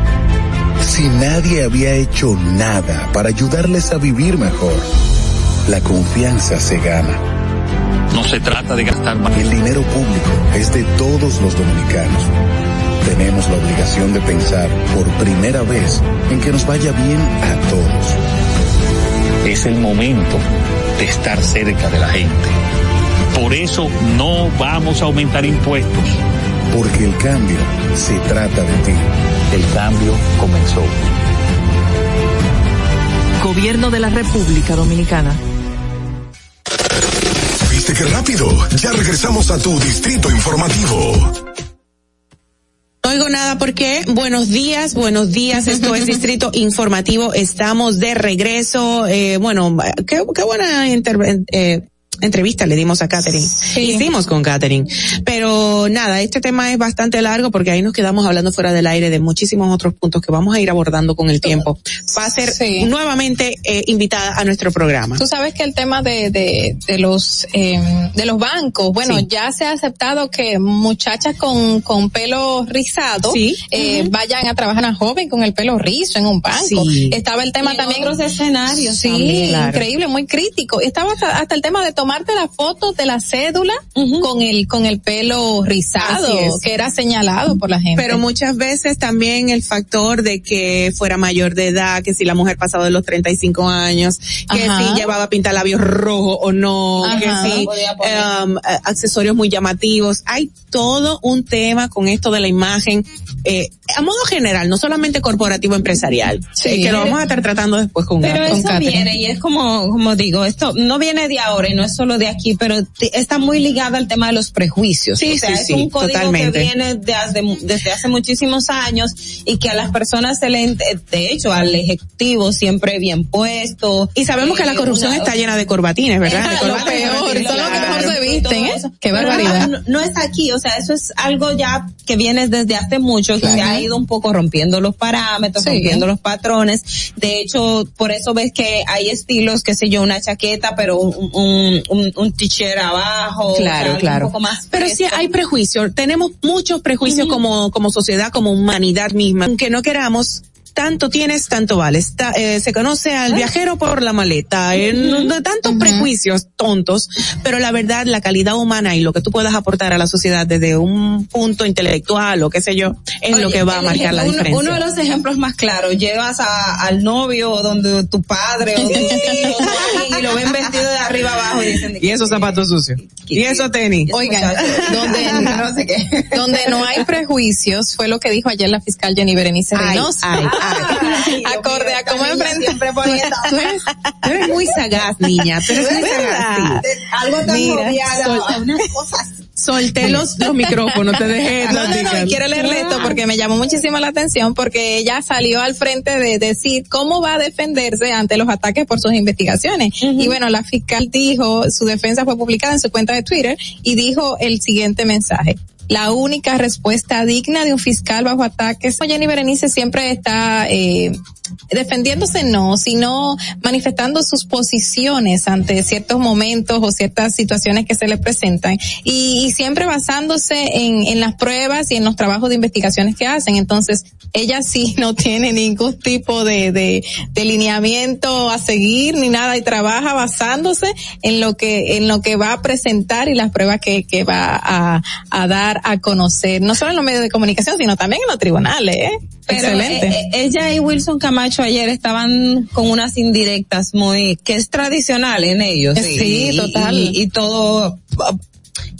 Si nadie había hecho nada para ayudarles a vivir mejor. La confianza se gana. No se trata de gastar más. El dinero público es de todos los dominicanos. Tenemos la obligación de pensar por primera vez en que nos vaya bien a todos. Es el momento de estar cerca de la gente. Por eso no vamos a aumentar impuestos. Porque el cambio se trata de ti. El cambio comenzó. Gobierno de la República Dominicana. ¿Viste qué rápido? Ya regresamos a tu distrito informativo. No oigo nada porque buenos días, buenos días. Esto es Distrito Informativo. Estamos de regreso. Eh, bueno, qué, qué buena intervención. Eh, entrevista le dimos a Katherine. Hicimos con Katherine. Pero nada, este tema es bastante largo porque ahí nos quedamos hablando fuera del aire de muchísimos otros puntos que vamos a ir abordando con el tiempo. Va a ser nuevamente eh, invitada a nuestro programa. Tú sabes que el tema de, de, de los eh, de los bancos, bueno, Sí. ya se ha aceptado que muchachas con, con pelo rizado eh, vayan a trabajar a joven con el pelo rizo en un banco. Sí. Estaba el tema Y también otros escenarios Sí, también. Claro. increíble, muy crítico. Estaba hasta, hasta el tema de tomarte la foto de la cédula con el con el pelo rizado, es. que era señalado por la gente. Pero muchas veces también el factor de que fuera mayor de edad, que si la mujer pasado de los 35 años, que Ajá. si llevaba pintalabios rojo o no, Ajá. que si um, accesorios muy llamativos. Hay todo un tema con esto de la imagen, eh, a modo general, no solamente corporativo empresarial, eh, que lo vamos a estar tratando después con Pero con eso Catherine. viene y es como, como digo, esto no viene de ahora y no es solo de aquí, pero está muy ligado al tema de los prejuicios. Sí, o sea, sí, es sí, un código totalmente. que viene de hace- desde hace muchísimos años y que a las personas se le, ent- de hecho, al ejecutivo siempre bien puesto. Y sabemos que la Eh, corrupción una- está llena de corbatines, ¿verdad? De Lo corbatas y peor, corbatines. son los que mejor se visten, ¿eh? Qué barbaridad. No, no es aquí, o sea, eso es algo ya que viene desde hace mucho, que se ha ido un poco rompiendo los parámetros, Sí. rompiendo los patrones. De hecho, por eso ves que hay estilos, qué sé yo, una chaqueta, pero un, un, un, un t-shirt abajo. o sea, Claro, claro. Un poco más Pero sí hay prejuicios. Tenemos muchos prejuicios como, como sociedad, como humanidad misma. Aunque no queramos, tanto tienes, tanto vales. Ta- eh, se conoce al viajero por la maleta. eh, no- tantos prejuicios tontos. Pero la verdad, la calidad humana y lo que tú puedas aportar a la sociedad desde un punto intelectual o qué sé yo, es lo que va a el marcar la ejemplo- diferencia. Uno de los ejemplos más claros, llevas a- al novio o donde tu padre o tu tío y lo ven vestido de arriba abajo y dicen, y esos zapatos sucios. Y esos tenis. Oigan, donde, no sé qué. donde no hay prejuicios fue lo que dijo ayer la fiscal Jenny Berenice Ay, Reynoso. ay, Ay, Acorde a cómo niña enfrenta. siempre poniendo- Tú eres, tú eres muy sagaz, niña. Tú eres muy sagaz. sí. Algo tan Mira, unas cosas. Solté los, los micrófonos, te dejé. No, no, no, quiero leerle esto porque me llamó muchísimo la atención porque ella salió al frente de decir cómo va a defenderse ante los ataques por sus investigaciones. Y bueno, la fiscal dijo, su defensa fue publicada en su cuenta de Twitter y dijo el siguiente mensaje. La única respuesta digna de un fiscal bajo ataques. Jenny Berenice siempre está eh, defendiéndose no, sino manifestando sus posiciones ante ciertos momentos o ciertas situaciones que se le presentan y, y siempre basándose en, las pruebas y en los trabajos de investigaciones que hacen. Entonces, ella sí no tiene ningún tipo de, de, de a seguir ni nada y trabaja basándose en lo que, en lo que va a presentar y las pruebas que, que va a, a dar a conocer, no solo en los medios de comunicación, sino también en los tribunales, ¿eh? Pero, Excelente. eh, eh, ella y Wilson Camacho ayer estaban con unas indirectas muy, que es tradicional en ellos. Sí, total. Y, y todo,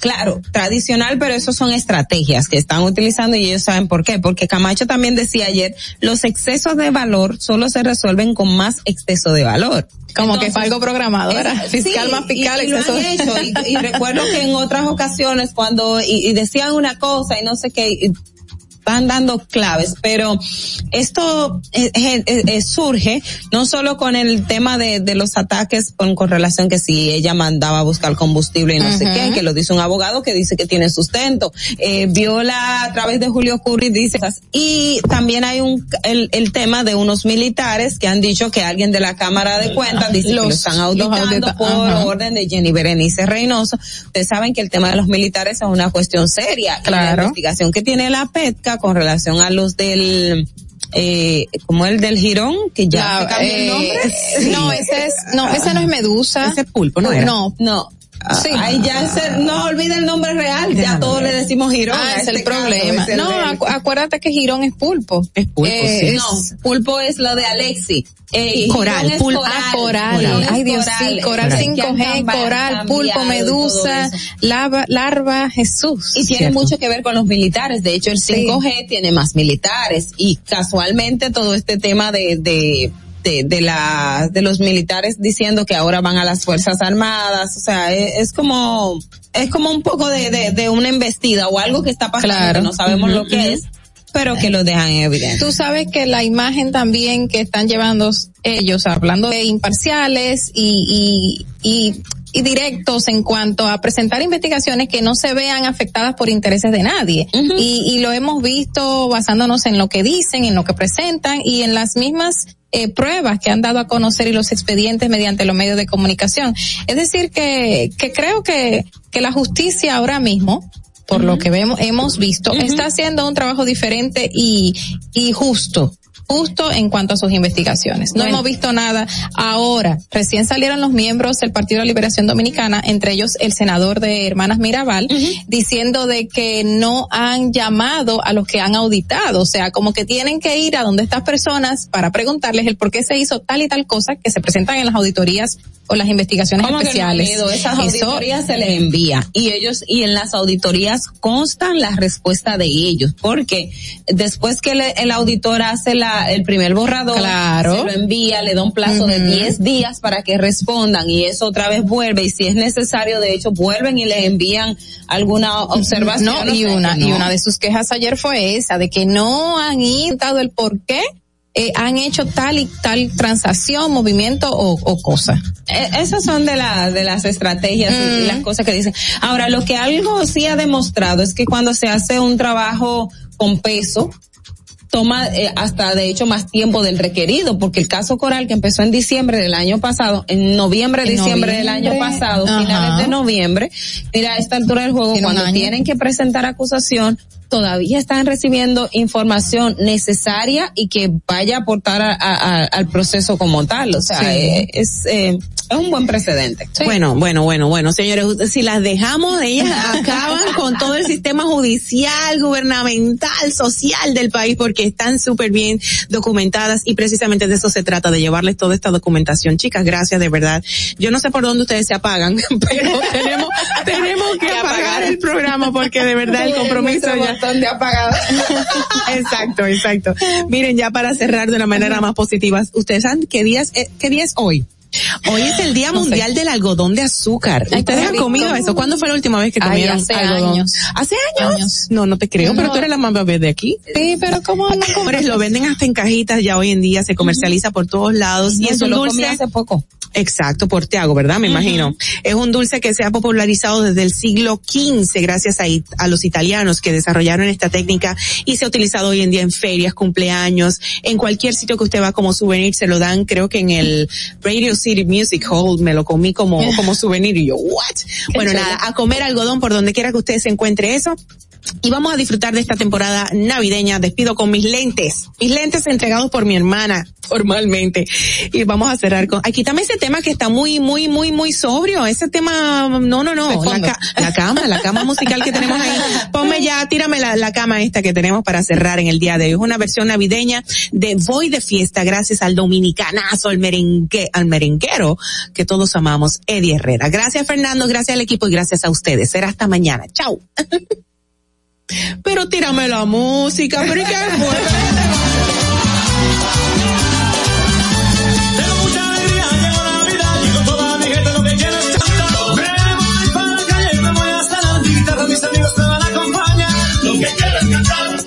claro, tradicional, pero eso son estrategias que están utilizando y ellos saben por qué. Porque Camacho también decía ayer, los excesos de valor solo se resuelven con más exceso de valor. Como que fue algo programado, ¿verdad? Fiscal sí, más fiscal, y, y lo exceso han de- hecho. Y, y recuerdo que en otras ocasiones cuando y, y decían una cosa y no sé qué, van dando claves, pero esto eh, eh, eh, surge no solo con el tema de, de los ataques con, con relación que si ella mandaba a buscar combustible y no sé qué, que lo dice un abogado que dice que tiene sustento, eh, viola a través de Julio Curry, dice, y también hay un, el, el tema de unos militares que han dicho que alguien de la Cámara de Cuentas dice que lo Los- están los auditando audita- por ajá. orden de Jenny Berenice Reynoso. Ustedes saben que el tema de los militares es una cuestión seria. Y la Claro. investigación que tiene la PETCA con relación a los del, eh, como el del Girón, que ya La- se cambió el eh, nombre. No, ese es, no, ese no es Medusa. Ese pulpo, ¿no era? No, No. Sí. Ahí ya se, no olvida el nombre real, ya todos le decimos Girón. Ah, es el este caso, problema. es el no, acu- acuérdate que Girón es pulpo. es pulpo, Eh, sí. No, pulpo es lo de Alexi. Eh, Coral, pulpo. coral. Ah, coral. Ay, Dios, sí, coral Ya 5G, han camba- coral, pulpo, medusa, lava, larva, Jesús. Y tiene Cierto. mucho que ver con los militares. De hecho, el 5G tiene más militares. Y casualmente todo este tema de, de, de, de la, de los militares diciendo que ahora van a las Fuerzas Armadas. O sea, es, es como, es como un poco de, de, de una embestida o algo que está pasando Claro. que no sabemos lo que es, pero que lo dejan en evidencia. Tú sabes que la imagen también que están llevando ellos, hablando de imparciales y, y, y, y directos en cuanto a presentar investigaciones que no se vean afectadas por intereses de nadie. y, y lo hemos visto basándonos en lo que dicen, en lo que presentan y en las mismas eh, pruebas que han dado a conocer y los expedientes mediante los medios de comunicación. Es decir, que, que creo que, que la justicia ahora mismo, por lo que vemos, hemos visto, está haciendo un trabajo diferente y, y justo. Justo en cuanto a sus investigaciones. No Bueno. hemos visto nada. Ahora, recién salieron los miembros del Partido de Liberación Dominicana, entre ellos el senador de Hermanas Mirabal, diciendo de que no han llamado a los que han auditado. O sea, como que tienen que ir a donde estas personas para preguntarles el por qué se hizo tal y tal cosa que se presentan en las auditorías o las investigaciones ¿Cómo que no, especiales. Guido? Esas Eso- auditorías se les envía y ellos y en las auditorías constan la respuesta de ellos porque después que le- el auditor hace la el primer borrador Claro. se lo envía le da un plazo de Ujú. 10 días para que respondan y eso otra vez vuelve y si es necesario de hecho vuelven y le envían alguna observación No, y una, y no. una de sus quejas ayer fue esa, de que no han indicado el por qué eh, han hecho tal y tal transacción, movimiento o, o cosa. Eh, Esas son de, la, de las estrategias y- y Mm. las cosas que dicen. Ahora, lo que algo sí ha demostrado es que cuando se hace un trabajo con peso, toma eh, hasta de hecho más tiempo del requerido, porque el caso Coral que empezó en diciembre del año pasado, en noviembre, En diciembre del año pasado, ajá. finales de noviembre, mira, a esta altura del juego, cuando tienen que presentar acusación, todavía están recibiendo información necesaria y que vaya a aportar a- a- a- al proceso como tal. O sea, Sí. eh, es, eh, es un buen precedente. Bueno, bueno, bueno, bueno, señores, si las dejamos, ellas acaban con todo el sistema judicial, gubernamental, social del país, porque están súper bien documentadas y precisamente de eso se trata, de llevarles toda esta documentación. Chicas, gracias de verdad. Yo no sé por dónde ustedes se apagan, pero tenemos, tenemos que apagar el programa porque de verdad el compromiso ya de apagado. exacto, exacto. Miren, ya para cerrar de una manera más positiva, ustedes saben qué día es, eh, qué día es hoy. Hoy es el Día No sé. Mundial del Algodón de Azúcar. Ay, ¿Ustedes han comido eso? ¿Cuándo fue la última vez que Ay, comieron hace algodón? años. ¿Hace años? Años. No, no te creo, pero No. tú eres la más bebé de aquí. Sí, pero ¿cómo no Hombre, lo venden hasta en cajitas ya hoy en día, se comercializa por todos lados y Y es eso un lo dulce. hace poco. Exacto, por Tiago, ¿verdad? Me imagino. Es un dulce que se ha popularizado desde el siglo XV gracias a, a los italianos que desarrollaron esta técnica y se ha utilizado hoy en día en ferias, cumpleaños, en cualquier sitio que usted va como souvenir, se lo dan, creo que en el Radio City Music Hall me lo comí como, como souvenir y yo, what? Bueno, nada, a comer algodón por donde quiera que usted se encuentre eso. Y vamos a disfrutar de esta temporada navideña. Despido con mis lentes. Mis lentes entregados por mi hermana. formalmente. Y vamos a cerrar con, aquí también ese tema que está muy, muy, muy, muy sobrio. Ese tema, no, no, no, la, la, cama, la cama musical que tenemos ahí. Ponme ya, tírame la, la cama esta que tenemos para cerrar en el día de hoy. Es una versión navideña de Voy de Fiesta gracias al dominicanazo, al merengue, al merenguero que todos amamos, Eddie Herrera. Gracias Fernando, gracias al equipo y gracias a ustedes. Será hasta mañana. Chao. pero tírame la música, pero ¿y qué mis amigos me van a acompañar. Lo que quieras cantar.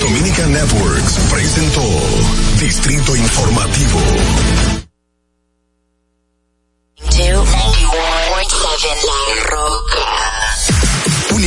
Dominica Networks presentó Distrito Informativo. La Roca.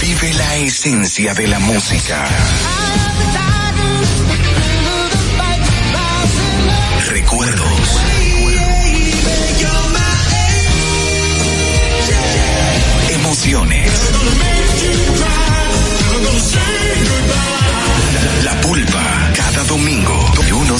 Vive la esencia de la música.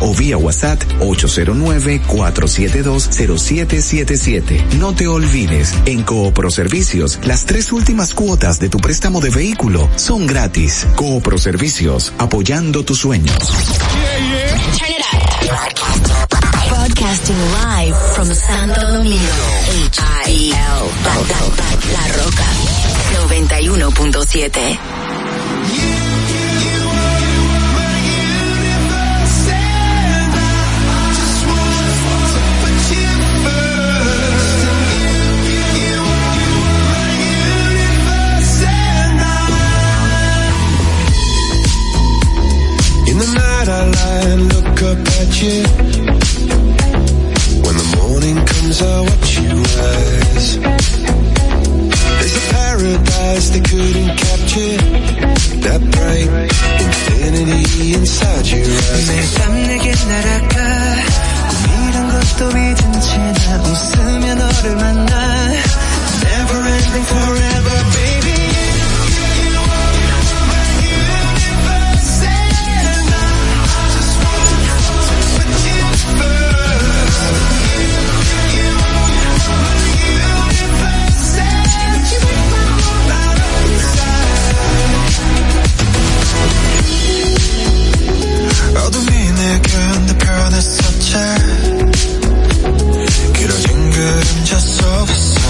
o vía WhatsApp 809-4720777. No te olvides, en Coopro Servicios, las tres últimas cuotas de tu préstamo de vehículo son gratis. Coopro Servicios, apoyando tus sueños. Turn it up. Broadcasting live from Santo Domingo. H-I-L. La Roca. 91.7. In the night I lie and look up at you. When the morning comes I watch you rise. There's a paradise they couldn't capture. That bright infinity inside your eyes. 매밤 내게 날아가 꿈이란 것도 잊은 채나 웃으며 너를 만나 Never ending forever baby the 변했었지 길어진 그림자 속에서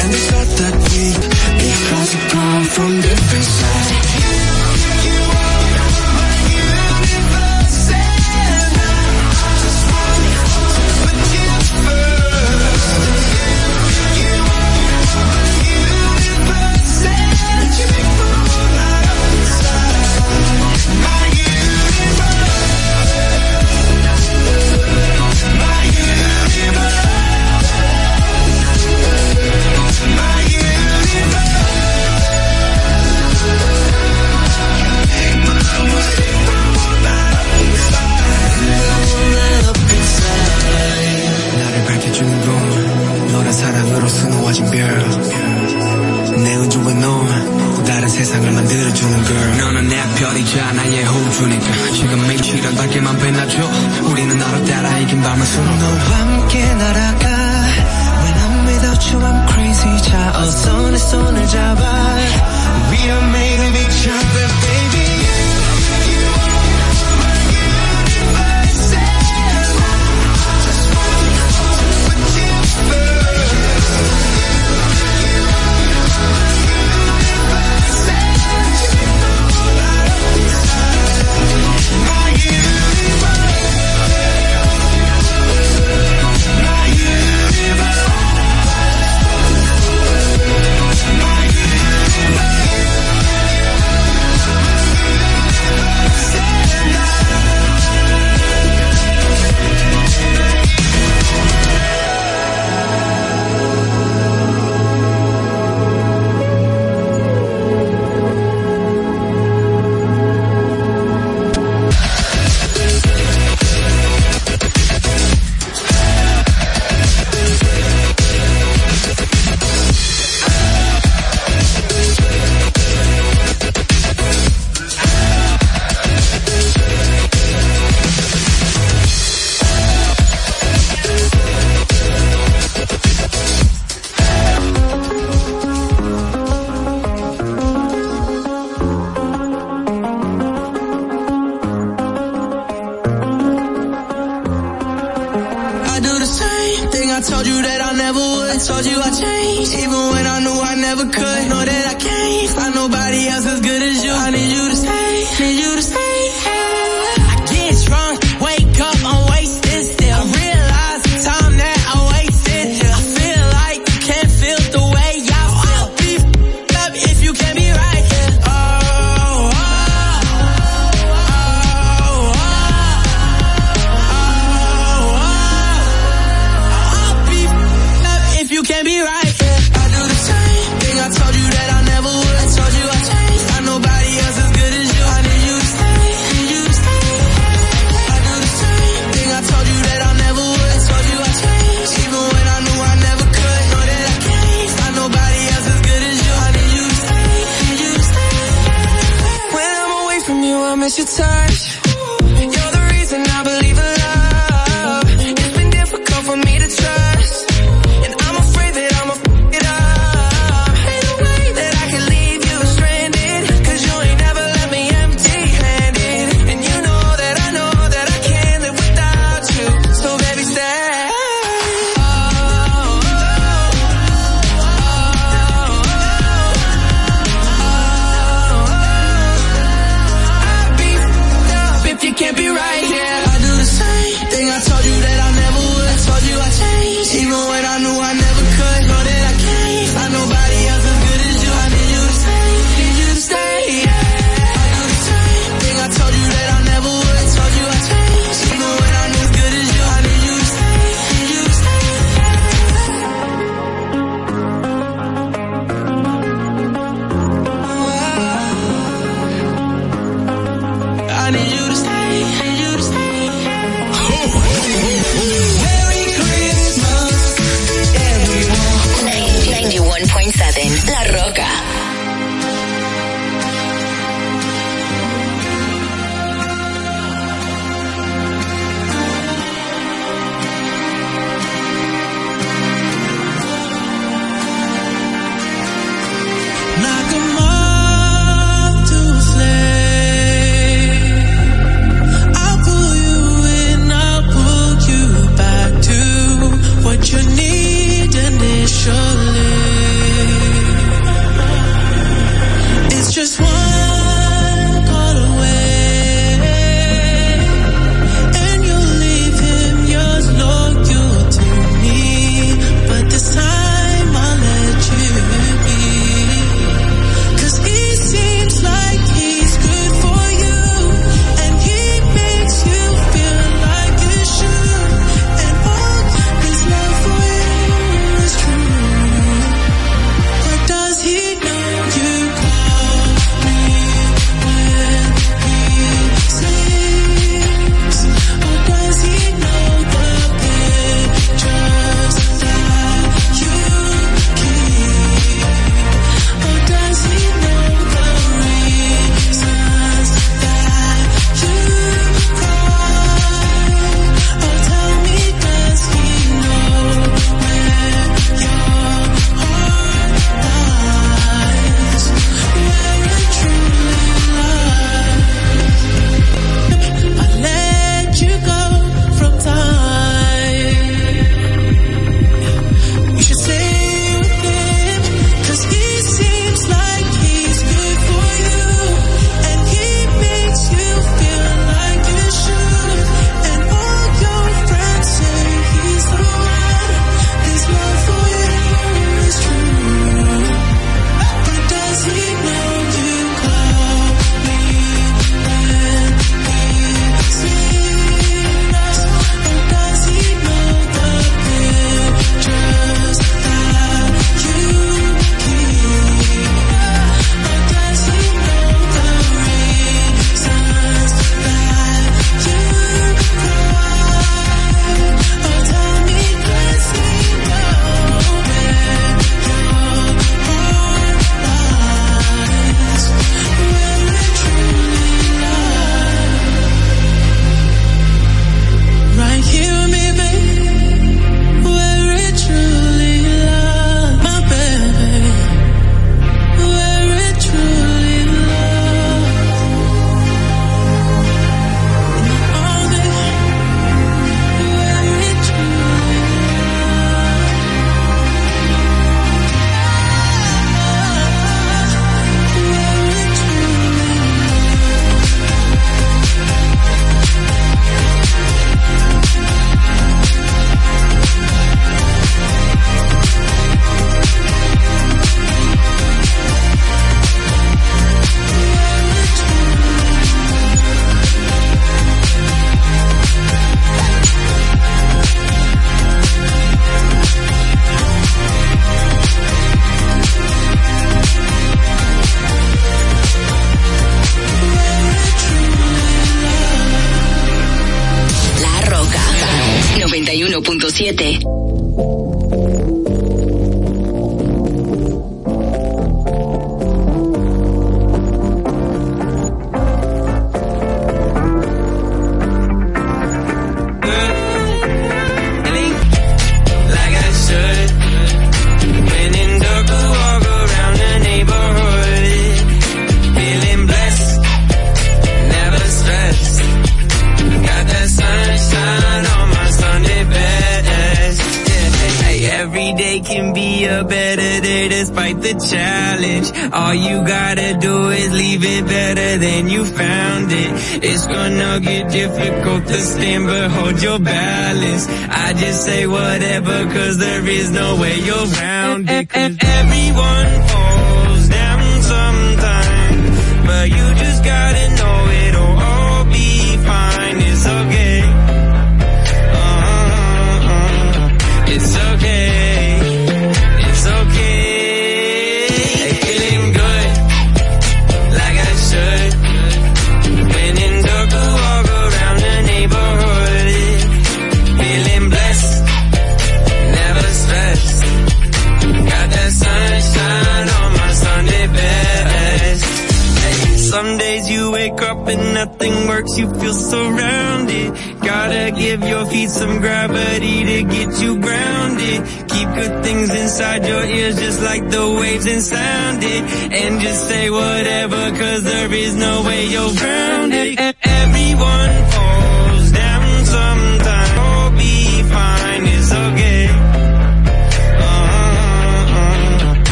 And they thought that we'd be friends apart from different 별이자 나의 호주니까 지금 매일처럼 밝게만 빛나줘. 우리는 나로 따라 이긴 밤을 수놓 너와 함께 날아가. When I'm without you I'm crazy. 자 어서 내 손을 잡아. We are made of each other